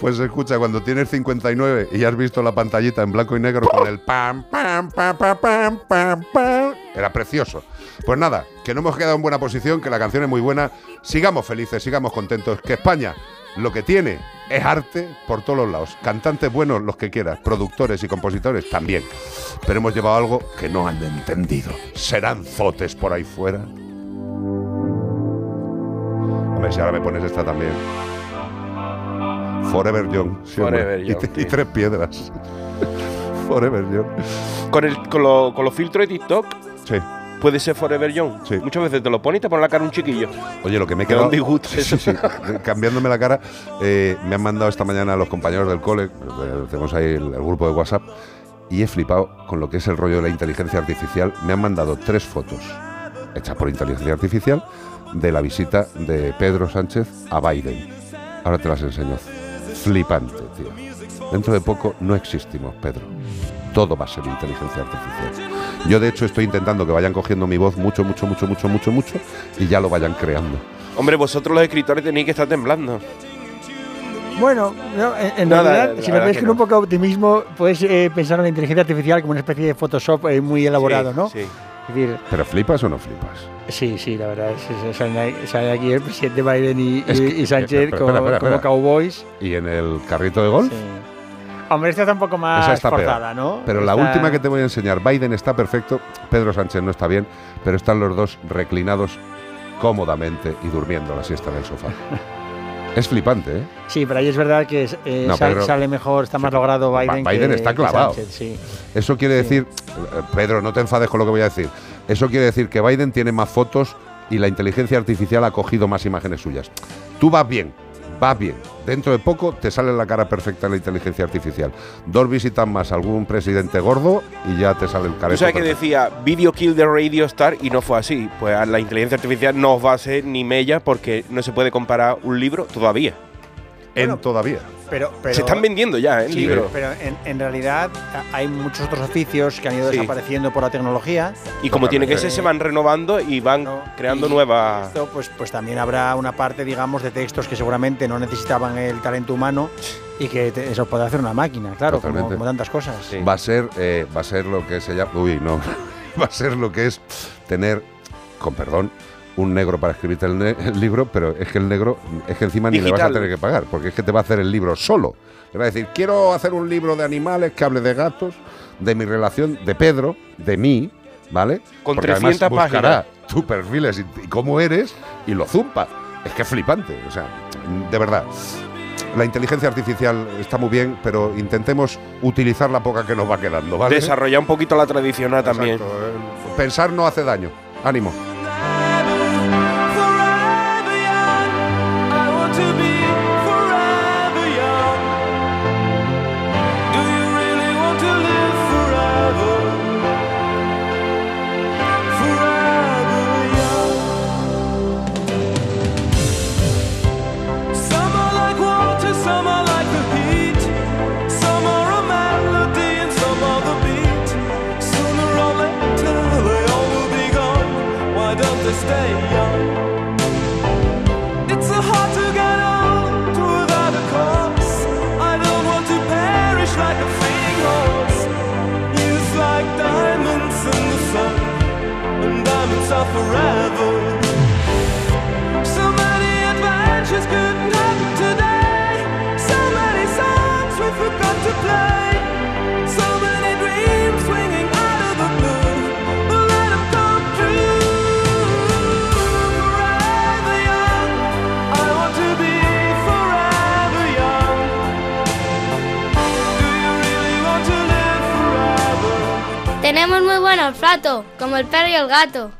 Pues escucha, cuando tienes 59 y has visto la pantallita en blanco y negro con el pam, pam, pam, pam, pam, pam, pam, era precioso. Pues nada, que no hemos quedado en buena posición, que la canción es muy buena. Sigamos felices, sigamos contentos. Que España lo que tiene es arte por todos los lados. Cantantes buenos, los que quieras. Productores y compositores también. Pero hemos llevado algo que no han entendido. ¿Serán zotes por ahí fuera? Hombre, si ahora me pones esta también. Forever Young. sí. Forever Young, y, tres piedras. (laughs) Forever Young. Con, el, con, lo- con los filtros de TikTok Sí. Puede ser Forever Young. Muchas veces te lo pones y te pone la cara un chiquillo. Oye, lo que me he Que da quedado. un disgusto Sí, sí, sí. Cambiándome la cara, eh, me han mandado esta mañana los compañeros del cole, eh, tenemos ahí el, el grupo de WhatsApp, y he flipado con lo que es el rollo de la inteligencia artificial. Me han mandado tres fotos hechas por inteligencia artificial de la visita de Pedro Sánchez a Biden. Ahora te las enseño. Flipante, tío. Dentro de poco no existimos, Pedro. Todo va a ser inteligencia artificial. Yo, de hecho, estoy intentando que vayan cogiendo mi voz mucho, mucho, mucho, mucho, mucho, mucho, y ya lo vayan creando. Hombre, vosotros los escritores tenéis que estar temblando. Bueno, no, en, en Nada, realidad, la si lo verdad ves que con no. un poco de optimismo, puedes eh, pensar en la inteligencia artificial como una especie de Photoshop eh, muy elaborado, Sí, ¿no? sí. Es decir, ¿Pero flipas o no flipas? sí, sí, la verdad, es, es- salen, ahí- salen aquí el presidente Biden y, Es y- que- y Sánchez espera, como, espera, espera, como espera. cowboys. ¿Y en el carrito de golf? Hombre, esta está un poco más Esa está peor. forzada, ¿no? Pero la última que te voy a enseñar, Biden está perfecto, Pedro Sánchez no está bien, pero están los dos reclinados cómodamente y durmiendo la siesta en el sofá. (laughs) es flipante, ¿eh? Sí, pero ahí es verdad que eh, No, sal- Pedro- sale mejor, está más logrado Biden. Biden que- está que clavado. Sánchez, sí. Eso quiere decir, eh, Pedro, no te enfades con lo que voy a decir. Eso quiere decir que Biden tiene más fotos y la inteligencia artificial ha cogido más imágenes suyas. Tú vas bien, vas bien. Dentro de poco te sale la cara perfecta la inteligencia artificial. Dos visitas más a algún presidente gordo y ya te sale el careto. sabes que perfecto. decía Video Kill the Radio Star y no fue así. Pues a la inteligencia artificial no va a ser ni mella porque no se puede comparar un libro todavía. En todavía. Pero, pero- se están vendiendo ya, ¿eh? Sí, libros. pero en, en realidad hay muchos otros oficios que han ido Sí. desapareciendo por la tecnología. Y como tiene que ser, se van renovando y van creando nuevas. Esto, pues, pues también habrá una parte, digamos, de textos que seguramente no necesitaban el talento humano y que te- eso puede hacer una máquina, claro, como tantas cosas. Va a ser, eh, va a ser lo que se llama, uy, no, (laughs) va a ser lo que es tener, con perdón, un negro para escribirte el, ne- el libro, pero es que el negro, es que encima ni le vas a tener que pagar, porque es que te va a hacer el libro solo. Le va a decir, quiero hacer un libro de animales que hable de gatos, de mi relación, de Pedro, de mí, ¿vale? Con Porque además 300 buscará tu perfiles y, y cómo eres y lo zumpa. Es que es flipante, o sea, de verdad. La inteligencia artificial está muy bien, pero intentemos utilizar la poca que nos va quedando, ¿vale? Desarrollar un poquito la tradicional también. Eh, Pensar no hace daño. Ánimo. Tenemos muy buen olfato, como el perro y el gato.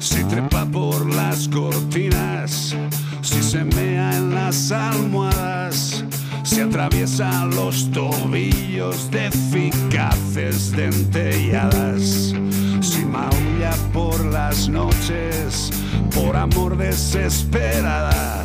Si trepa por las cortinas, si se mea en las almohadas, si atraviesa los tobillos de eficaces dentelladas, si maulla por las noches, por amor desesperada,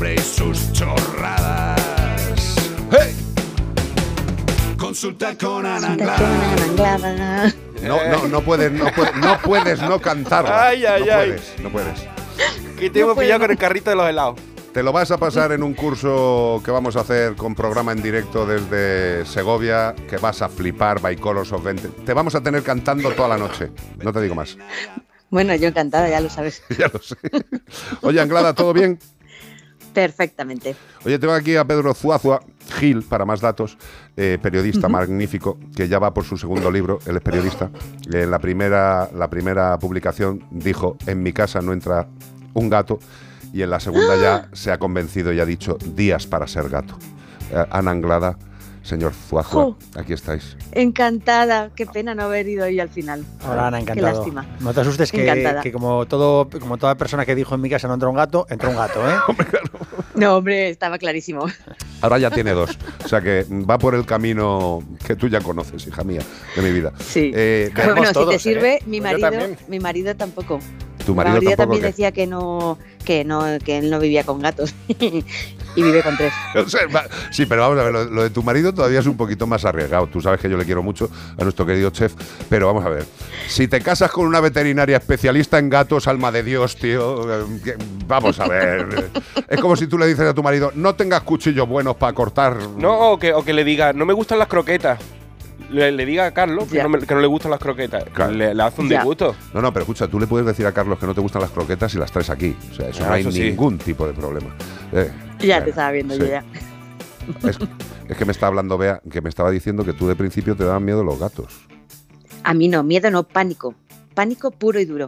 hombre y sus chorradas. ¡Hey! Consulta con Ana Anglada. No, no, no puedes, no puedes, no puedes no cantarla. Ay, ay, no ay. puedes, no puedes. Que te hemos pillado con el carrito de los helados. Te lo vas a pasar en un curso que vamos a hacer con programa en directo desde Segovia, que vas a flipar, by Colors of 20. Te vamos a tener cantando toda la noche, no te digo más. Bueno, yo encantada, ya lo sabes. (laughs) ya lo sé. Oye, Anglada, ¿todo bien? Perfectamente. Oye, tengo aquí a Pedro Zuazua Gil, para más datos, eh, periodista magnífico, que ya va por su segundo libro, él es periodista. En la primera, la primera publicación dijo, en mi casa no entra un gato, y en la segunda ya se ha convencido y ha dicho, días para ser gato. Eh, Ana Anglada, Señor Zuazua, Jo. aquí estáis. Encantada. Qué pena no haber ido hoy al final. Hola Ana, Qué encantado. lástima. No te asustes que, como todo, como toda persona que dijo en mi casa no entró un gato, entró un gato, ¿eh? (laughs) No, hombre, estaba clarísimo. Ahora ya tiene dos. O sea que va por el camino que tú ya conoces, hija mía, de mi vida. Sí. Eh, bueno, si te sirve, ¿eh? mi Pues marido, mi marido tampoco. Tu Mi marido tampoco, también ¿qué? decía que no, que no, que él no vivía con gatos (laughs) y vive con tres. O sea, va- sí, pero vamos a ver, lo, lo de tu marido todavía es un poquito más arriesgado. Tú sabes que yo le quiero mucho a nuestro querido chef, pero vamos a ver. Si te casas con una veterinaria especialista en gatos, alma de Dios, tío, eh, vamos a ver. Es como si tú le dices a tu marido, no tengas cuchillos buenos para cortar. No, o que, o que le diga, no me gustan las croquetas. Le, le diga a Carlos que no, me- que no le gustan las croquetas. Le, le hace un disgusto. No, no, pero escucha, tú le puedes decir a Carlos que no te gustan las croquetas y las traes aquí. O sea, eso Ah, no hay eso sí. ningún tipo de problema. Eh, Ya te estaba viendo sí. yo ya. Es, es que me está hablando Bea, que me estaba diciendo que tú de principio te daban miedo los gatos. A mí no, miedo no, pánico. Pánico puro y duro.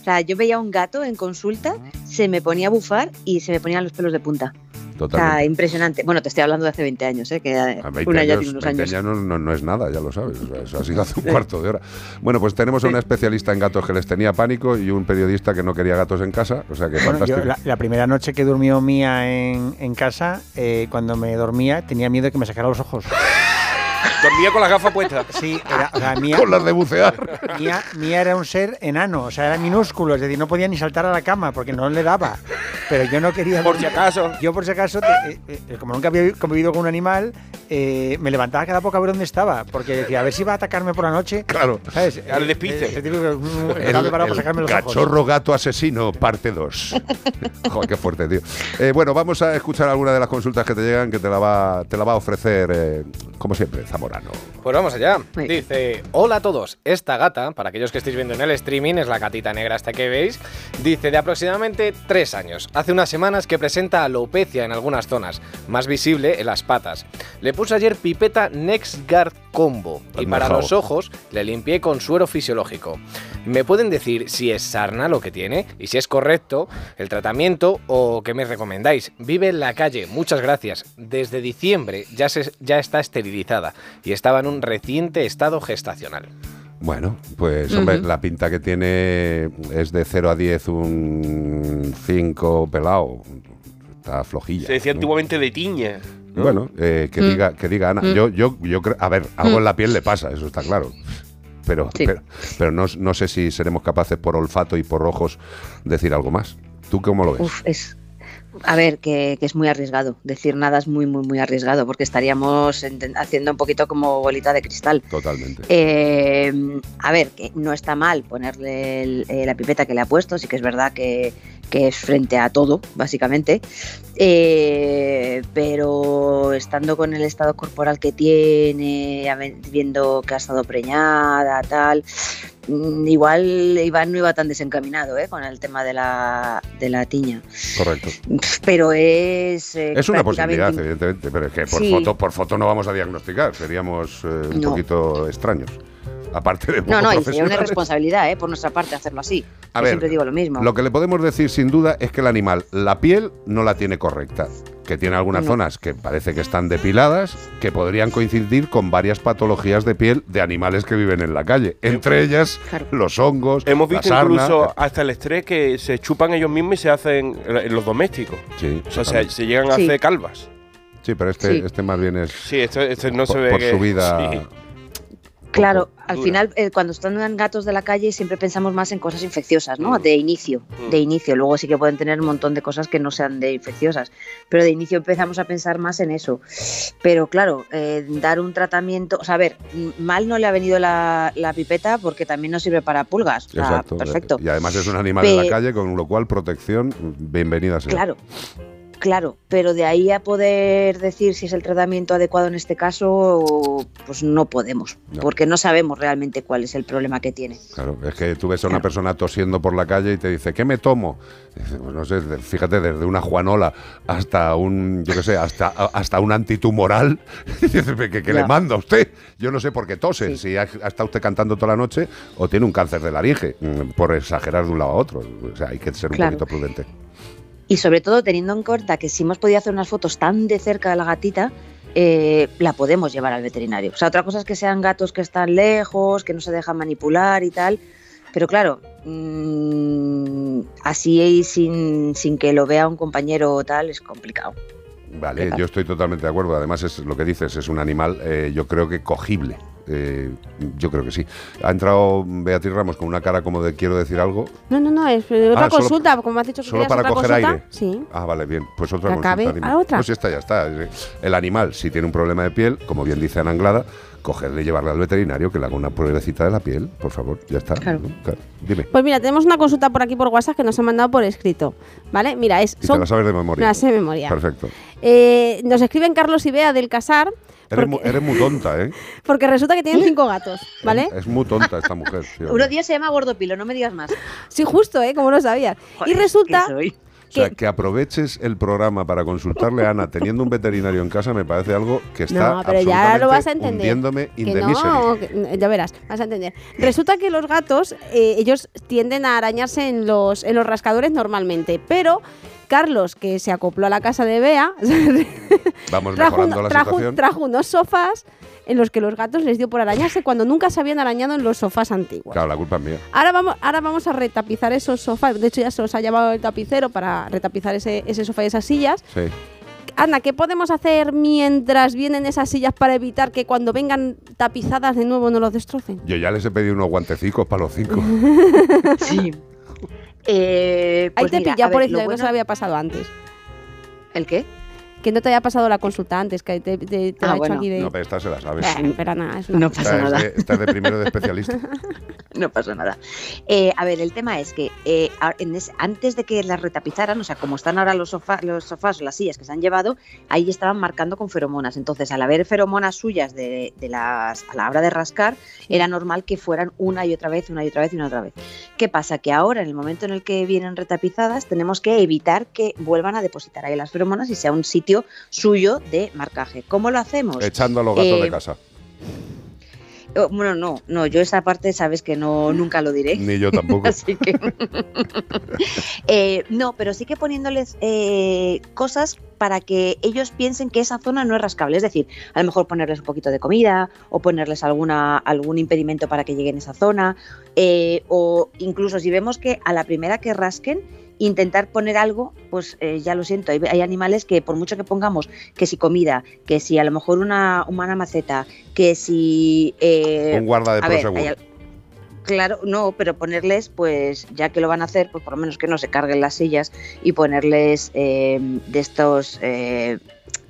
O sea, yo veía un gato en consulta, se me ponía a bufar y se me ponían los pelos de punta. O sea, Totalmente. impresionante. Bueno, te estoy hablando de hace 20 años, ¿eh? que A 20 una ya años, tiene unos 20 años. años no, no- no es nada, ya lo sabes. O sea, eso ha sido hace un cuarto de hora. Bueno, pues tenemos a una especialista en gatos que les tenía pánico y un periodista que no quería gatos en casa. O sea que Bueno, yo la, la primera noche que durmió Mía en, en casa, eh, cuando me dormía, tenía miedo de que me sacara los ojos. (laughs) Dormía con las gafas puestas. Sí, era, o sea, Mía, Con las de bucear. Mía, Mía era un ser enano, o sea, era minúsculo, es decir, no podía ni saltar a la cama porque no le daba. Pero yo no quería. Por si acaso. Yo, por si acaso, te- eh, eh, como nunca había convivido con un animal, eh, me levantaba cada poco a ver dónde estaba, porque decía, a ver si va a atacarme por la noche. Claro. ¿Sabes? Al despiste. Ese típico, El, estaba preparado para el sacarme los ojos. cachorro gato asesino, parte 2. (laughs) Joder, qué fuerte, tío. Eh, bueno, vamos a escuchar alguna de las consultas que te llegan, que te la va, te la va a ofrecer, eh, como siempre, Pues vamos allá. Dice, hola a todos. Esta gata, para aquellos que estéis viendo en el streaming, es la gatita negra esta que veis. Dice, de aproximadamente tres años. Hace unas semanas que presenta alopecia en algunas zonas, más visible en las patas. Le puse ayer pipeta NextGuard Combo y para los ojos le limpié con suero fisiológico. ¿Me pueden decir si es sarna lo que tiene y si es correcto el tratamiento o qué me recomendáis? Vive en la calle, muchas gracias. Desde diciembre ya, se, ya está esterilizada y estaba en un reciente estado gestacional. Bueno, pues hombre, la pinta que tiene es de 0 a 10 un 5 pelado. Está flojilla. Se decía ¿no? antiguamente de tiña. ¿no? Bueno, eh, que, Mm. diga, que diga Ana. Mm. Yo, yo, yo creo, a ver, algo Mm. en la piel le pasa, eso está claro. Pero, Sí. pero, pero no, no sé si seremos capaces por olfato y por ojos decir algo más. ¿Tú cómo lo ves? Uf, es. A ver, que, que es muy arriesgado. Decir nada es muy, muy, muy arriesgado, porque estaríamos haciendo un poquito como bolita de cristal. Totalmente. Eh, a ver, que no está mal ponerle el- eh, la pipeta que le ha puesto, sí que es verdad que, que es frente a todo, básicamente, Eh, pero estando con el estado corporal que tiene, viendo que ha estado preñada, tal, igual Iván no iba tan desencaminado ¿eh? con el tema de la, de la tiña. Correcto. Pero es... eh, Es una prácticamente posibilidad, evidentemente, pero es que por, Sí. foto, por foto no vamos a diagnosticar, seríamos eh, un No. poquito extraños. Aparte de No, no, y sería una profesionales. irresponsabilidad ¿eh? por nuestra parte hacerlo así. A Yo ver, siempre digo lo mismo. Lo que le podemos decir sin duda es que el animal, la piel no la tiene correcta, que tiene algunas No. zonas que parece que están depiladas, que podrían coincidir con varias patologías de piel de animales que viven en la calle, entre ellas Claro. los hongos, Hemos la visto sarna. incluso hasta el estrés que se chupan ellos mismos y se hacen en los domésticos. Sí, O sea, se, se llegan a hacer calvas. Sí, pero este, Sí. este más bien es Sí, esto, esto no se por, ve por que- su vida. (laughs) sí. Claro, al final, eh, cuando están gatos de la calle, siempre pensamos más en cosas infecciosas, ¿no? Mm. De inicio, Mm. de inicio. Luego sí que pueden tener un montón de cosas que no sean de infecciosas, pero de inicio empezamos a pensar más en eso. Pero claro, eh, dar un tratamiento, o sea, a ver, mal no le ha venido la, la pipeta porque también nos sirve para pulgas. Exacto. perfecto. Y además es un animal de la calle, con lo cual protección, bienvenida sea. Claro, claro, pero de ahí a poder decir si es el tratamiento adecuado en este caso, pues no podemos, No. porque no sabemos realmente cuál es el problema que tiene. Claro, es que tú ves a una Claro. persona tosiendo por la calle y te dice, ¿qué me tomo? (laughs) Pues no sé, fíjate, desde una juanola hasta un, yo qué sé, hasta, hasta un antitumoral. (laughs) Dice, ¿qué, qué le manda a usted? Yo no sé por qué tose, Sí. si ha, ha estado usted cantando toda la noche o tiene un cáncer de laringe, mm, por exagerar de un lado a otro. O sea, hay que ser un poquito prudente. Y sobre todo teniendo en cuenta que si hemos podido hacer unas fotos tan de cerca de la gatita, eh, la podemos llevar al veterinario. O sea, otra cosa es que sean gatos que están lejos, que no se dejan manipular y tal. Pero claro, mm, así sin, sin que lo vea un compañero o tal es complicado. Vale, yo estoy totalmente de acuerdo. Además, es lo que dices, es un animal, eh, yo creo que cogible. Eh, yo creo que sí. Ha entrado Beatriz Ramos con una cara como de quiero decir algo. No, no, no, es otra Ah, solo- consulta, como has dicho que Solo para otra coger consulta. aire. Sí. Ah, vale, bien. Pues otra ¿Que consulta. acabe a otra? Pues esta ya está. El animal, si tiene un problema de piel, como bien dice Ana Anglada, cogerle y llevarle al veterinario que le haga una pruebecita de la piel, por favor. Ya está. Claro. Dime. Pues mira, tenemos una consulta por aquí por WhatsApp que nos han mandado por escrito. ¿Vale? Mira, es. Y te la sabes de memoria. Me la sé de memoria. Perfecto. Eh, nos escriben Carlos y Bea del Casar. Eres, mu- eres muy tonta, ¿eh? (laughs) Porque resulta que tienen cinco gatos, ¿vale? Es muy tonta esta mujer. tío. (laughs) Uno día se llama Gordopilo, no me digas más. Sí, justo, ¿eh? Como lo sabías. y resulta. O sea, que aproveches el programa para consultarle a Ana teniendo un veterinario en casa me parece algo que está No, pero ya lo vas a absolutamente entender. hundiéndome in Que the no, que- ya verás, vas a entender. Resulta que los gatos, eh, ellos tienden a arañarse en los, en los rascadores normalmente, pero Carlos, que se acopló a la casa de Bea, (laughs) Vamos trajo, mejorando un- la trajo- situación. trajo unos sofás en los que los gatos les dio por arañarse cuando nunca se habían arañado en los sofás antiguos. Claro, la culpa es mía. Ahora vamos, ahora vamos a retapizar esos sofás. De hecho, ya se los ha llevado el tapicero para retapizar ese, ese sofá y esas sillas. Sí. Ana, ¿qué podemos hacer mientras vienen esas sillas para evitar que cuando vengan tapizadas de nuevo no los destrocen? Yo ya les he pedido unos guantecicos para los cinco. (laughs) Sí. Eh, Ahí pues te mira, pilla por decir lo que no se bueno- había pasado antes. ¿El qué? Que no te había pasado la consulta antes, que te, te- te Ah, la he hecho aquí de... No, pero esta se la sabes. Eh, pero nada, es una No pasa Esta es nada. de- esta es de primero de especialista. (laughs) no pasa nada. Eh, a ver, el tema es que eh, antes de que las retapizaran, o sea, como están ahora los, sofá- los sofás o las sillas que se han llevado, ahí estaban marcando con feromonas. Entonces, al haber feromonas suyas de, de las, a la hora de rascar, era normal que fueran una y otra vez, una y otra vez y una otra vez. ¿Qué pasa? Que ahora, en el momento en el que vienen retapizadas, tenemos que evitar que vuelvan a depositar ahí las feromonas y sea un sitio suyo de marcaje. ¿Cómo lo hacemos? Echando a los gatos de Eh, casa. Oh, Bueno, no, no, yo esa parte sabes que no nunca lo diré. Ni yo tampoco. (laughs) Así que. (laughs) Eh, no, pero sí que poniéndoles eh, cosas para que ellos piensen que esa zona no es rascable. Es decir, a lo mejor ponerles un poquito de comida o ponerles alguna, algún impedimento para que lleguen a esa zona. eh, o incluso si vemos que a la primera que rasquen, intentar poner algo, pues eh, ya lo siento, hay, hay animales que por mucho que pongamos que si comida, que si a lo mejor una, una maceta, que si... eh, Un guarda de al- Claro, no, pero ponerles, pues ya que lo van a hacer, pues por lo menos que no se carguen las sillas y ponerles eh, de estos, eh,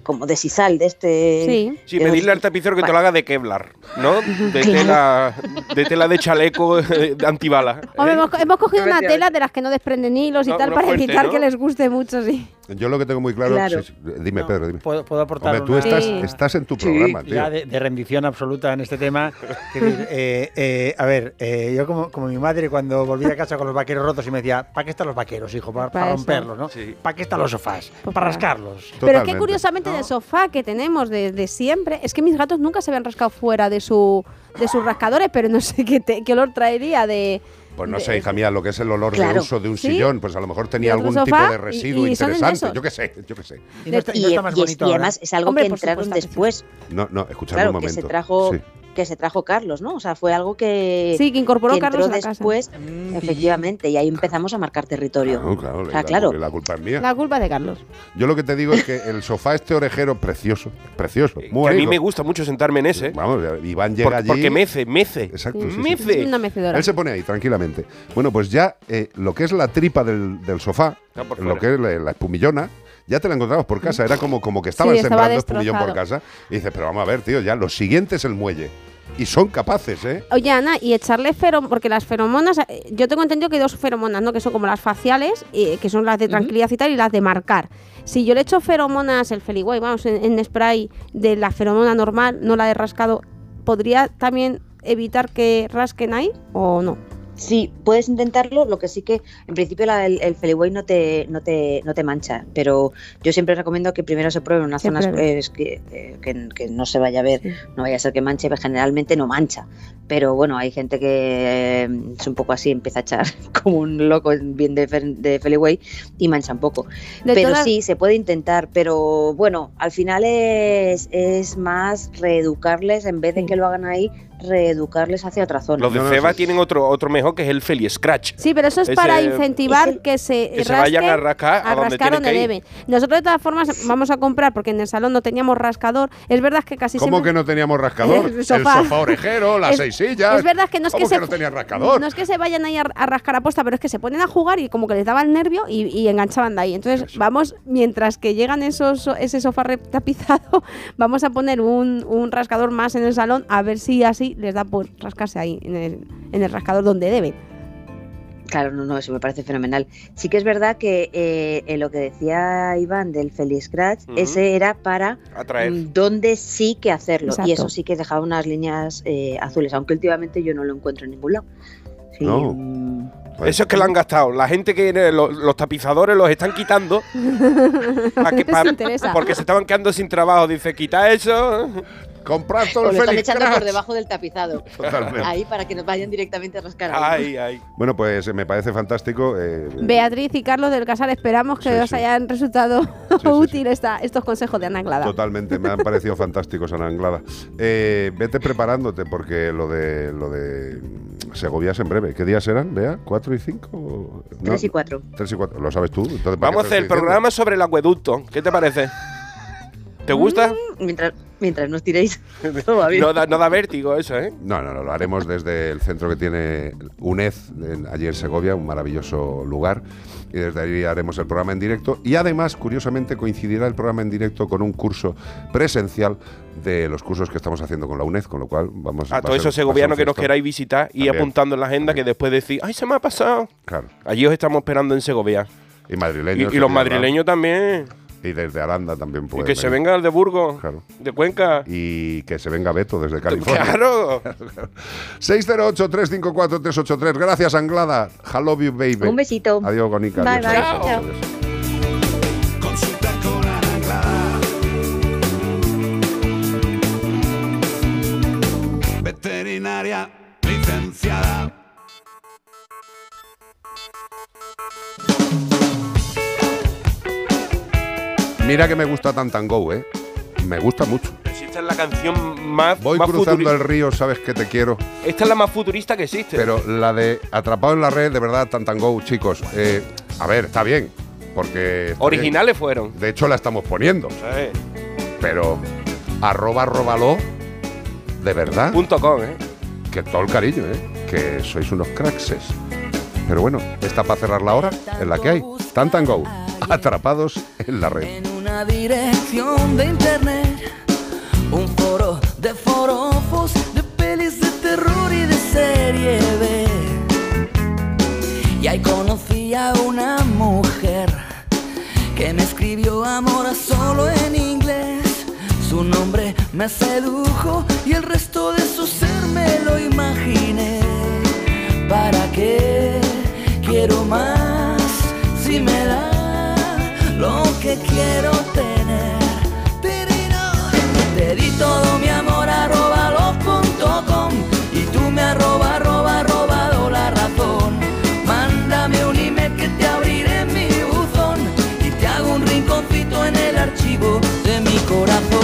como de sisal, de este... Sí. Sí, de pedirle los- al tapicero que te lo haga de Kevlar, ¿no? De Claro. tela, de tela de chaleco eh, (laughs) de antibala. Hombre, ¿eh? hemos, hemos cogido una tela de las que no desprenden hilos y tal no para fuerte, evitar ¿no? que les guste mucho, sí. Yo lo que tengo muy claro. Claro. sí, sí, dime, Pedro, dime. ¿Puedo, puedo aportar Hombre, tú una- estás, Sí. estás en tu Sí. programa, tío. ya de, de rendición absoluta en este tema. (laughs) Eh, eh, a ver, eh, yo como, como mi madre cuando volví a casa con los vaqueros rotos y me decía, ¿para qué están los vaqueros, hijo? Para, Para para eso. romperlos, ¿no? Sí. ¿Para qué están los sofás? Pues para para- rascarlos. Pero es que curiosamente del sofá que tenemos desde siempre, es que mis gatos nunca se habían rascado fuera de su de sus rascadores, pero no sé qué, te- qué olor traería de... Pues no de- sé, hija mía, lo que es el olor de Claro. uso de un ¿Sí? sillón, pues a lo mejor tenía ¿De algún tipo de residuo Y- y de interesante. Yo qué sé, yo qué sé. Y no está, y no está más y es- y además es algo Hombre, que entraron supuesto que después. No, no, escuchadme Claro, un que momento. se trajo Sí. Que se trajo Carlos, ¿no? O sea, fue algo que, Sí, que incorporó que Carlos entró a la casa. después, efectivamente, y ahí empezamos a marcar territorio. Claro, claro, O sea, la, claro. la culpa es mía. La culpa es de Carlos. Yo lo que te digo es que el sofá este orejero precioso, precioso, Que muy a mí me gusta mucho sentarme en ese. Vamos, Iván llega por- allí. porque mece, mece. Exacto, sí, sí. Mece. Una mecedora. Él se pone ahí tranquilamente. Bueno, pues ya eh, lo que es la tripa del, del sofá, lo que es la, la espumillona, ya te la encontrabas por casa. Era como, como que estaban Sí, estaba sembrando espumillón por destrozado. casa. Y dices, pero vamos a ver, tío, ya lo siguiente es el muelle. Y son capaces, ¿eh? Oye, Ana, y echarle feromonas, porque las feromonas, eh, yo tengo entendido que hay dos feromonas, ¿no? Que son como las faciales, eh, que son las de tranquilidad y tal, y las de marcar. Si yo le echo feromonas, el Feliway, vamos, en, en spray de la feromona normal, no la de rascado, ¿podría también evitar que rasquen ahí o no? Sí, puedes intentarlo, lo que sí que en principio la- el, el Feliway no te, no, te, no te mancha, pero yo siempre recomiendo que primero se pruebe en unas zonas eh, que, eh, que, que no se vaya a ver, no vaya a ser que manche, pero generalmente no mancha. pero bueno, hay gente que eh, es un poco así, empieza a echar (laughs) como un loco bien de, de Feliway y mancha un poco. De pero sí, se puede intentar, pero bueno, al final es, es más reeducarles, en vez de que lo hagan ahí, reeducarles hacia otra zona. Los de Ceba tienen otro, otro mejor que es el Feli Scratch. Sí, pero eso es Ese- para incentivar que se, que se vayan a rascar a donde rascar ir. deben. Nosotros de todas formas vamos a comprar porque en el salón no teníamos rascador. Es verdad que casi ¿Cómo siempre que no teníamos rascador? (laughs) El El sofá. orejero, las Es- seis sillas. Es verdad que no es ¿Cómo que, se no rascador? No es que se vayan ahí a, a rascar a posta, pero es que se ponen a jugar y como que les daba el nervio y, y enganchaban de ahí. Entonces, vamos, mientras que llegan esos ese sofá retapizado, (laughs) vamos a poner un, un rascador más en el salón a ver si así les da por rascarse ahí en el, en el rascador donde deben. Claro, no, no, eso me parece fenomenal. Sí que es verdad que eh, en lo que decía Iván del Feliz Scratch, ese era para Atraer. mm, donde sí que hacerlo. Exacto. Y eso sí que dejaba unas líneas eh, azules, aunque últimamente yo no lo encuentro en ningún lado. Sí, No. mm, Eso es que lo han gastado. La gente que eh, lo- los, tapizadores los están quitando (laughs) que pa- porque se estaban quedando sin trabajo. Dice, quita eso. Comprar o lo están echando por debajo del tapizado. (laughs) Totalmente. Ahí para que nos vayan directamente a rascar. Ay, ay. Bueno, pues eh, me parece fantástico. eh, Beatriz y Carlos del Casal, esperamos que Sí, os sí. hayan resultado útil esta- estos consejos de Ana Anglada. Totalmente, me han parecido fantásticos, Ana Anglada. Eh, vete preparándote porque lo de lo de Segovia es en breve. ¿Qué días eran, Bea? ¿Cuatro y cinco? No, Tres y cuatro. Tres y cuatro. ¿Lo sabes tú? Entonces, ¿para Vamos a hacer el estoy diciendo? programa sobre el acueducto. ¿Qué te parece? ¿Te gusta? Mm, Mientras, mientras nos tiréis. (laughs) todo. No da, no da vértigo eso, ¿eh? No, no, no, lo haremos desde el centro que tiene UNED, en- allí en Segovia, un maravilloso lugar. Y desde ahí haremos el programa en directo. Y además, curiosamente, coincidirá el programa en directo con un curso presencial de los cursos que estamos haciendo con la UNED, con lo cual vamos A a ser un segovianos que nos queráis visitar y También. apuntando en la agenda que después decís, ¡ay, se me ha pasado! Claro. Allí os estamos esperando en Segovia. Y Y, madrileños. y los madrileños también. Y desde Aranda también Y pueden que se venir. venga el de Burgos, de Cuenca. Y que se venga Beto desde California. ¡Claro! (laughs) 608-354-383. Gracias, Anglada. Hello you, baby. Un besito. Adiós, Gonica. Bye, Adiós, bye. Chao. adiós. Consulta con Ana Anglada. Veterinaria licenciada. Mira que me gusta Tantango, ¿eh? Me gusta mucho. Esta es la canción más, Voy más cruzando futurista. el río, sabes que te quiero. Esta es la más futurista que existe. Pero la de Atrapado en la red, de verdad, Tantango, chicos. eh, a ver, está bien. Porque. Originales fueron. De hecho, la estamos poniendo. Pero. Arroba, arróbalo. De verdad. Punto com, ¿eh? Que todo el cariño, ¿eh? Que sois unos crackses. Pero bueno, está para cerrar la hora en la que hay. Tantango. Atrapados en la red. una dirección de internet, un foro de forofos, de pelis de terror y de serie B. Y ahí conocí a una mujer que me escribió amor solo en inglés. Su nombre me sedujo y el resto de su ser me lo imaginé. ¿Para qué quiero más si me da lo que quiero tener? Te di todo mi amor arroba los.com y tú me arroba arroba robado la razón. Mándame un email que te abriré mi buzón y te hago un rinconcito en el archivo de mi corazón.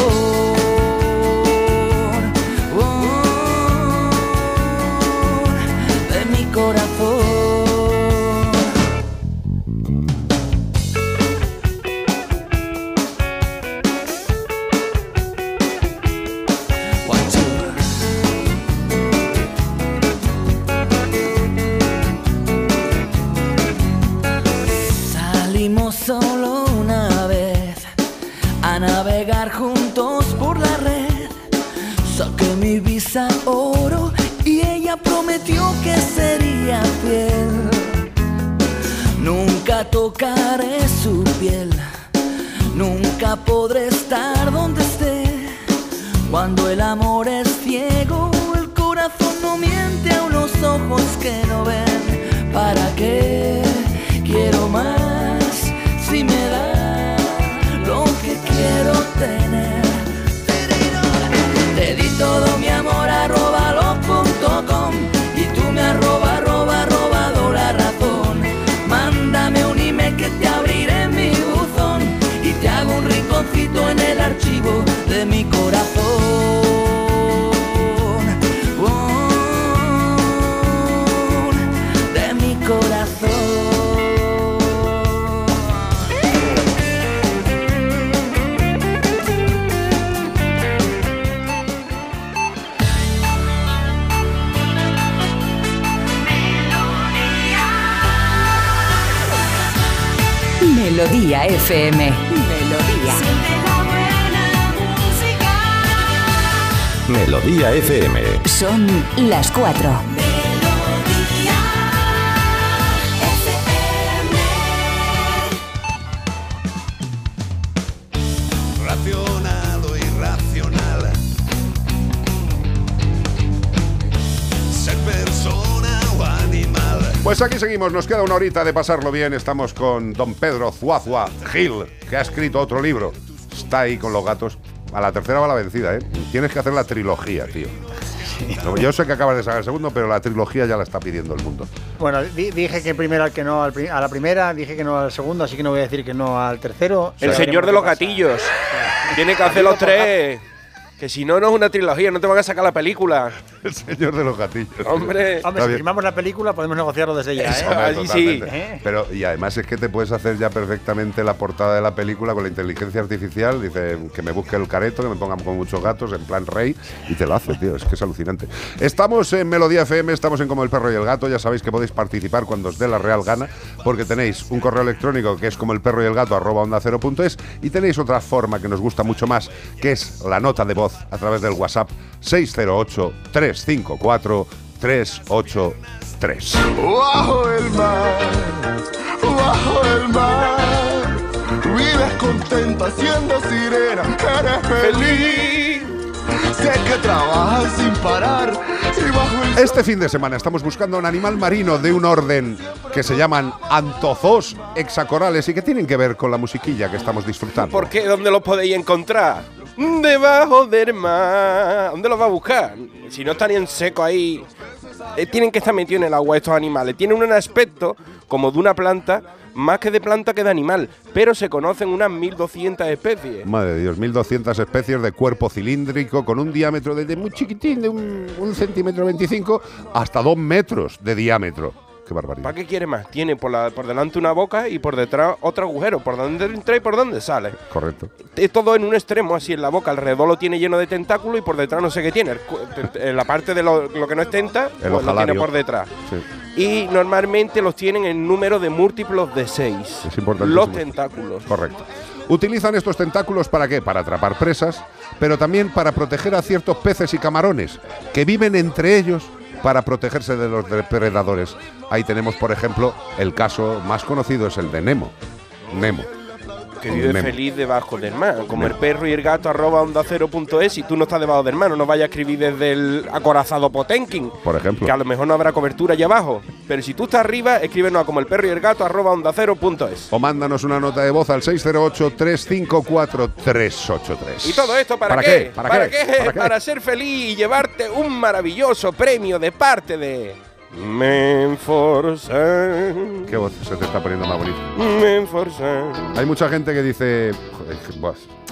Sería fiel. Nunca tocaré su piel, nunca podré estar donde esté. Cuando el amor es ciego, el corazón no miente a unos ojos que no ven. ¿Para qué quiero más si me da lo que quiero tener? Te di todo mi amor arroba los puntos mi corazón. Oh, de mi corazón. Melodía FM. Melodía FM. Son las 4. Racional o irracional. Ser persona o animal. Pues aquí seguimos, nos queda una horita de pasarlo bien. Estamos con don Pedro Zuazua Gil, que ha escrito otro libro. Está ahí con los gatos. A la tercera va la vencida, ¿eh? Tienes que hacer la trilogía, tío. Yo sé que acabas de sacar el segundo, pero la trilogía ya la está pidiendo el mundo. Bueno, di- dije que primero al que no al pri- a la primera, dije que no al segundo, así que no voy a decir que no al tercero. El Ya señor de qué los pasa. gatillos. (laughs) Tiene que hacer los tres. Que si no, no es una trilogía, no te van a sacar la película. (laughs) El señor de los gatillos. Hombre. Hombre, si firmamos la película podemos negociarlo desde ya, ¿eh? Hombre, Allí sí. ¿Eh? Pero, y además es que te puedes hacer ya perfectamente la portada de la película con la inteligencia artificial. Dice que me busque el careto, que me pongan con muchos gatos, en plan rey, y te lo hace, tío. Es que es alucinante. Estamos en Melodía FM, estamos en Como el Perro y el Gato. Ya sabéis que podéis participar cuando os dé la real gana, porque tenéis un correo electrónico que es como el perro y el gato, arroba onda cero punto es, y tenéis otra forma que nos gusta mucho más, que es la nota de voz a través del WhatsApp 608 354 383. Bajo el mar, bajo el mar, vives contenta siendo sirena, eres feliz. Sé que trabajas sin parar y bajo el Este fin de semana estamos buscando un animal marino de un orden que se llaman antozos hexacorales y que tienen que ver con la musiquilla que estamos disfrutando. ¿Por qué? ¿Dónde los podéis encontrar? Debajo del mar. ¿Dónde los va a buscar? Si no están en seco ahí. Eh, tienen que estar metidos en el agua estos animales. Tienen un aspecto como de una planta, más que de planta que de animal. Pero se conocen unas 1200 especies. Madre de Dios, 1200 especies de cuerpo cilíndrico con un diámetro desde muy chiquitín, de un, centímetro 25 hasta dos metros de diámetro. Qué barbaridad. ¿Para qué quiere más? Tiene por, la, por delante una boca y por detrás otro agujero. Por donde entra y por donde sale. Correcto. Es todo en un extremo, así en la boca. Alrededor lo tiene lleno de tentáculos y por detrás no sé qué tiene. En la parte de lo, lo que no es tenta, pues lo tiene por detrás. Sí. Y normalmente los tienen en número de múltiplos de 6. Es importantísimo. Los tentáculos. Correcto. Utilizan estos tentáculos para qué? Para atrapar presas, pero también para proteger a ciertos peces y camarones que viven entre ellos para protegerse de los depredadores. Ahí tenemos, por ejemplo, el caso más conocido es el de Nemo. Nemo. Que vive feliz debajo del mar. Como el perro y el gato arroba onda cero punto es y tú no estás debajo del mar. No nos vayas a escribir desde el acorazado Potenkin. Por ejemplo. Que a lo mejor no habrá cobertura allá abajo. Pero si tú estás arriba, escríbenos a como el perro y el gato arroba onda cero punto es. O mándanos una nota de voz al 608-354-383. ¿Y todo esto para, ¿Para qué? qué? ¿Para qué? ¿Para qué? ser feliz y llevarte un maravilloso premio de parte de Menforsan. Qué voz se te está poniendo más bonita. Menforsan. Hay mucha gente que dice. joder,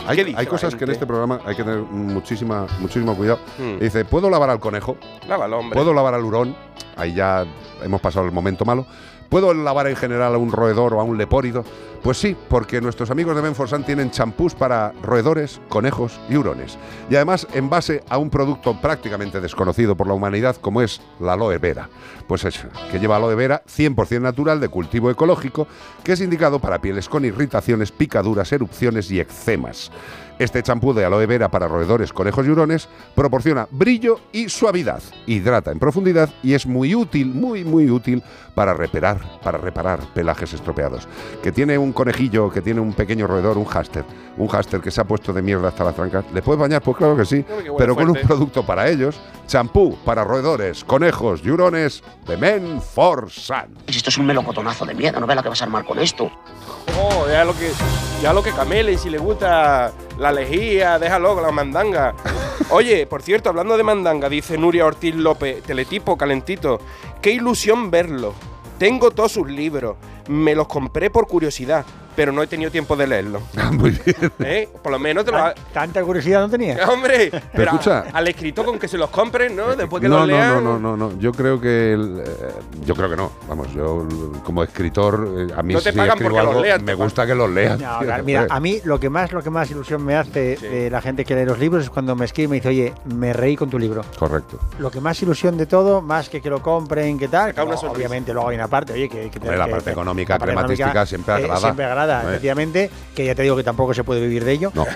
hay, ¿Qué dice hay la cosas que en este programa hay que tener muchísima, muchísimo cuidado. Hmm. Dice: ¿Puedo lavar al conejo? Lávalo, hombre. ¿Puedo lavar al hurón? Ahí ya hemos pasado el momento malo. ¿Puedo lavar en general a un roedor o a un lepórido? Pues sí, porque nuestros amigos de Menforsan tienen champús para roedores, conejos y hurones. Y además en base a un producto prácticamente desconocido por la humanidad como es la aloe vera. Pues eso, que lleva aloe vera 100% natural de cultivo ecológico, que es indicado para pieles con irritaciones, picaduras, erupciones y eczemas. Este champú de aloe vera para roedores, conejos y hurones proporciona brillo y suavidad, hidrata en profundidad y es muy útil, muy muy útil para reparar, para reparar pelajes estropeados. Que tiene un conejillo, que tiene un pequeño roedor, un háster, un háster que se ha puesto de mierda hasta las trancas. ¿Le puedes bañar? Pues claro que sí, pero con un producto para ellos, champú para roedores, conejos y hurones de Men for Sun. Esto es un melocotonazo de miedo, no veas la que vas a armar con esto. Oh, ya lo que, ya lo que camele, si le gusta la lejía, déjalo, la mandanga. (laughs) Oye, por cierto, hablando de mandanga, dice Nuria Ortiz López, teletipo calentito, qué ilusión verlo. Tengo todos sus libros, me los compré por curiosidad, pero no he tenido tiempo de leerlo. (laughs) Muy bien. (laughs) ¿Eh? Por lo menos te lo ha- Tanta curiosidad no tenía. (laughs) ¡Hombre! Pero escucha. al escritor con que se los compren, ¿no? Después que no, los no, lean. no, no, no, no. Yo creo que el, eh, yo creo que no. Vamos, yo como escritor eh, a mí No te si pagan los algo, leas, me gusta que los lean. No, tío, claro, mira, a mí lo que más lo que más ilusión me hace de la gente que lee los libros es cuando me escribe y me dice, oye, me reí con tu libro. Correcto. Lo que más ilusión de todo, más que que lo compren, que tal, obviamente luego hay una parte, oye, que, que- Hombre, la que- parte económica, la parte crematística siempre eh, agrada. siempre agrada, Efectivamente, que ya te digo que tampoco se puede vivir de ello. No.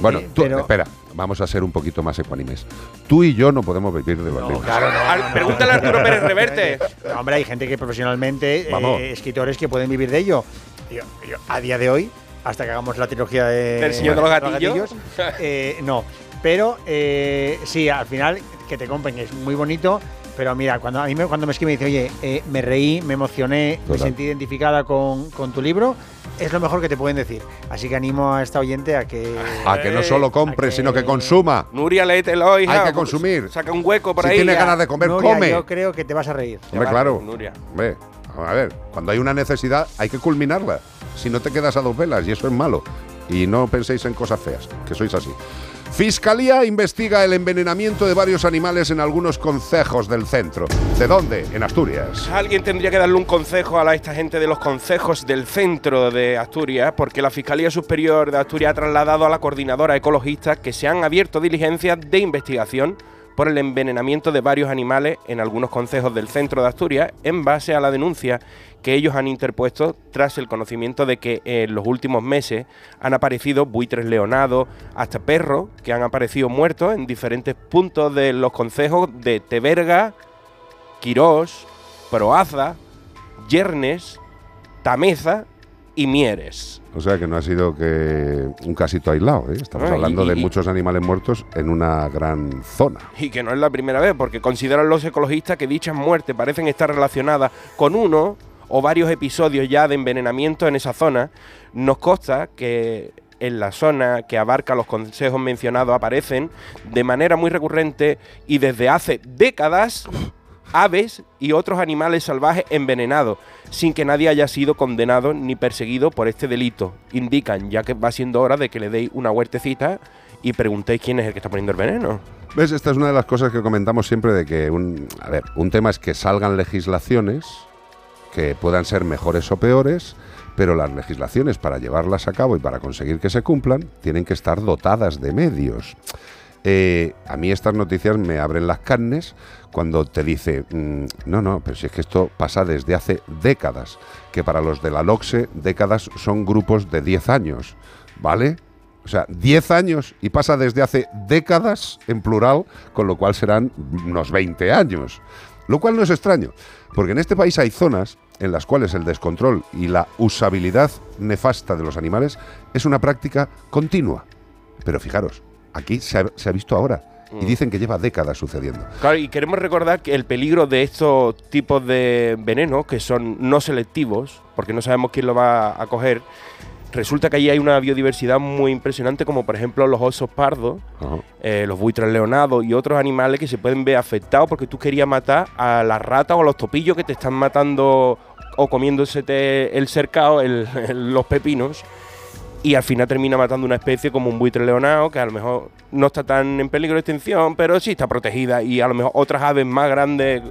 Bueno, tú, pero- espera, vamos a ser un poquito más ecuánimes. Tú y yo no podemos vivir de los libros. Claro, no, Al- pregúntale a Arturo Pérez Reverte. No, hombre, hay gente que profesionalmente, eh, escritores que pueden vivir de ello. Yo- yo, a día de hoy, hasta que hagamos la trilogía de, Del Señor de los Gatillos. eh, no. Pero eh, sí, al final que te compren es muy bonito. Pero mira, cuando a mí me, cuando me escribe y me dice, oye, eh, me reí, me emocioné, me sentí identificada con, con tu libro, es lo mejor que te pueden decir. Así que animo a esta oyente a que. A que no solo compre, que- sino que consuma. Nuria, léetelo, hija. Hay que consumir. Saca un hueco por Si ahí. tiene ya. ganas de comer, Nuria, come. Yo creo que te vas a reír. Hombre, claro. Nuria. Hombre, a ver, cuando hay una necesidad hay que culminarla. Si no te quedas a dos velas y eso es malo. Y no penséis en cosas feas, que sois así. Fiscalía investiga el envenenamiento de varios animales en algunos concejos del centro. ¿De dónde? En Asturias. Alguien tendría que darle un consejo a esta gente de los consejos del centro de Asturias, porque la Fiscalía Superior de Asturias ha trasladado a la coordinadora ecologista que se han abierto diligencias de investigación por el envenenamiento de varios animales en algunos consejos del centro de Asturias, en base a la denuncia que ellos han interpuesto tras el conocimiento de que en los últimos meses han aparecido buitres leonados, hasta perros que han aparecido muertos en diferentes puntos de los consejos de Teberga, Quirós, Proaza, Yernes, Tameza y Mieres. O sea que no ha sido que un casito aislado. ¿eh? Estamos Ah, y- hablando de y- muchos animales muertos en una gran zona. Y que no es la primera vez, porque consideran los ecologistas que dichas muertes parecen estar relacionadas con uno o varios episodios ya de envenenamiento en esa zona. Nos consta que en la zona que abarca los consejos mencionados aparecen de manera muy recurrente y desde hace décadas aves y otros animales salvajes envenenados, sin que nadie haya sido condenado ni perseguido por este delito. Indican, ya que va siendo hora de que le deis una huertecita y preguntéis quién es el que está poniendo el veneno. ¿Ves? Esta es una de las cosas que comentamos siempre de que un, a ver, un tema es que salgan legislaciones que puedan ser mejores o peores, pero las legislaciones para llevarlas a cabo y para conseguir que se cumplan tienen que estar dotadas de medios. Eh, a mí estas noticias me abren las carnes cuando te dice, mm, no, no, pero si es que esto pasa desde hace décadas, que para los de la LOCSE décadas son grupos de 10 años, ¿vale? O sea, 10 años y pasa desde hace décadas en plural, con lo cual serán unos 20 años. Lo cual no es extraño, porque en este país hay zonas en las cuales el descontrol y la usabilidad nefasta de los animales es una práctica continua. Pero fijaros, aquí se ha, se ha visto ahora y Mm. dicen que lleva décadas sucediendo. Claro, y queremos recordar que el peligro de estos tipos de venenos, que son no selectivos, porque no sabemos quién lo va a coger, resulta que allí hay una biodiversidad muy impresionante, como por ejemplo los osos pardos, eh, los buitres leonados y otros animales que se pueden ver afectados porque tú querías matar a las ratas o a los topillos que te están matando o comiéndose el cercado, el- el- (laughs) los pepinos. Y al final termina matando una especie como un buitre leonado, que a lo mejor no está tan en peligro de extinción, pero sí está protegida. Y a lo mejor otras aves más grandes,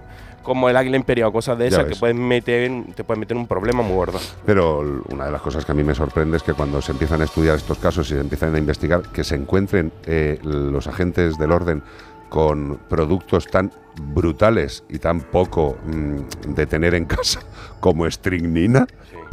como el águila imperial o cosas de esas, que pueden meter, te pueden meter en un problema muy gordo. Pero una de las cosas que a mí me sorprende es que cuando se empiezan a estudiar estos casos y se empiezan a investigar, que se encuentren eh, los agentes del orden con productos tan brutales y tan poco mm, de tener en casa como estricnina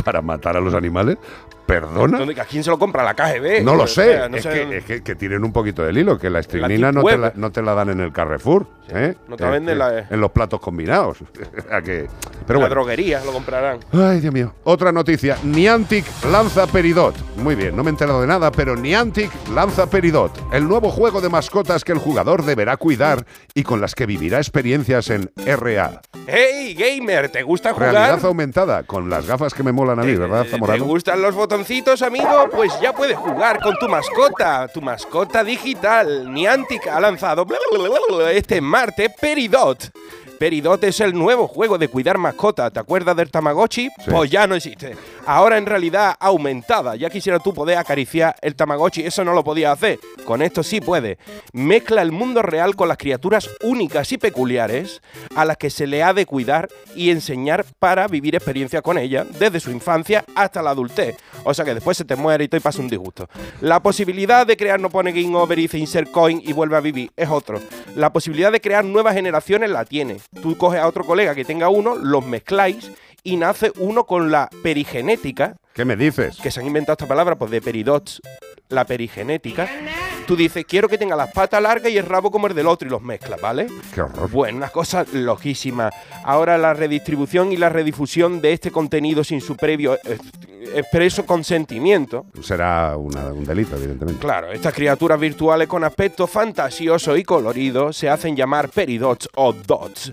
para matar a los animales. ¿Perdona? ¿Dónde- ¿A quién se lo compra? ¿La KGB? No lo sé, sea, no es, sé. que, es que- que tienen un poquito del hilo, que la estricnina no te la, no te la dan en el Carrefour, ¿eh? no te la Eh, venden eh, la- en los platos combinados. (laughs) A que- pero la bueno. droguería lo comprarán. Ay, Dios mío. Otra noticia. Niantic lanza Peridot. Muy bien, no me he enterado de nada, pero Niantic lanza Peridot. El nuevo juego de mascotas que el jugador deberá cuidar y con las que vivirá experiencias en RA. ¡Hey, gamer! ¿Te gusta jugar? Realidad aumentada, con las gafas que me molan a mí, ¿verdad, ¿Te Zamorano? gustan los botoncitos, amigo? Pues ya puedes jugar con tu mascota, tu mascota digital. Niantic ha lanzado este martes Peridot. Peridot es el nuevo juego de cuidar mascota. ¿Te acuerdas del Tamagotchi? Sí. Pues ya no existe. Ahora en realidad aumentada. Ya quisiera tú poder acariciar el Tamagotchi. Eso no lo podías hacer. Con esto sí puede. Mezcla el mundo real con las criaturas únicas y peculiares a las que se le ha de cuidar y enseñar para vivir experiencias con ellas desde su infancia hasta la adultez. O sea que después se te muere y y pasa un disgusto. La posibilidad de crear no pone game over y dice insert coin y vuelve a vivir es otro. La posibilidad de crear nuevas generaciones la tiene. Tú coges a otro colega que tenga uno, los mezcláis y nace uno con la perigenética. ¿Qué me dices? Que se han inventado esta palabra, pues de peridots, la perigenética. Tú dices, quiero que tenga las patas largas y el rabo como el del otro y los mezclas, ¿vale? Qué horror. Bueno, una cosa loquísima. Ahora la redistribución y la redifusión de este contenido sin su previo eh, expreso consentimiento. Será una- un delito, evidentemente. Claro, estas criaturas virtuales con aspecto fantasioso y colorido se hacen llamar peridots o dots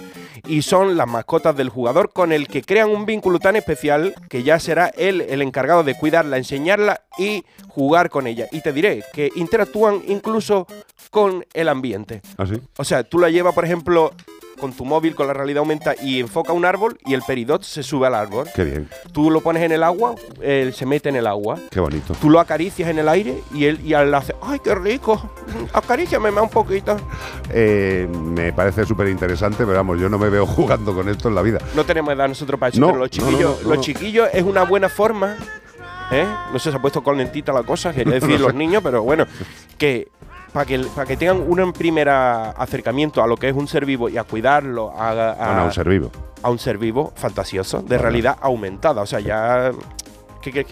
y son las mascotas del jugador con el que crean un vínculo tan especial que ya será él el encargado de cuidarla, enseñarla y jugar con ella. Y te diré que interactúan incluso con el ambiente. ¿Ah, sí? O sea, tú la llevas, por ejemplo, con tu móvil, con la realidad aumenta y enfoca un árbol y el peridot se sube al árbol. Qué bien. Tú lo pones en el agua, él se mete en el agua. Qué bonito. Tú lo acaricias en el aire y él y él hace, ¡ay, qué rico! Acaríciame un poquito. Eh, me parece súper interesante, pero vamos, yo no me veo jugando con esto en la vida. No tenemos edad nosotros para eso, No, pero los no, no, chiquillos, no, los chiquillos es una buena forma, ¿eh? No sé, se ha puesto calentita la cosa, quería decir los (laughs) niños, pero bueno, que para que, para que tengan un primer acercamiento a lo que es un ser vivo y a cuidarlo, a, a- Bueno, un ser vivo. a un ser vivo fantasioso, de realidad aumentada. O sea, ya. ¿Qué, qué?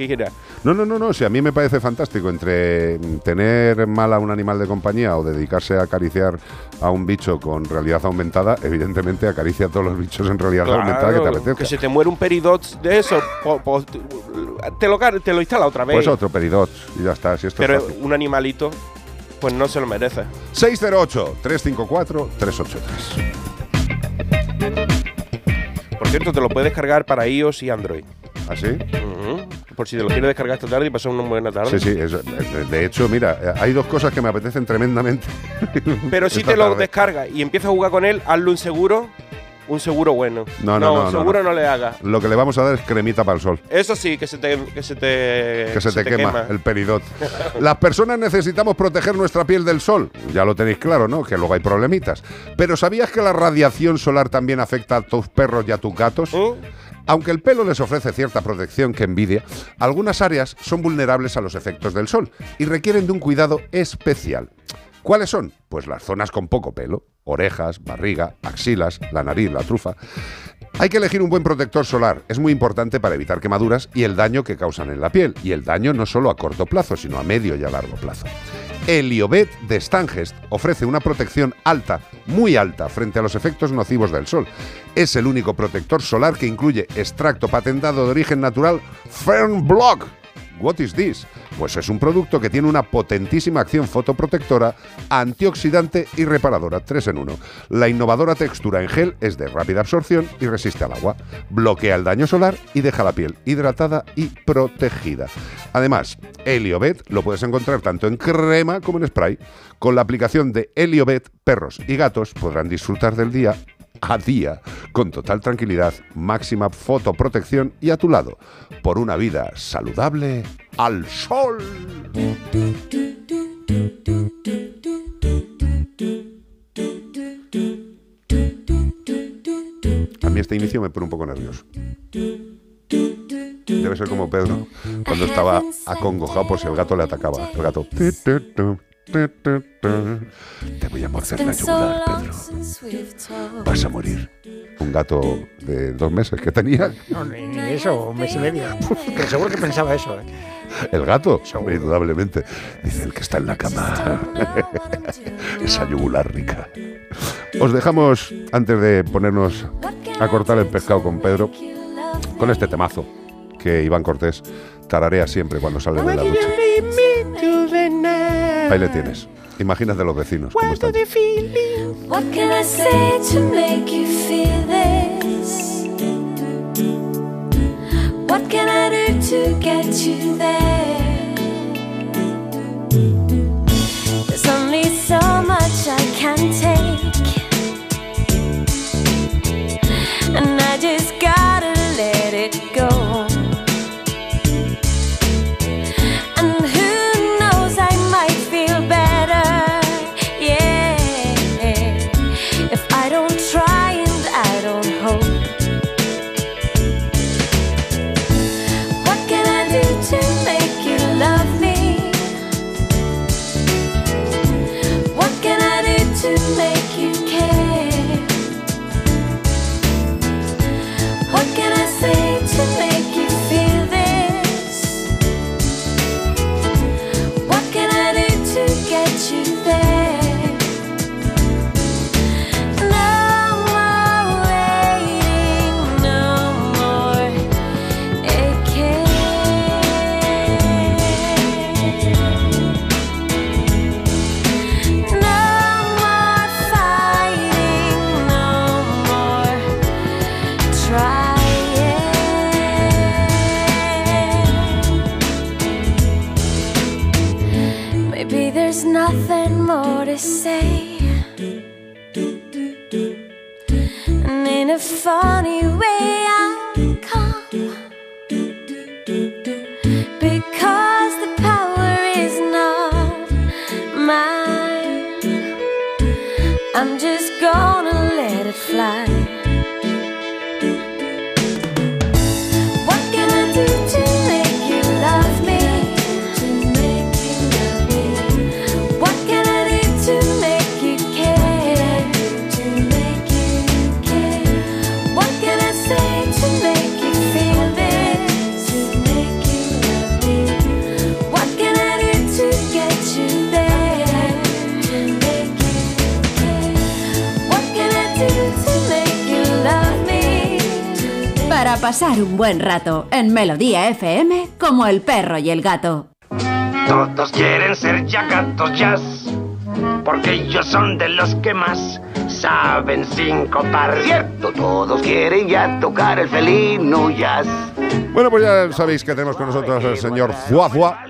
No, no, no, no. Si a mí me parece fantástico entre mm, tener mal a un animal de compañía o dedicarse a acariciar a un bicho con realidad aumentada, evidentemente acaricia a todos los bichos en realidad aumentada que te apetezca. que se te muere un peridot de eso, po- po- te, lo, te lo instala otra vez. Pues otro peridot y ya está. Si esto pero es un animalito, pues no se lo merece. 608-354-383. Por cierto, te lo puedes descargar para iOS y Android. ¿Ah, sí? Por si te lo quieres descargar esta tarde y pasar una buena tarde. Sí, sí. es- de hecho, mira, eh, hay dos cosas que me apetecen tremendamente. (laughs) Pero si te lo tarde. descargas y empiezas a jugar con él, hazlo un seguro, un seguro bueno. No, no, no, no, seguro no, no. le hagas. Lo que le vamos a dar es cremita para el sol. Eso sí, que se te, que se te, que se, te, quema, el peridot. (laughs) Las personas necesitamos proteger nuestra piel del sol. Ya lo tenéis claro, ¿no? Que luego hay problemitas. Pero ¿sabías que la radiación solar también afecta a tus perros y a tus gatos? Aunque el pelo les ofrece cierta protección que envidia, algunas áreas son vulnerables a los efectos del sol y requieren de un cuidado especial. ¿Cuáles son? Pues las zonas con poco pelo, orejas, barriga, axilas, la nariz, la trufa. Hay que elegir un buen protector solar. Es muy importante para evitar quemaduras y el daño que causan en la piel. Y el daño no solo a corto plazo, sino a medio y a largo plazo. Heliobet de Stangest ofrece una protección alta, muy alta, frente a los efectos nocivos del sol. Es el único protector solar que incluye extracto patentado de origen natural Fern Block. What is this? Pues es un producto que tiene una potentísima acción fotoprotectora, antioxidante y reparadora 3 en 1. La innovadora textura en gel es de rápida absorción y resiste al agua. Bloquea el daño solar y deja la piel hidratada y protegida. Además, Heliobet lo puedes encontrar tanto en crema como en spray. Con la aplicación de Heliobet, perros y gatos podrán disfrutar del día a día, con total tranquilidad, máxima fotoprotección y a tu lado, por una vida saludable al sol. A mí este inicio me pone un poco nervioso. Debe ser como Pedro cuando estaba acongojado por si el gato le atacaba. El gato. Te voy a morder la yugular, Pedro. Vas a morir. Un gato de dos meses que tenía. No, ni, ni eso, un mes y medio. Pero seguro que pensaba eso. ¿eh? El gato, hombre, indudablemente. Dice el que está en la cama. (laughs) Esa yugular rica. Os dejamos, antes de ponernos a cortar el pescado con Pedro, con este temazo que Iván Cortés tararea siempre cuando sale de la ducha. Ahí le tienes. Imagínate los vecinos cómo están. What can I say to make you feel this? What can I do to get you there? There's only so much I can take. nothing more to say. And in a funny way, I pasar un buen rato en Melodía FM como el perro y el gato. Todos quieren ser ya gatos jazz, porque ellos son de los que más saben sincopar. Cierto, todos quieren ya tocar el felino jazz. Bueno, pues ya sabéis que tenemos con nosotros al señor Fuafua,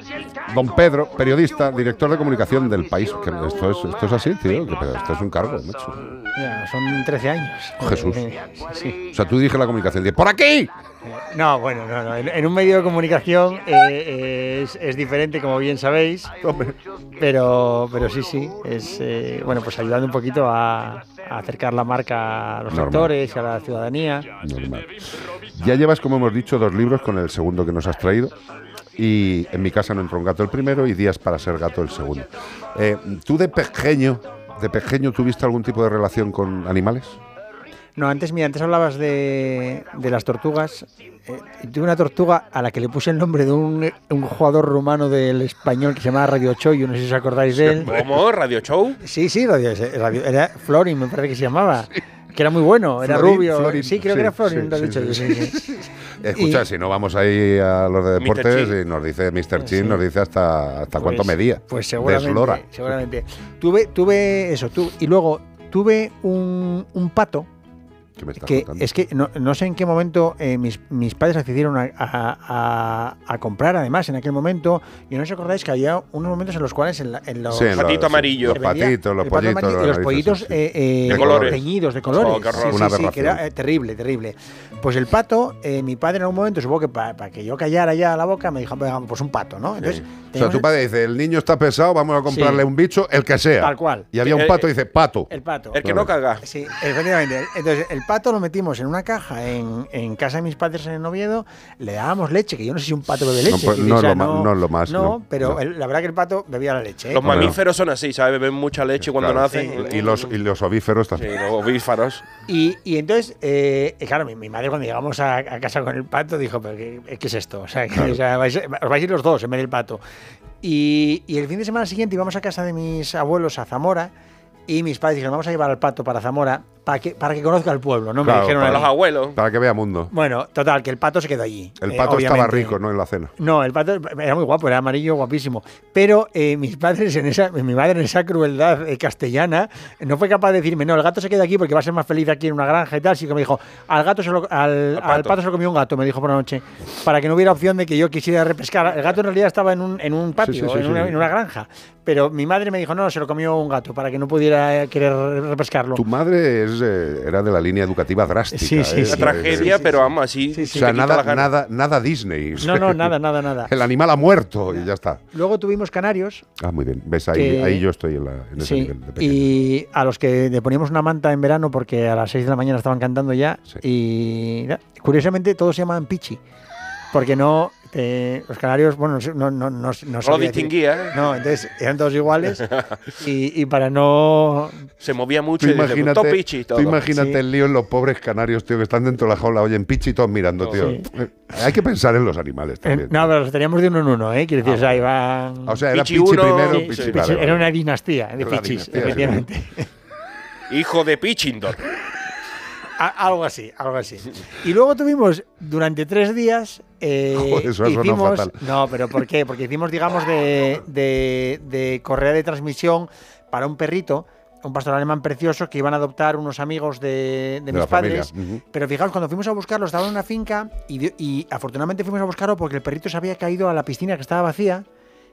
don Pedro, periodista, director de comunicación del país. Que esto, es, esto es así, tío, que esto es un cargo, macho. Ya, son 13 años. Jesús. Eh, sí. O sea, tú dije la comunicación, ¡por aquí! No, bueno, no, no. En, en un medio de comunicación eh, eh, es, es diferente, como bien sabéis. Pero, pero sí, sí. Es eh, bueno, pues ayudando un poquito a, a acercar la marca a los Normal. sectores y a la ciudadanía. Normal. Ya llevas, como hemos dicho, dos libros con el segundo que nos has traído. Y en mi casa no entró un gato el primero y Días para ser gato el segundo. Eh, ¿Tú de pequeño, de pequeño tuviste algún tipo de relación con animales? No, antes, mira, antes hablabas de, de las tortugas. Eh, tuve una tortuga a la que le puse el nombre de un, un jugador rumano del español que se llamaba Radio Choyo, no sé si os acordáis de él. ¿Cómo? ¿Radio Show? Sí, sí, Radio, radio- era Florin, me parece que se llamaba. Que era muy bueno, era Florin, rubio. Florin, sí, creo sí, que era Florin, sí, sí, sí. sí. Escucha, (laughs) Y- si no vamos ahí a los de deportes y nos dice Mr. Chin, Sí. nos dice hasta, hasta cuánto Pues- medía. Pues seguramente. seguramente. Tuve, tuve eso, tú. Y luego tuve un, un pato. ¿Qué me estás Que contando? es que no, no sé en qué momento eh, mis, mis padres accedieron a, a- a- a comprar, además, en aquel momento. Y no os acordáis que había unos momentos en los cuales en, la- en los. Sí, en los- Patito amarillo. Los se vendía patitos, los pato pollitos. amarillo y los pollitos sí. eh, eh, De colores. teñidos de colores. Oh. Sí, sí, Una sí, que era eh, terrible, terrible. Pues el pato, eh, mi padre en algún momento, supongo que para que yo callara ya la boca, me dijo, "Venga, pues un pato, ¿no? Entonces, O sea, tu padre dice, el niño está pesado, vamos a comprarle Sí. un bicho, el que sea. Tal cual. Y había un Eh, pato y dice, pato. El pato. El que no caga. Sí, efectivamente. Entonces, el pato lo metimos en una caja en, en casa de mis padres en Oviedo, le dábamos leche, que yo no sé si un pato bebe No, leche. pues, no o es sea, lo no es lo más, No, no, pero no. el- la verdad que el pato bebía la leche. ¿eh? Los Bueno. mamíferos son así, ¿sabes? Beben mucha leche cuando Claro. nacen. Y los, y los ovíferos Sí, también. los ovíparos. Y, y entonces, eh, claro, mi, mi madre cuando llegamos a, a casa con el pato dijo, pero ¿qué, qué es esto? O sea, que- o sea, vais, os vais a ir los dos en vez del pato. Y, y el fin de semana siguiente íbamos a casa de mis abuelos a Zamora y mis padres dijeron, vamos a llevar al pato para Zamora para que, para que conozca el pueblo, ¿no? Claro, me dijeron para a. Los abuelos. Para que vea mundo. Bueno, total, que el pato se quedó allí. El eh, pato estaba obviamente. rico, ¿no? En la cena. No, el pato era muy guapo, era amarillo, guapísimo. Pero eh, mis padres, en esa, mi madre en esa crueldad eh, castellana, no fue capaz de decirme, no, el gato se queda aquí porque va a ser más feliz aquí en una granja y tal. Así que me dijo, al gato se lo- al, al pato. pato. se lo comió un gato, me dijo por la noche, para que no hubiera opción de que yo quisiera repescar. El gato en realidad estaba en un, en un patio, sí, sí, en, sí. una, en una granja. Pero mi madre me dijo, no, se lo comió un gato, para que no pudiera eh, querer repescarlo. Tu madre es, eh, era de la línea educativa drástica. Sí, sí, ¿eh? sí. Una tragedia, pero vamos, así. Sí, sí. O sea, nada, nada, nada Disney. No, no, (laughs) nada, nada, nada. El animal ha muerto y ya está. Luego tuvimos canarios, Ah, muy bien. ¿Ves? Ahí, Que- ahí yo estoy en, la- en ese Sí, nivel de y a los que le poníamos una manta en verano porque a las 6 de la mañana estaban cantando ya. Sí. Y curiosamente todos se llamaban Pichi. Porque no, eh, los canarios, bueno, no, no, no, no No distinguía, ¿eh? No, entonces eran todos iguales. (laughs) y, y para no. Se movía mucho Tú y decía, imagínate, "Todo pichi", todo. tú imagínate Sí. el lío en los pobres canarios, tío, que están dentro de la jaula, oyen pichi y todos mirando, tío. Sí. Eh, Hay que pensar en los animales eh, también. no, pero los teníamos de uno en uno, ¿eh? Quiero decir, o sea, iban. o sea, era Pichi pichi, uno, primero, sí, pichi, vale. Era una dinastía de pichis, dinastía, sí. efectivamente. Hijo de Pichindor. Algo así, algo así. Y luego tuvimos durante tres días. eh, (laughs) Joder, eso hicimos, fatal. No, pero ¿por qué? Porque hicimos, digamos, de, de, de correa de transmisión para un perrito, un pastor alemán precioso que iban a adoptar unos amigos de, de De mis padres. Pero fijaos, cuando fuimos a buscarlo, estaba en una finca y afortunadamente fuimos a buscarlo porque el perrito se había caído a la piscina que estaba vacía.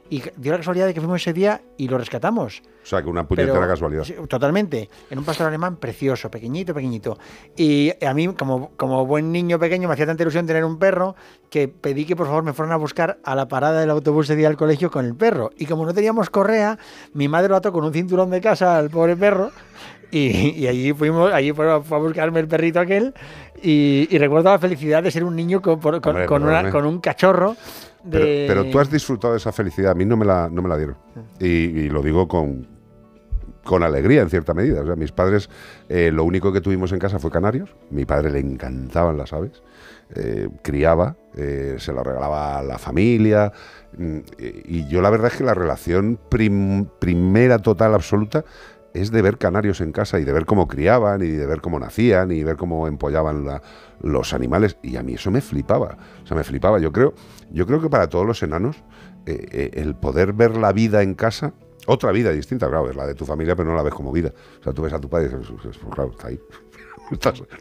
Y dio la casualidad de que fuimos ese día y lo rescatamos. O sea, que una puñetera Pero- casualidad. totalmente. En un pastor alemán precioso, pequeñito, pequeñito. Y a mí, como, como buen niño pequeño, me hacía tanta ilusión tener un perro que pedí que por favor me fueran a buscar a la parada del autobús de día al colegio con el perro. Y como no teníamos correa, mi madre lo ató con un cinturón de casa al pobre perro. Y, y allí fuimos, allí fue a, buscarme el perrito aquel. Y, y recuerdo la felicidad de ser un niño con, con- Hombre, con una- con un cachorro. Pero, de- pero tú has disfrutado de esa felicidad. A mí no me la, no me la dieron. Y, y lo digo con, con alegría, en cierta medida. O sea, mis padres, eh, lo único que tuvimos en casa fue canarios. Mi padre le encantaban las aves. eh, criaba, eh, se lo regalaba a la familia. mm, y y yo la verdad es que la relación prim- primera, total, absoluta, es de ver canarios en casa y de ver cómo criaban y de ver cómo nacían y ver cómo empollaban la- los animales. Y a mí eso me flipaba. O sea, me flipaba. Yo creo, yo creo que para todos los enanos, eh, eh, el poder ver la vida en casa, otra vida distinta, claro, es la de tu familia, pero no la ves como vida. O sea, tú ves a tu padre y dices, pues, claro, está ahí. (laughs)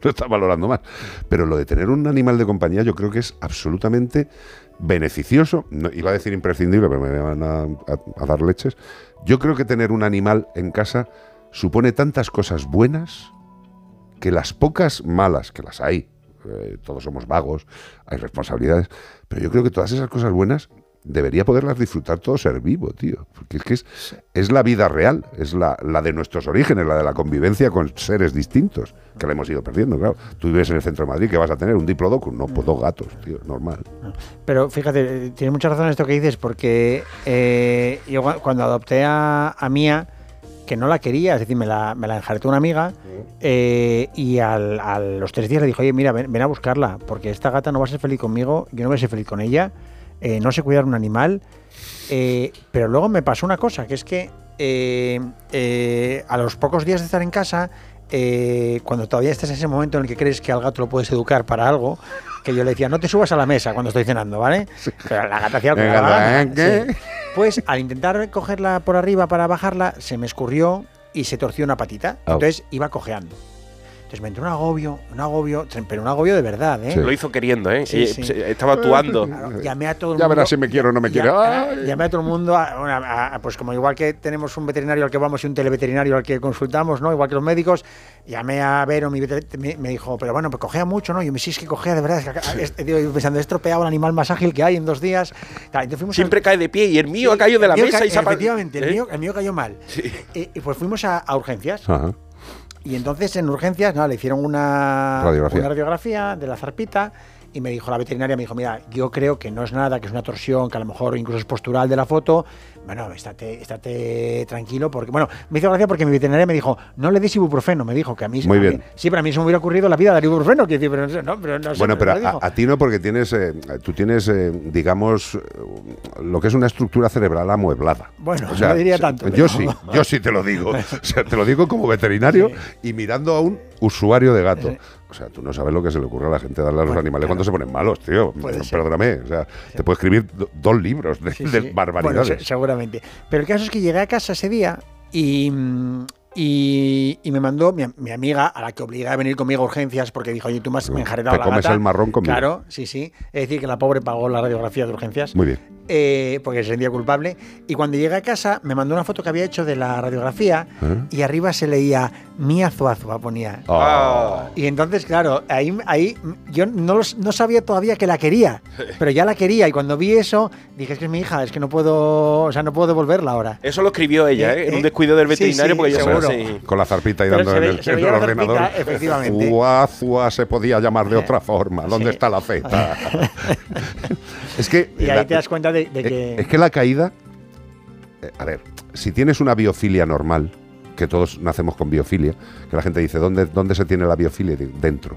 No estás valorando más. Pero lo de tener un animal de compañía yo creo que es absolutamente beneficioso. Iba a decir imprescindible, pero me van a, a- a dar leches. Yo creo que tener un animal en casa supone tantas cosas buenas que las pocas malas, que las hay, eh, todos somos vagos, hay responsabilidades, pero yo creo que todas esas cosas buenas debería poderlas disfrutar todo ser vivo, tío. Porque es que es, es la vida real, es la, la de nuestros orígenes, la de la convivencia con seres distintos, que la hemos ido perdiendo, claro. Tú vives en el centro de Madrid, ¿qué vas a tener? ¿Un diplodocus? No, dos gatos, tío, normal. Pero fíjate, eh, tiene mucha razón esto que dices, porque eh, yo cua- cuando adopté a, a Mía, que no la quería, es decir, me la, me la enjaretó una amiga, eh, y al- a los tres días le dijo, oye, mira, ven, ven a buscarla, porque esta gata no va a ser feliz conmigo, yo no voy a ser feliz con ella, eh, no sé cuidar un animal. eh, pero luego me pasó una cosa, que es que eh, eh, a los pocos días de estar en casa, eh, cuando todavía estás en ese momento en el que crees que al gato lo puedes educar para algo, que yo le decía, no te subas a la mesa cuando estoy cenando, ¿vale? Pero la gata hacía lo que le daba la gana, ¿Qué? sí. Pues al intentar cogerla por arriba para bajarla, se me escurrió y se torció una patita. Entonces iba cojeando. Entonces me entró un agobio, un agobio, pero un agobio de verdad, ¿eh? Lo hizo queriendo, ¿eh? Sí, sí. Estaba actuando. Claro, llamé a todo el Ya mundo. verás si me quiere o no me quiere. Ya- Ay. Llamé a todo el mundo, a- bueno, a- a- pues como igual que tenemos un veterinario al que vamos y un televeterinario al que consultamos, ¿no? Igual que los médicos, llamé a Vero, mi veter- me, dijo, pero bueno, pues cogea mucho, ¿no? Y yo me sí, es que cogea de verdad. Es que acá- es- digo, yo pensando, he estropeado el animal más ágil que hay en dos días. Claro, entonces fuimos Siempre al- cae de pie y el mío Sí, ha caído de la mesa ca- y se ha Efectivamente, el, ¿Eh? mío, el mío cayó mal. Y, y pues fuimos a, a urgencias. Ajá. Y entonces en urgencias nada, le hicieron una Radiografía. una radiografía de la zarpita y me dijo la veterinaria, me dijo, mira, yo creo que no es nada, que es una torsión, que a lo mejor incluso es postural de la foto. Bueno, estate, estate tranquilo porque, bueno, me hizo gracia porque mi veterinaria me dijo, no le des ibuprofeno, me dijo que a mí Muy a mí- bien. sí, pero a mí se me hubiera ocurrido la vida dar ibuprofeno, que pero no, pero no sé, Bueno, pero a, ti no, porque tienes, eh, tú tienes, eh, digamos, lo que es una estructura cerebral amueblada. Bueno, no diría tanto, Yo pero- sí, yo sí te lo digo. O sea, te lo digo como veterinario (laughs) y mirando a un usuario de gato. O sea, tú no sabes lo que se le ocurre a la gente darle a los animales cuando se ponen malos, tío. Puede ser. Perdóname. O sea, te puedo escribir do- dos libros de, Sí, de sí. barbaridades. Bueno, se- seguramente. Pero el caso es que llegué a casa ese día y, mm, y, y me mandó mi, mi amiga, a la que obligué a venir conmigo a urgencias, porque dijo, oye, tú me has me has enjaretado Te la comes gata". el marrón conmigo. Claro, sí, sí. Es decir, que la pobre pagó la radiografía de urgencias. Muy bien. Eh, porque se sentía culpable. Y cuando llegué a casa, me mandó una foto que había hecho de la radiografía ¿Eh? y arriba se leía Mía Zuazua, ponía. Ah. Y entonces, claro, ahí, ahí yo no, los- no sabía todavía que la quería, (laughs) pero ya la quería. Y cuando vi eso, dije, es que es mi hija, es que no puedo, o sea, no puedo devolverla ahora. Eso lo escribió ella, Eh, ¿eh? En un eh, descuido del sí, veterinario, sí, porque yo seguro. sé Con la zarpita Pero dando en el, se en veía el la zarpita, ordenador. efectivamente. Zua, zua se podía llamar de otra forma. ¿Dónde está la Z? (laughs) (laughs) es que. Y la- ahí te das cuenta de, de Eh, que... Es que la caída. eh, a ver, si tienes una biofilia normal, que todos nacemos con biofilia, que la gente dice, ¿dónde, dónde se tiene la biofilia? Dentro.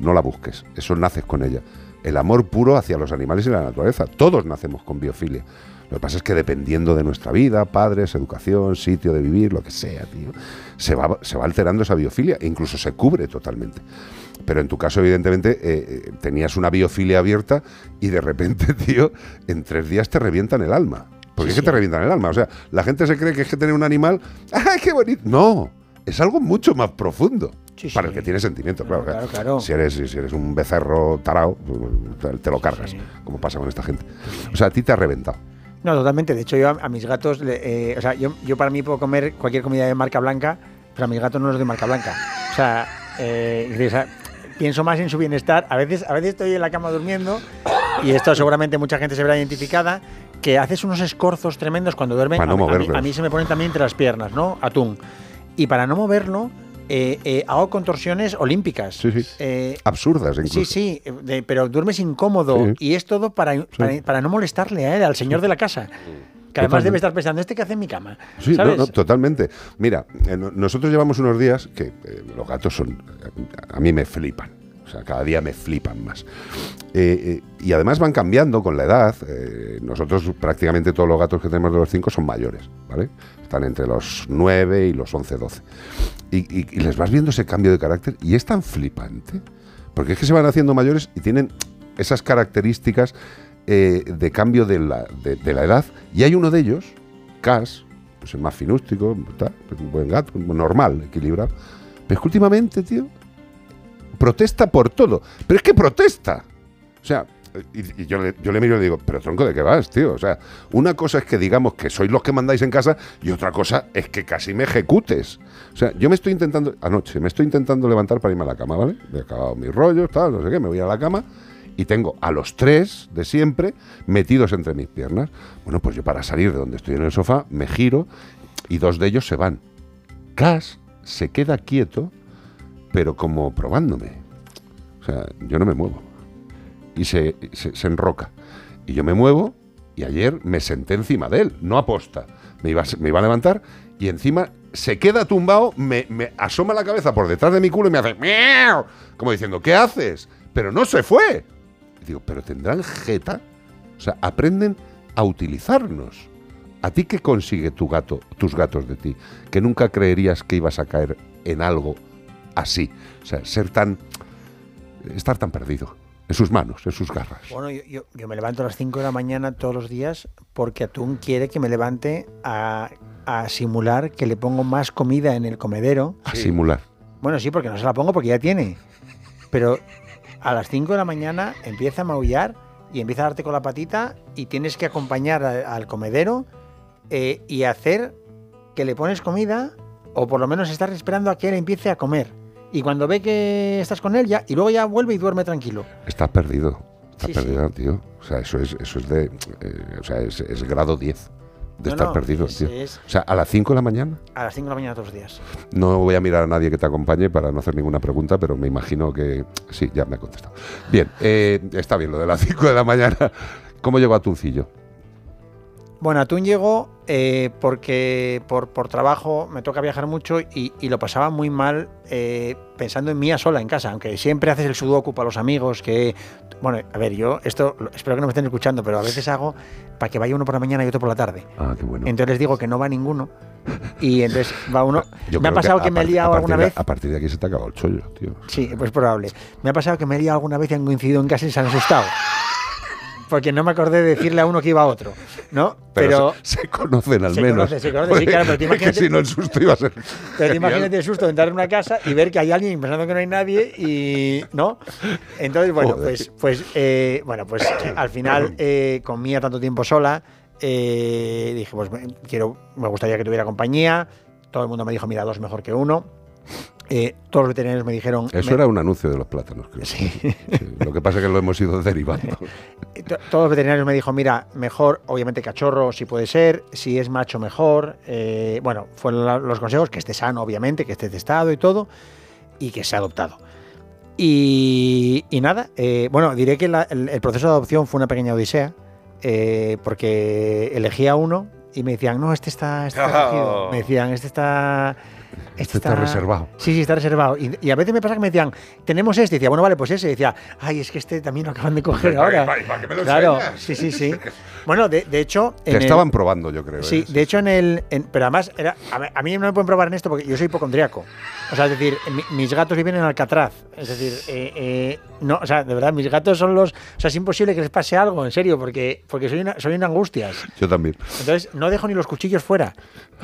No la busques, eso naces con ella. El amor puro hacia los animales y la naturaleza. Todos nacemos con biofilia. Lo que pasa es que dependiendo de nuestra vida, padres, educación, sitio de vivir, lo que sea, tío, se va, se va alterando esa biofilia e incluso se cubre totalmente. Pero en tu caso, evidentemente, eh, eh, tenías una biofilia abierta y de repente, (laughs) tío, en tres días te revientan el alma. Porque es que te revientan el alma. O sea, la gente se cree que es que tener un animal, (laughs) ¡ay, qué bonito! No, es algo mucho más profundo. para el que tiene sentimiento, claro. claro, claro. Si, eres, si eres un becerro tarao, pues, te, te lo cargas, como pasa con esta gente. O sea, a ti te ha reventado. No, totalmente. De hecho, yo a, a mis gatos, eh, o sea, yo, yo para mí puedo comer cualquier comida de marca blanca, pero a mis gatos no los de marca blanca. O sea, eh, o sea, pienso más en su bienestar. A veces, a veces estoy en la cama durmiendo y esto seguramente mucha gente se verá identificada, que haces unos escorzos tremendos cuando duermen. Para no a, a mí, a mí se me ponen también entre las piernas, ¿no? Atún. Y para no moverlo, eh, eh, hago contorsiones olímpicas. Sí, sí. Eh, Absurdas incluso. Sí, sí, de- pero duermes incómodo Sí. y es todo para, para, para no molestarle a él, al señor de la casa. Que además Totalmente. debe estar pensando, ¿este que hace en mi cama? Sí, no, ¿Sabes? no, totalmente. Mira, no- nosotros llevamos unos días que los gatos son. A mí me flipan. O sea, cada día me flipan más. Eh, eh, y además van cambiando con la edad. Eh, nosotros prácticamente todos los gatos que tenemos de los cinco son mayores, ¿vale? Están entre los 9 y los 11, 12. Y, les vas viendo ese cambio de carácter y es tan flipante. Porque es que se van haciendo mayores y tienen esas características eh, de cambio de la, de- la edad. Y hay uno de ellos, Cas, pues el más finústico, está, es un buen gato, normal, equilibrado. Pero es que últimamente, tío, protesta por todo. Pero es que protesta. O sea, y, yo, le, yo le miro y le digo, pero tronco, ¿de qué vas, tío? O sea, una cosa es que digamos que sois los que mandáis en casa y otra cosa es que casi me ejecutes. O sea, yo me estoy intentando, anoche, me estoy intentando levantar para irme a la cama, ¿vale? He acabado mis rollos, tal, no sé qué, me voy a la cama y tengo a los tres de siempre metidos entre mis piernas. Bueno, pues yo para salir de donde estoy en el sofá me giro y dos de ellos se van. Cass se queda quieto, pero como probándome. O sea, yo no me muevo. Y se, se, enroca. Y yo me muevo y ayer me senté encima de él, no aposta. Me iba, me iba a levantar y encima se queda tumbado, me, me asoma la cabeza por detrás de mi culo y me hace miau, como diciendo, ¿qué haces? Pero no se fue. Y digo, pero tendrán jeta. O sea, aprenden a utilizarnos. ¿A ti qué consigue tu gato, tus gatos de ti? Que nunca creerías que ibas a caer en algo así. O sea, ser tan. estar tan perdido. En sus manos, en sus garras. Bueno, yo, yo- yo me levanto a las 5 de la mañana todos los días porque Atún quiere que me levante a, a simular que le pongo más comida en el comedero. A simular. Bueno, sí, porque no se la pongo porque ya tiene. Pero a las 5 de la mañana empieza a maullar y empieza a darte con la patita y tienes que acompañar a- al comedero eh, y hacer que le pones comida o por lo menos estar esperando a que él empiece a comer. Y cuando ve que estás con él ya y luego ya vuelve y duerme tranquilo. Estás perdido. Estás Sí, sí. perdido, tío. O sea, eso es, eso es de. eh, o sea, es, es grado 10 de No, estar no, perdido, es- tío. es- O sea, a las 5 de la mañana. A las 5 de la mañana todos los días. No voy a mirar a nadie que te acompañe para no hacer ninguna pregunta, pero me imagino que. Sí, ya me ha contestado. Bien, eh, está bien lo de las 5 de la mañana. ¿Cómo llegó a Tuncillo? Bueno, Atún llegó eh, porque por, por trabajo me toca viajar mucho y, y lo pasaba muy mal eh, pensando en mí a sola en casa, aunque siempre haces el sudoku para los amigos, que... Bueno, a ver, yo esto espero que no me estén escuchando, pero a veces hago para que vaya uno por la mañana y otro por la tarde. Ah, qué bueno. Entonces les digo que no va ninguno y entonces va uno... (laughs) Yo me ha pasado que, me he liado alguna de- vez... A partir de aquí se te ha acabado el chollo, tío. Sí, pues probable. Me ha pasado que me he liado alguna vez y han coincidido en casa y se han asustado. Porque no me acordé de decirle a uno que iba a otro, ¿no? Pero, se, se conocen al Se menos. se conocen, sí, claro, pero te Es que imagínate- si no el susto iba a ser. Pero imagínate el susto de entrar en una casa y ver que hay alguien pensando que no hay nadie y no. Entonces, bueno, Joder. pues, pues eh, bueno, pues al final eh, comía tanto tiempo sola. eh, dije, pues quiero, me gustaría que tuviera compañía. Todo el mundo me dijo, mira, dos mejor que uno. Eh, todos los veterinarios me dijeron. Eso me- era un anuncio de los plátanos, creo. Sí. Sí, Lo que pasa es que lo hemos ido derivando. (laughs) To- Todos los veterinarios me dijo, mira, mejor, obviamente cachorro si puede ser, si es macho mejor. eh, bueno, fueron los consejos, que esté sano, obviamente, que esté testado y todo, y que sea adoptado. Y, y nada, eh, bueno, diré que la- el, el proceso de adopción fue una pequeña odisea, eh, porque elegía uno y me decían, no, este está, este está. (laughs) Me decían, este está... Este está reservado. Sí, sí, está reservado. Y, y a veces me pasa que me decían, tenemos este. Y decía, bueno, vale, pues ese. Y decía, ay, es que este también lo acaban de coger ¿Para qué- ahora. para- para qué me lo claro, enseñas? sí, sí, sí. Bueno, de, de hecho. Te el- estaban probando, yo creo. Sí, ¿eh? de hecho en el... en- pero además, era, a, mí- a mí no me pueden probar en esto porque yo soy hipocondriaco. O sea, es decir, mi- mis gatos viven en Alcatraz. Es decir, eh, eh, no, o sea, de verdad, mis gatos son los... O sea, es imposible que les pase algo, en serio, porque, porque soy, una, soy una angustias. Yo también. Entonces, no dejo ni los cuchillos fuera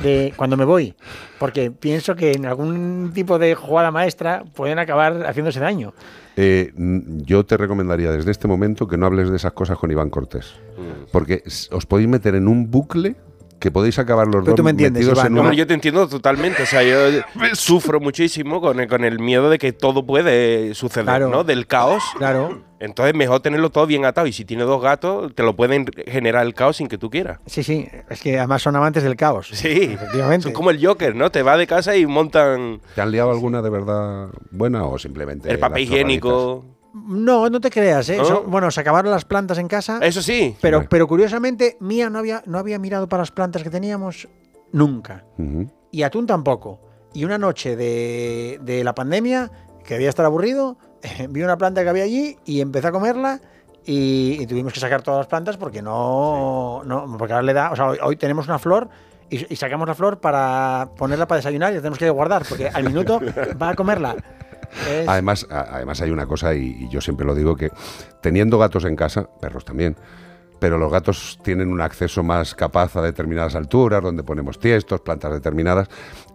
de cuando me voy, porque pienso que en algún tipo de jugada maestra pueden acabar haciéndose daño. Eh, yo te recomendaría desde este momento que no hables de esas cosas con Iván Cortés. Mm. Porque os podéis meter en un bucle que podéis acabar los Pero dos tú me entiendes, metidos Iván, en ¿no? una- yo te entiendo totalmente. O sea, yo (laughs) sufro muchísimo con el, con el miedo de que todo puede suceder, Claro. ¿no? Del caos. Claro. Entonces, mejor tenerlo todo bien atado. Y si tienes dos gatos, te lo pueden generar el caos sin que tú quieras. Sí, sí, es que además son amantes del caos. Sí, efectivamente. son como el Joker, ¿no? Te va de casa y montan ¿Te han liado alguna de verdad buena o simplemente el papel chorraditas? No, no te creas, ¿eh? ¿No? Son- bueno, se acabaron las plantas en casa. Eso sí. Pero, pero curiosamente, Mía no había, no había mirado para las plantas que teníamos nunca. Ujú. Y Atún tampoco. Y una noche de, de la pandemia, que debía estar aburrido, (laughs) vi una planta que había allí y empecé a comerla. Y, y tuvimos que sacar todas las plantas porque no, no porque ahora le da, o sea, hoy, hoy tenemos una flor y, y sacamos la flor para ponerla para desayunar y la tenemos que guardar porque al minuto (laughs) va a comerla. Además, además hay una cosa, y, y yo siempre lo digo, que teniendo gatos en casa, perros también, pero los gatos tienen un acceso más capaz a determinadas alturas, donde ponemos tiestos, plantas determinadas,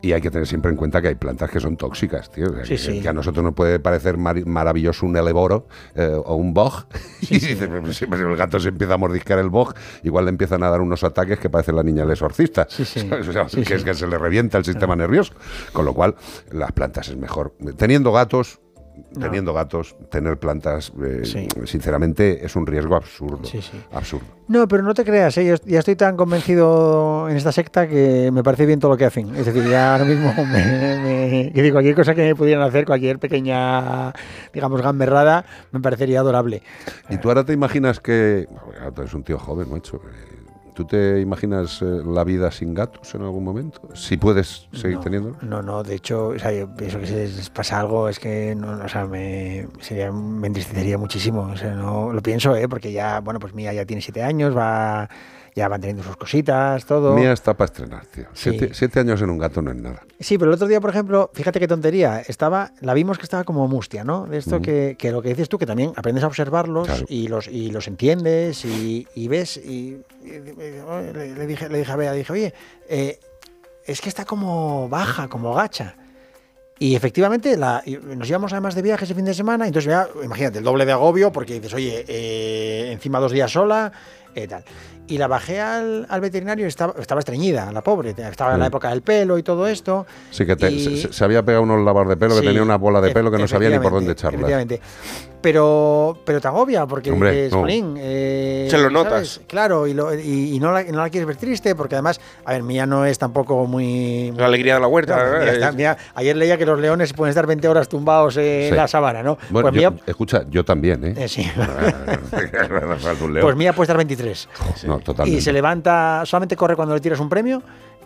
y hay que tener siempre en cuenta que hay plantas que son tóxicas, tío. Sí, que, sí. que a nosotros nos puede parecer maravilloso un eleboro eh, o un bog, (laughs) y dices, "Pero si pero el gato se empieza a mordiscar el bog, igual le empiezan a dar unos ataques que parece la niña del exorcista, ¿sabes? (laughs) O sea, Sí, que es sí. que se le revienta el sistema nervioso, con lo cual las plantas es mejor. Teniendo gatos, No. teniendo gatos, tener plantas, eh, Sí. sinceramente, es un riesgo absurdo. Sí, sí. Absurdo. No, pero no te creas, ¿eh? yo ya estoy tan convencido en esta secta que me parece bien todo lo que hacen. Es decir, ya ahora mismo (laughs) me, me- cualquier cosa que pudieran hacer, cualquier pequeña, digamos, gamberrada, me parecería adorable. Y tú ahora te imaginas que. bueno, tú eres un tío joven, macho. eh, ¿Tú te imaginas eh, la vida sin gatos en algún momento? Si puedes seguir teniendo. No, no, de hecho, o sea, yo pienso que si les pasa algo es que, no, o sea, me, sería, me entristecería muchísimo. O sea, no, lo pienso, ¿eh? Porque ya, bueno, pues Mía ya tiene siete años, va, ya van teniendo sus cositas, todo. Mía está para estrenar, tío. Sí. Siete, siete años en un gato no es nada. Sí, pero el otro día, por ejemplo, fíjate qué tontería, estaba, la vimos que estaba como mustia, ¿no? De esto que, que lo que dices tú, que también aprendes a observarlos Claro. y los y los entiendes y, y ves y, y- y- le, dije le dije a Bea, dije, oye, eh, es que está como baja, como gacha. Y efectivamente la, nos íbamos además de viaje ese fin de semana, entonces ya, imagínate, el doble de agobio, porque dices, oye, eh, encima dos días sola, eh, tal. Y la bajé al, al veterinario y estaba, estaba estreñida, la pobre, estaba en la Mm. época del pelo y todo esto. Sí, que te- Y- se, había pegado unos lavas de pelo, que Sí, tenía una bola de pelo que no sabía ni por dónde efectivamente, echarla. Pero, pero te agobia porque Hombre, dices, no. "Jolín, eh, Se lo ¿sabes? notas. Claro, y, lo- y- y no, la, no la quieres ver triste porque además, a ver, Mía no es tampoco muy... La alegría de la huerta. Claro. Mía está- Mía- ayer leía que los leones pueden estar 20 horas tumbados en Sí. la sabana, ¿no? Bueno, pues, yo- Mía, escucha, yo también, ¿eh? eh, sí. León. pues Mía puede estar 23. No, totalmente. Y se levanta, solamente corre cuando le tiras un premio,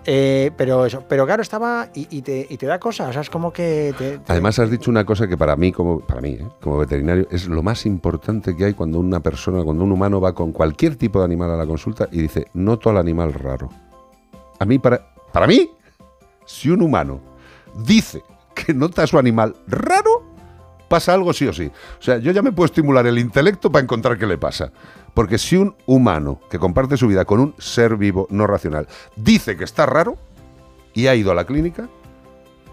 eh, pero eso, pero claro, estaba y, y te, y te da cosas, o sea, es como que te, te- Además has dicho una cosa que para mí, como para mí, ¿eh? como veterinario, es lo más importante que hay cuando una persona, cuando un humano va con cualquier tipo de animal a la consulta y dice, noto al animal raro. A mí, para, para mí, si un humano dice que nota a su animal raro, pasa algo sí o sí. O sea, yo ya me puedo estimular el intelecto para encontrar qué le pasa. Porque si un humano que comparte su vida con un ser vivo no racional dice que está raro y ha ido a la clínica,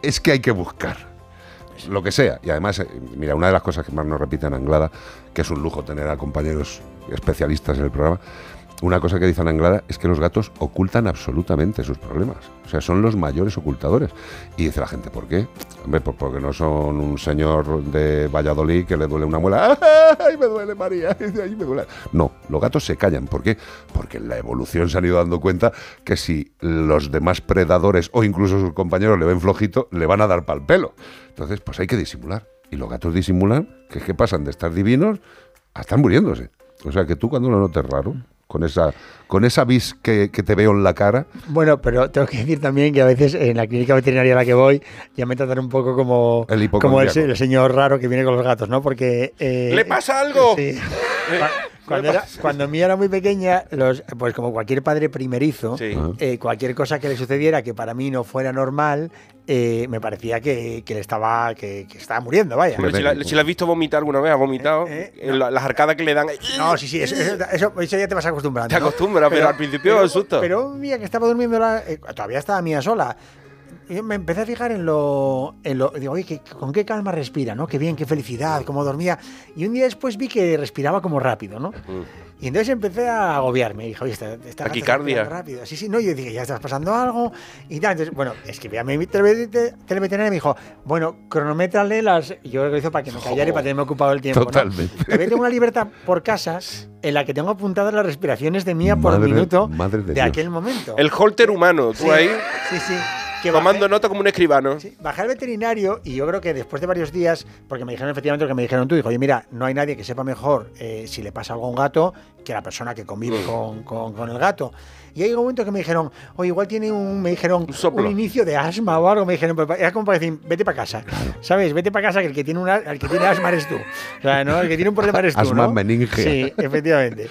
es que hay que buscar lo que sea. Y además, eh, mira, una de las cosas que más nos repiten Anglada, que es un lujo tener a compañeros especialistas en el programa, una cosa que dicen Anglada es que los gatos ocultan absolutamente sus problemas. O sea, son los mayores ocultadores. Y dice la gente, ¿por qué? Hombre, pues porque no son un señor de Valladolid que le duele una muela. (laughs) ¡Ay, me duele María! (laughs) ¡Ay, me duele! No, los gatos se callan. ¿Por qué? Porque en la evolución se han ido dando cuenta que si los demás predadores o incluso sus compañeros le ven flojito, le van a dar pal pelo. Entonces, pues hay que disimular. Y los gatos disimulan, que es que pasan de estar divinos a estar muriéndose. O sea que tú cuando lo notes raro, con esa, con esa vis que, que te veo en la cara, Bueno, pero tengo que decir también que a veces en la clínica veterinaria a la que voy ya me tratan un poco como El como el, el señor raro que viene con los gatos, ¿no? Porque eh, ¿Le pasa algo? Sí. Cua- Cuando, era, cuando Mía era muy pequeña, los, pues como cualquier padre primerizo, Sí. eh, cualquier cosa que le sucediera que para mí no fuera normal, eh, me parecía que, que le estaba que, que estaba muriendo, vaya. Hombre, si, la, si la has visto vomitar alguna vez, ha vomitado. en la- las arcadas que le dan. No, sí, sí, eso, eso, eso- eso ya te vas acostumbrando. Te ¿no? acostumbras, pero al principio pero, asusta. Pero un día que estaba durmiendo, la- eh, todavía estaba Mía sola. Yo me empecé a fijar en lo, en lo digo, oye, que- con qué calma respira, ¿no? Qué bien, qué felicidad, cómo dormía. Y un día después vi que respiraba como rápido, ¿no? Y entonces empecé a agobiarme. Dije, oye, esta, esta Taquicardia. rápido. Sí, sí, no, yo dije, ya estás pasando algo. Y tal. Entonces, bueno, escribí a mi tele- te- televeterinaria y me dijo, bueno, cronométrale las. y Yo creo que lo hizo para que me callara y para tenerme ocupado el tiempo. ¿no? Totalmente. Todavía tengo una libertad por casa en la que tengo apuntadas las respiraciones de mía por Madre- minuto madre de de, aquel momento. El holter humano, tú Sí, ahí Sí, sí. Que tomando nota como un escribano. Bajé al veterinario y yo creo que después de varios días, porque me dijeron efectivamente lo que me dijeron tú, dijo, oye, mira, no hay nadie que sepa mejor eh, si le pasa algo a un gato que la persona que convive Mm. con, con- con el gato. Y hay un momento que me dijeron, oye, igual tiene un, me dijeron, un, inicio de asma o algo, me dijeron, era como para decir, vete para casa, ¿sabes? Vete para casa que el que tiene una, el que tiene asma eres tú. O sea, ¿no? El que tiene un problema eres tú, Asma ¿no? meninge. Sí, efectivamente.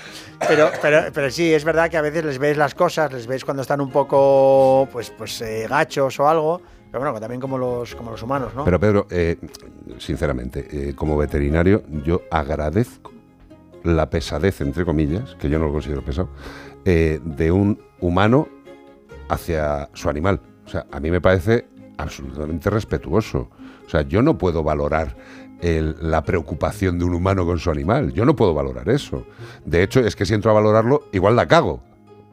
Pero, pero, pero sí, es verdad que a veces les ves las cosas, les ves cuando están un poco, pues, pues eh, gachos o algo. Pero bueno, también como los, como los humanos, ¿no? Pero Pedro, eh, sinceramente, eh, como veterinario, yo agradezco la pesadez, entre comillas, que yo no lo considero pesado, eh, de un humano hacia su animal. O sea, a mí me parece absolutamente respetuoso. O sea, yo no puedo valorar la preocupación de un humano con su animal. Yo no puedo valorar eso. De hecho, es que si entro a valorarlo, igual la cago.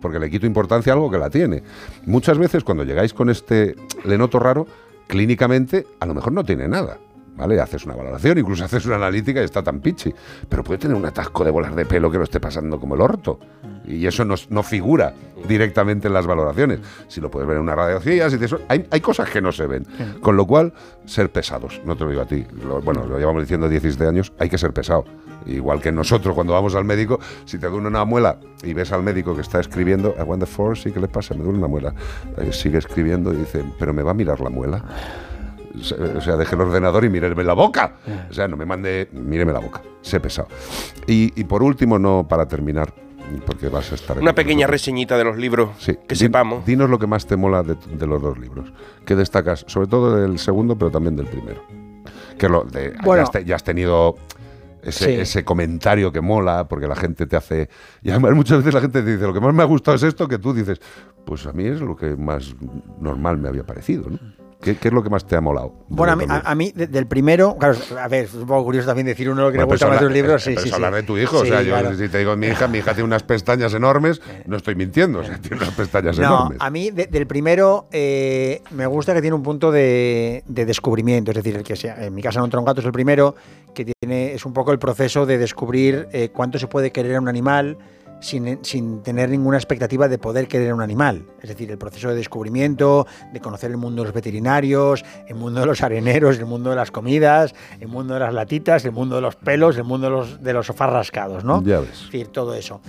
Porque le quito importancia a algo que la tiene. Muchas veces cuando llegáis con este le noto raro, clínicamente a lo mejor no tiene nada. ¿Vale? Haces una valoración, incluso haces una analítica y está tan pichi. Pero puede tener un atasco de bolas de pelo que lo esté pasando como el orto. Y eso no, no figura directamente en las valoraciones. Si lo puedes ver en una radiografía, si te hay, hay cosas que no se ven. Con lo cual, ser pesados. No te lo digo a ti. Lo- bueno, lo llevamos diciendo 17 años, hay que ser pesado. Igual que nosotros cuando vamos al médico, si te duele una muela y ves al médico que está escribiendo, want the force, sí, ¿qué le pasa? Me duele una muela. Eh, sigue escribiendo y dice, pero me va a mirar la muela. Se- O sea, deje el ordenador y míreme la boca. O sea, no me mande, míreme la boca. Sé pesado. Y, y por último, no para terminar, porque vas a estar. Una pequeña reseñita de los libros. Sí, que Din- sepamos. Dinos lo que más te mola de, de los dos libros. ¿Qué destacas? Sobre todo del segundo, pero también del primero. Que lo de, Bueno. ya, has te- ya has tenido ese, Sí. ese comentario que mola, porque la gente te hace. Y además, muchas veces la gente te dice: Lo que más me ha gustado es esto, que tú dices: Pues a mí es lo que más normal me había parecido. ¿no? ¿Qué, qué es lo que más te ha molado? Bueno, a mí, a, a mí, de- del primero, claro, a ver, es un poco curioso también decir uno que le gusta más de un libro, eh, sí, pero sí, es sí. hablar de tu hijo, o sea, yo si te digo mi hija, mi hija tiene unas pestañas enormes, no estoy mintiendo, o sea, tiene unas pestañas No, enormes. a mí de- del primero eh, me gusta que tiene un punto de, de descubrimiento, es decir, el que sea, en mi casa no entra un gato es el primero, que tiene es un poco el proceso de descubrir eh, cuánto se puede querer a un animal sin, sin tener ninguna expectativa de poder querer un animal. Es decir, el proceso de descubrimiento, de conocer el mundo de los veterinarios, el mundo de los areneros, el mundo de las comidas, el mundo de las latitas, el mundo de los pelos, el mundo de los, de los sofás rascados, ¿no? Ya ves. Es decir, todo eso.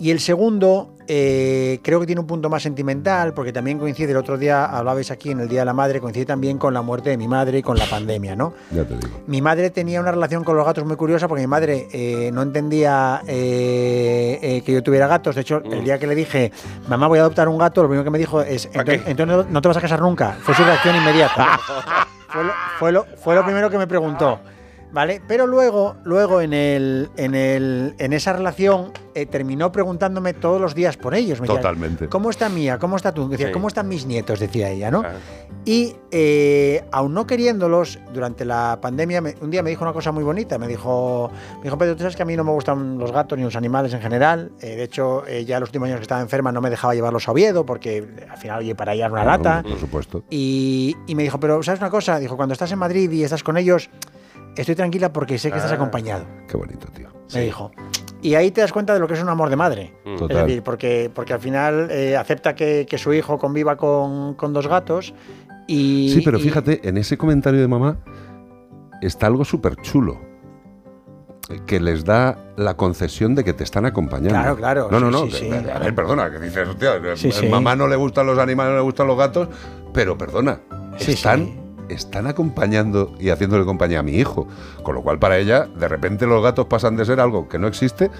Y el segundo, eh, creo que tiene un punto más sentimental, porque también coincide, el otro día hablabais aquí en el Día de la Madre, coincide también con la muerte de mi madre y con la pandemia, ¿no? Ya te digo. Mi madre tenía una relación con los gatos muy curiosa porque mi madre eh, no entendía eh, eh, que yo tuviera gatos. De hecho, el día que le dije, mamá, voy a adoptar un gato, lo primero que me dijo es, entonces, entonces no- no te vas a casar nunca. Fue su reacción inmediata. (laughs) fue, lo, fue, lo, fue lo primero que me preguntó. ¿Vale? Pero luego, luego en, el, en, el, en esa relación eh, terminó preguntándome todos los días por ellos. Me decía, Totalmente. ¿Cómo está Mía? ¿Cómo está tú? Decía, Sí. ¿cómo están mis nietos? Decía ella, ¿no? Y eh, aún no queriéndolos, durante la pandemia, me- un día me dijo una cosa muy bonita. Me dijo, me dijo, Pedro, tú sabes que a mí no me gustan los gatos ni los animales en general. Eh, de hecho, eh, ya los últimos años que estaba enferma no me dejaba llevarlos a Oviedo porque al final, oye, para ella era una lata. Por supuesto. Y, y me dijo, pero ¿sabes una cosa? Dijo, cuando estás en Madrid y estás con ellos, estoy tranquila porque sé que estás Ah, acompañado. Qué bonito, tío. Me dijo. Y ahí te das cuenta de lo que es un amor de madre. Es Total. decir, porque, porque al final eh, acepta que, que su hijo conviva con, con dos gatos y... Sí, pero y- fíjate, en ese comentario de mamá está algo súper chulo. Que les da la concesión de que te están acompañando. Claro, claro, No, no, no. sí, que- sí. A ver, perdona, que dices, hostia, sí. mamá no le gustan los animales, no le gustan los gatos, pero perdona, Sí, están, están acompañando y haciéndole compañía a mi hijo. Con lo cual, para ella, de repente los gatos pasan de ser algo que no existe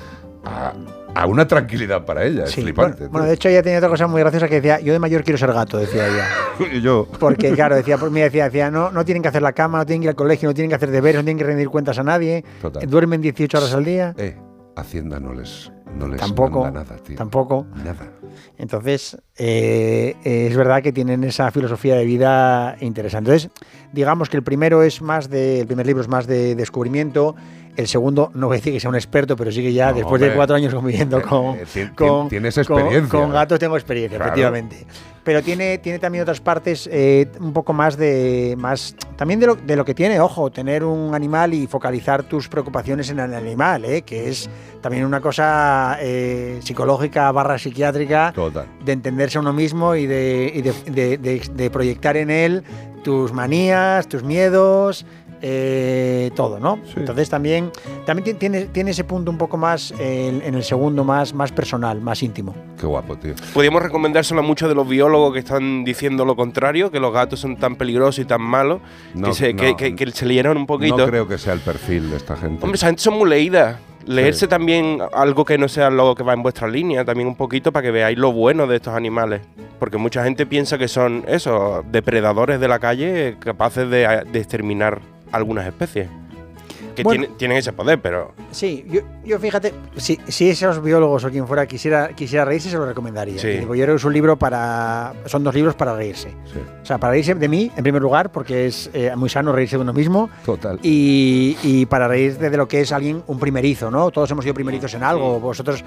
a, a una tranquilidad para ella. Es Sí, flipante. bueno, bueno, de hecho ella tenía otra cosa muy graciosa que decía, yo de mayor quiero ser gato, decía ella. (laughs) Y yo. Porque claro, decía, pues, mira, decía, decía, no, no tienen que hacer la cama, no tienen que ir al colegio, no tienen que hacer deberes, no tienen que rendir cuentas a nadie, Total. duermen 18 horas al día. Eh, Hacienda no les No les tampoco, manda nada, tío. tampoco. Nada. Entonces, eh, es verdad que tienen esa filosofía de vida interesante. Entonces, digamos que el primero es más de, el primer libro es más de descubrimiento. El segundo, no voy a decir que sea un experto, pero sí que ya No, después de cuatro años conviviendo Eh, con, eh, con- tienes con- experiencia. con gatos, tengo experiencia, Claro. efectivamente. Pero tiene, tiene también otras partes eh, un poco más de. más También de lo, de lo que tiene, ojo, tener un animal y focalizar tus preocupaciones en el animal, eh, que es también una cosa eh, psicológica barra psiquiátrica Total. de entenderse a uno mismo y de, y de- de- de- de proyectar en él tus manías, tus miedos, eh, todo, ¿no? Entonces también, también ti- tiene, tiene ese punto un poco más eh, en el segundo, más, más personal, más íntimo. Qué guapo, tío. Podríamos recomendárselo a muchos de los biólogos que están diciendo lo contrario, que los gatos son tan peligrosos y tan malos, No, que, se, no. que, que- que se leyeron un poquito. No creo que sea el perfil de esta gente. Hombre, esa gente son muy leídas. Leerse también algo que no sea lo que va en vuestra línea, también un poquito para que veáis lo bueno de estos animales. Porque mucha gente piensa que son eso, depredadores de la calle capaces de, de exterminar algunas especies. Que Bueno. tienen, tienen ese poder, pero Sí, yo, yo fíjate, si, si esos biólogos o quien fuera quisiera, quisiera reírse, se lo recomendaría. Sí. Yo creo que es un libro para. Son dos libros para reírse. O sea, para reírse de mí, en primer lugar, porque es eh, muy sano reírse de uno mismo. Total. Y, y para reírse de lo que es alguien, un primerizo, ¿no? Todos hemos sido primerizos en algo. Vosotros,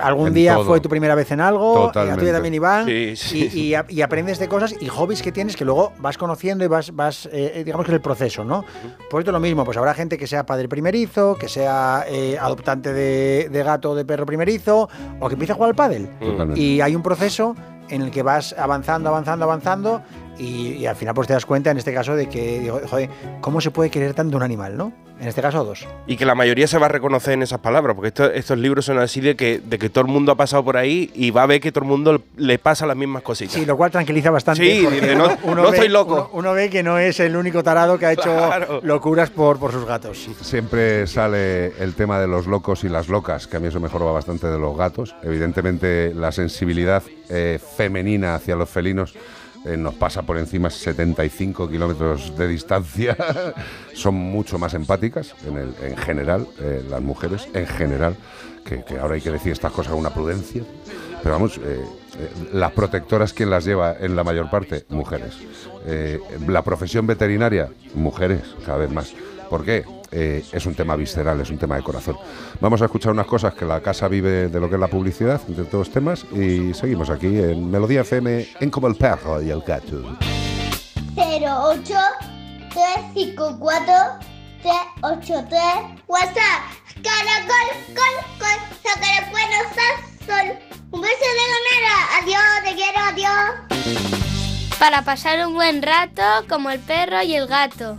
algún En día todo. fue tu primera vez en algo. eh, a Totalmente. tuya también, Iván. Sí, sí. Y, y a- y aprendes de cosas y hobbies que tienes que luego vas conociendo y vas, vas eh, digamos que es el proceso, ¿no? Pues esto es lo mismo, pues habrá gente que sea padre primerizo, que sea eh, adoptante de, de gato o de perro primerizo, o que empiece a jugar al pádel. Totalmente. Y hay un proceso en el que vas avanzando, avanzando, avanzando, y, y al final pues te das cuenta, en este caso, de que, digo, joder, ¿cómo se puede querer tanto un animal, no? En este caso, dos. Y que la mayoría se va a reconocer en esas palabras, porque esto- estos libros son así de que, de que todo el mundo ha pasado por ahí y va a ver que todo el mundo le pasa las mismas cositas. Sí, lo cual tranquiliza bastante. Sí, porque dice, no- no ve, estoy loco. Uno, uno ve que no es el único tarado que ha hecho Claro. locuras por, por sus gatos. Siempre sale el tema de los locos y las locas, que a mí eso mejor va bastante de los gatos. Evidentemente, la sensibilidad eh, femenina hacia los felinos eh, nos pasa por encima 75 kilómetros de distancia. (laughs) Son mucho más empáticas en, el- en general, eh, las mujeres, en general, que, ahora hay que decir estas cosas con una prudencia. Pero vamos, eh, las protectoras, ¿quién las lleva en la mayor parte? Mujeres. La profesión veterinaria, mujeres, cada vez más. ¿Por qué? Eh, es un tema visceral, es un tema de corazón. Vamos a escuchar unas cosas que la casa vive de lo que es la publicidad, de todos los temas, y seguimos aquí en Melodía FM, en Como el Perro y el Gato. 08 354 383 WhatsApp Caracol, col, col, sacar bueno, sol Un beso de ganera, adiós, te quiero, adiós Para pasar un buen rato como el perro y el gato.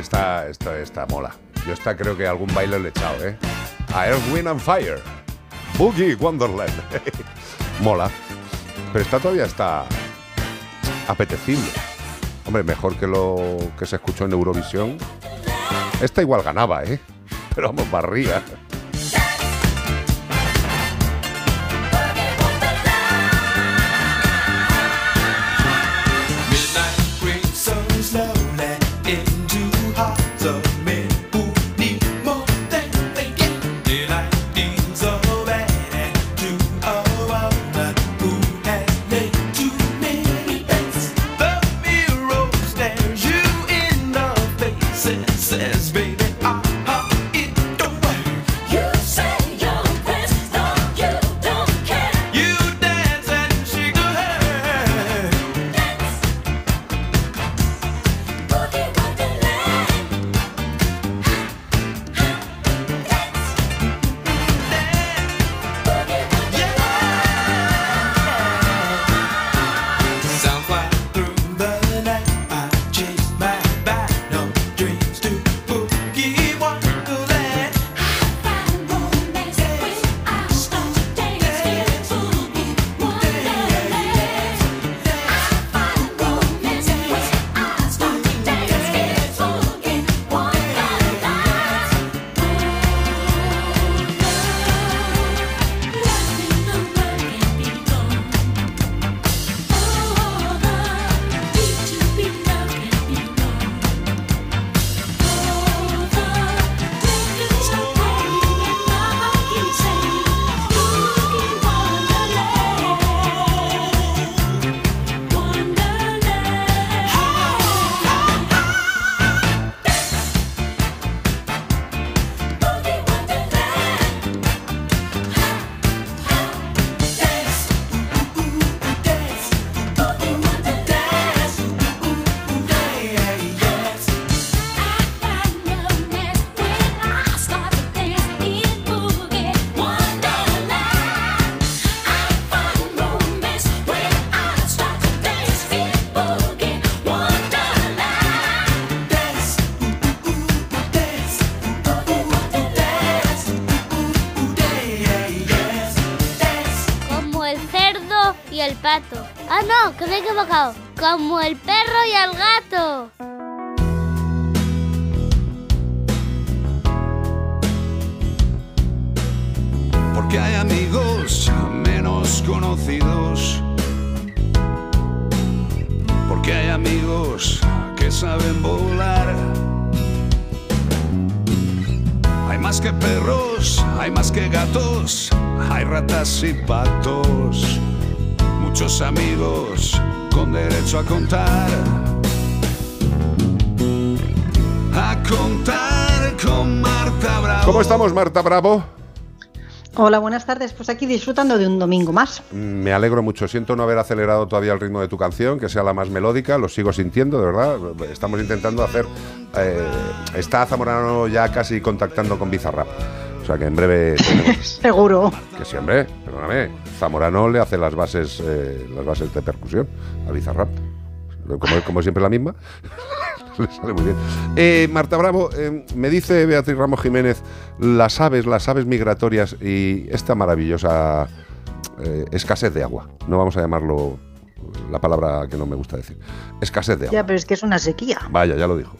Esta, esta, esta mola. Yo esta creo que algún baile le he echado, ¿eh? A Earth, Wind and Fire. Boogie Wonderland. (laughs) mola. Pero esta todavía está apetecible. Hombre, mejor que lo que se escuchó en Eurovisión. Esta igual ganaba, ¿eh? Pero vamos, barría. Como el estamos, Marta Bravo? Hola, buenas tardes. Pues aquí disfrutando de un domingo más. Me alegro mucho. Siento no haber acelerado todavía el ritmo de tu canción, que sea la más melódica. Lo sigo sintiendo, de verdad. Estamos intentando hacer. eh, está Zamorano ya casi contactando con Bizarrap. O sea que en breve. (laughs) Seguro. que siempre, perdóname. Zamorano le hace las bases, eh, las bases de percusión a Bizarrap. Como, como siempre la misma. (laughs) Le sale muy bien. Eh, Marta Bravo, eh, me dice Beatriz Ramos Jiménez las aves, las aves migratorias y esta maravillosa eh, escasez de agua. No vamos a llamarlo la palabra que no me gusta decir. Escasez de agua. Ya, pero es que es una sequía. Vaya, ya lo dijo.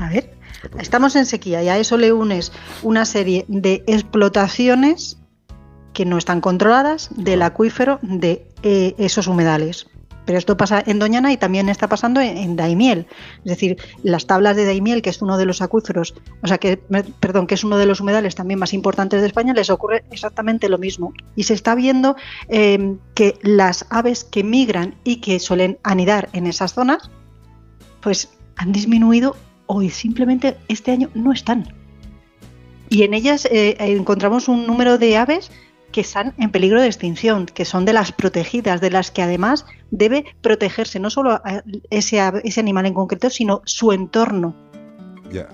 A ver, estamos en sequía y a eso le unes una serie de explotaciones que no están controladas del acuífero de esos humedales. Pero esto pasa en Doñana y también está pasando en, Daimiel. Es decir, las tablas de Daimiel, que es uno de los acuíferos, o sea, que, perdón, que es uno de los humedales también más importantes de España, les ocurre exactamente lo mismo. Y se está viendo eh, que las aves que migran y que suelen anidar en esas zonas, pues han disminuido o simplemente este año no están. Y en ellas eh, encontramos un número de aves que están en peligro de extinción, que son de las protegidas, de las que además debe protegerse no solo a ese, ese animal en concreto, sino su entorno. Ya.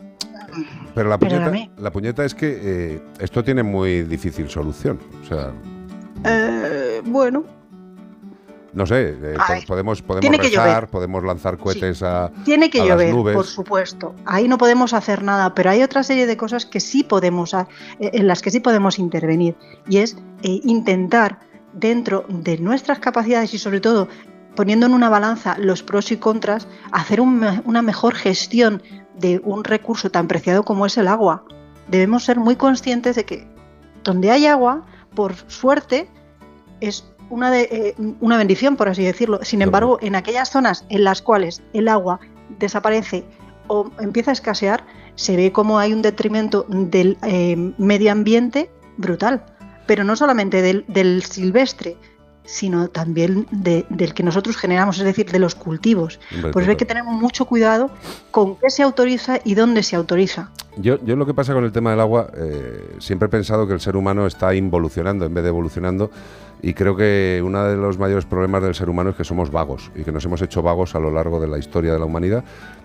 Pero la puñeta, la puñeta es que eh, esto tiene muy difícil solución. O sea, Eh, bueno, no sé, eh, ver, podemos, podemos rezar, podemos lanzar cohetes a, Tiene que a las llover, nubes. por supuesto. Ahí no podemos hacer nada, pero hay otra serie de cosas que sí podemos, eh, en las que sí podemos intervenir. Y es eh, intentar, dentro de nuestras capacidades y sobre todo poniendo en una balanza los pros y contras, hacer un una mejor gestión de un recurso tan preciado como es el agua. Debemos ser muy conscientes de que donde hay agua, por suerte, es una, de- eh, una bendición, por así decirlo. Sin embargo, en aquellas zonas en las cuales el agua desaparece o empieza a escasear, se ve como hay un detrimento del eh, medio ambiente brutal. Pero no solamente del, del silvestre, sino también de- del que nosotros generamos, es decir, de los cultivos. Hombre, Pues hay que tener mucho cuidado con qué se autoriza y dónde se autoriza. Yo, yo lo que pasa con el tema del agua, eh, siempre he pensado que el ser humano está involucionando en vez de evolucionando y creo que uno de los mayores problemas del ser humano es que somos vagos y que nos hemos hecho vagos a lo largo de la historia de la humanidad.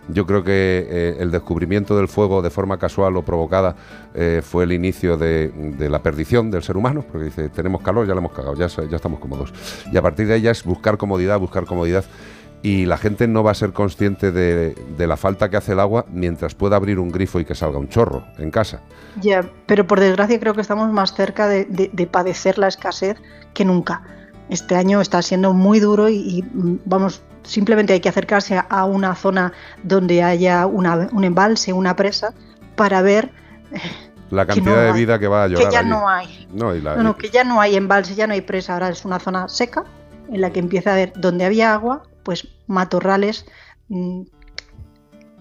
Yo creo que eh, el descubrimiento del fuego de forma casual o provocada eh, fue el inicio de, la perdición del ser humano, porque dice, tenemos calor, ya lo hemos cagado, ya, ya estamos cómodos. Y a partir de ahí ya es buscar comodidad, buscar comodidad y la gente no va a ser consciente de, de la falta que hace el agua mientras pueda abrir un grifo y que salga un chorro en casa. Ya, pero por desgracia creo que estamos más cerca de, de- de padecer la escasez que nunca. Este año está siendo muy duro y, y, mm, vamos, simplemente hay que acercarse a, a una zona donde haya una- un embalse, una presa, para ver La Que cantidad no de hay, vida que va a que llorar ya allí. no hay. No, y la- No, no, que ya no hay embalse, ya no hay presa, ahora es una zona seca en la que empieza a haber, donde había agua, pues matorrales mm,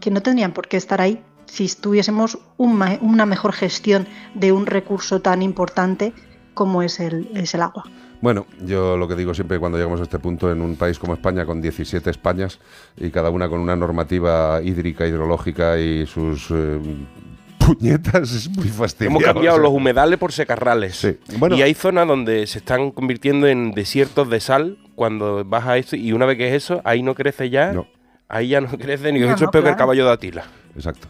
que no tendrían por qué estar ahí si tuviésemos un una mejor gestión de un recurso tan importante como es el, es el agua. Bueno, yo lo que digo siempre cuando llegamos a este punto en un país como España con 17 Españas y cada una con una normativa hídrica, hidrológica y sus eh, puñetas (laughs) es muy fastidioso. Hemos cambiado los humedales por secarrales. Bueno. y hay zonas donde se están convirtiendo en desiertos de sal cuando vas a eso y una vez que es eso, ahí no crece ya. Ahí ya no (laughs) crece ni No, eso no, es peor que el caballo de Atila. Exacto.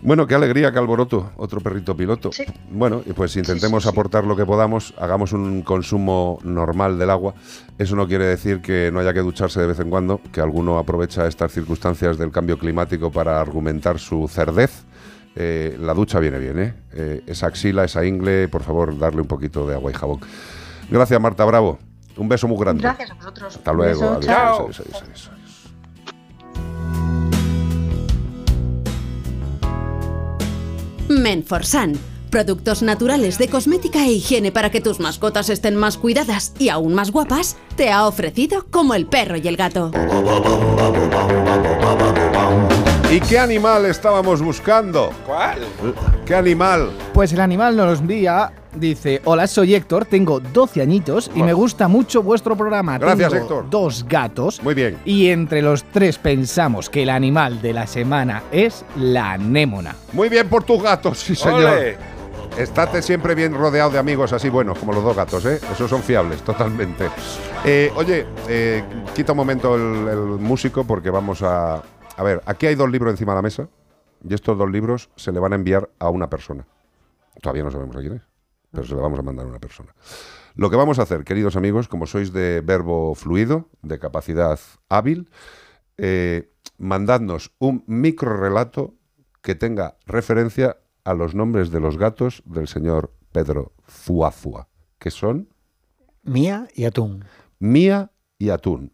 Bueno, qué alegría, qué alboroto, otro perrito piloto. Bueno, y pues intentemos aportar lo que podamos, hagamos un consumo normal del agua. Eso no quiere decir que no haya que ducharse de vez en cuando, que alguno aprovecha estas circunstancias del cambio climático para argumentar su cerdez. Eh, la ducha viene bien, ¿eh? Eh, Esa axila, esa ingle, por favor, darle un poquito de agua y jabón. Gracias, Marta Bravo. Un beso muy grande. Gracias a vosotros. Hasta luego. Beso, adiós, chao. adiós, adiós, adiós, adiós. Menforsan. Productos naturales de cosmética e higiene para que tus mascotas estén más cuidadas y aún más guapas, te ha ofrecido como el perro y el gato. ¿Y qué animal estábamos buscando? ¿Cuál? ¿Qué animal? Pues el animal nos envía, dice, hola, soy Héctor, tengo 12 añitos y me gusta mucho vuestro programa. Gracias, Tengo Héctor. Dos gatos. Muy bien. Y entre los tres pensamos que el animal de la semana es la anémona. Muy bien por tus gatos, sí señor. Ole. Estate siempre bien rodeado de amigos así buenos, como los dos gatos, ¿eh? Esos son fiables, totalmente. Eh, oye, eh, quita un momento el, el músico porque vamos a... A ver, aquí hay dos libros encima de la mesa y estos dos libros se le van a enviar a una persona. Todavía no sabemos a quién es, pero se le vamos a mandar a una persona. Lo que vamos a hacer, queridos amigos, como sois de verbo fluido, de capacidad hábil, eh, mandadnos un micro relato que tenga referencia a los nombres de los gatos del señor Pedro Zuazua, que son Mía y atún. Mía y Atún.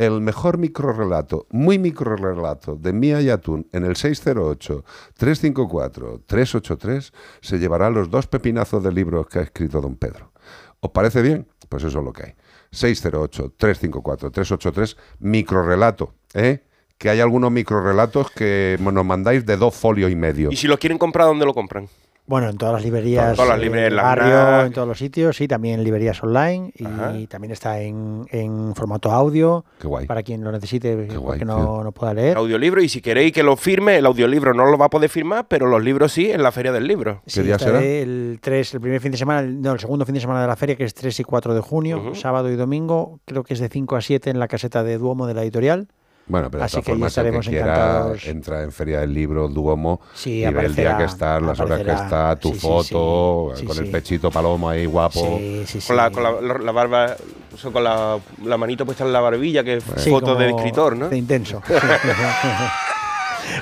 El mejor microrelato, muy microrelato de Mía y Atún en el 608-354-383 se llevará los dos pepinazos de libros que ha escrito don Pedro. ¿Os parece bien? Pues eso es lo que hay. 608-354-383, microrelato, ¿eh? Que hay algunos microrelatos que nos mandáis de dos folios y medio. Y si los quieren comprar, ¿dónde lo compran? Bueno, en todas las librerías, En todas las eh, librerías, barrio, en todos los sitios, sí, también en librerías online y Ajá. también está en, en formato audio Qué guay. para quien lo necesite guay, tío. no, no pueda leer. Audiolibro, y si queréis que lo firme, el audiolibro no lo va a poder firmar, pero los libros sí en la Feria del Libro. Sí, estaré El 3, el primer fin de semana, el- no, el segundo fin de semana de la feria, que es 3 y 4 de junio, sábado y domingo, creo que es de 5 a 7 en la caseta de Duomo de la editorial. Bueno, pero de Así todas que formas, el que quiera encantados. entra en Feria del Libro, Duomo, Sí, y ve el día que estás, las horas que está, tu Sí, foto, sí. Sí, con el sí. pechito palomo ahí guapo. con la, con la, la barba, o sea, con la, la manito puesta en la barbilla, que es Sí, foto de como escritor, ¿no? De intenso. (laughs) (laughs)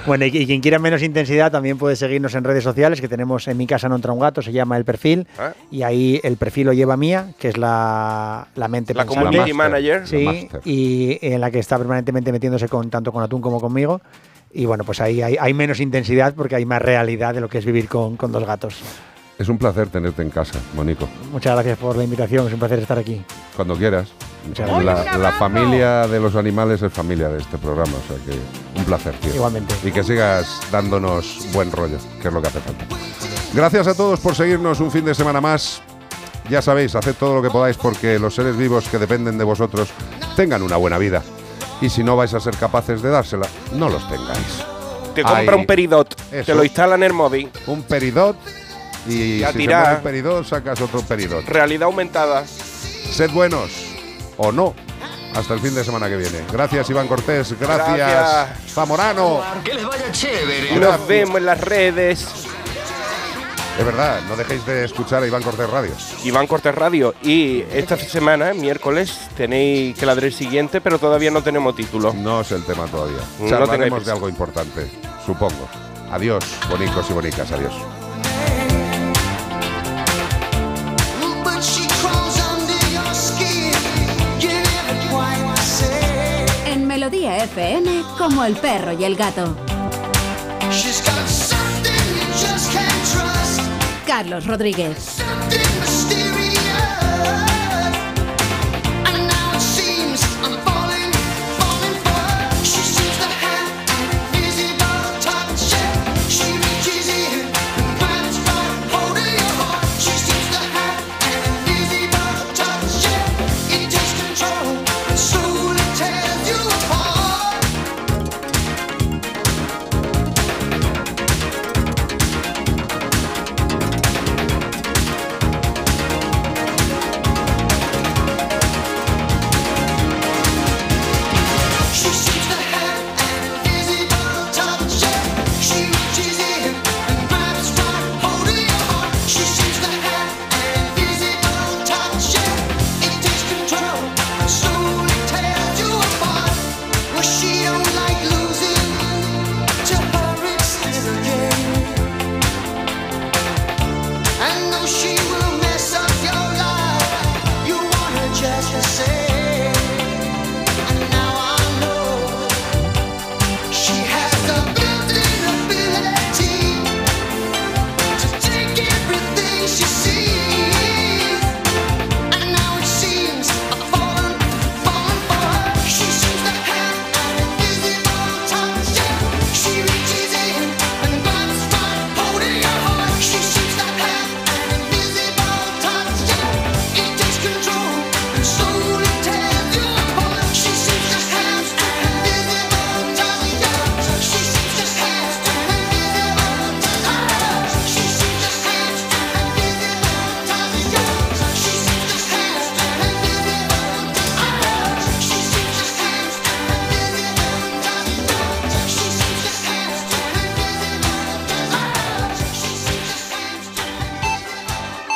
bueno, y, y quien quiera menos intensidad también puede seguirnos en redes sociales, que tenemos en mi casa no entra un gato, se llama el perfil, Ah. y ahí el perfil lo lleva Mía, que es la, la mente La pensante. community manager. Sí, La y en la que está permanentemente metiéndose con tanto con Atún como conmigo. Y bueno, pues ahí hay, hay menos intensidad porque hay más realidad de lo que es vivir con, con dos gatos. Es un placer tenerte en casa, Monico. Muchas gracias por la invitación, es un placer estar aquí. Cuando quieras. Muchas gracias. La, la familia de los animales es familia de este programa, o sea que un placer, tío. Igualmente. Y que sigas dándonos buen rollo, que es lo que hace falta. Gracias a todos por seguirnos un fin de semana más. Ya sabéis, haced todo lo que podáis porque los seres vivos que dependen de vosotros tengan una buena vida. Y si no vais a ser capaces de dársela, no los tengáis. Te compra Ahí. un peridot, te Eso. lo instala en el móvil. Un peridot y, Y a si tirar. se muere el peridot sacas otro peridot. Realidad aumentada. Sed buenos o no. Hasta el fin de semana que viene. Gracias, Iván Cortés. Gracias, Gracias. Zamorano. Que les vaya chévere. Nos vemos en las redes. Es verdad, no dejéis de escuchar a Iván Cortés Radio. Iván Cortés Radio. Y esta semana, miércoles, tenéis que ladrar el siguiente, pero todavía no tenemos título. No es el tema todavía. No Charlaremos tengáis de algo importante, supongo. Adiós, bonicos y bonicas. Adiós. FM, como el perro y el gato. Carlos Rodríguez.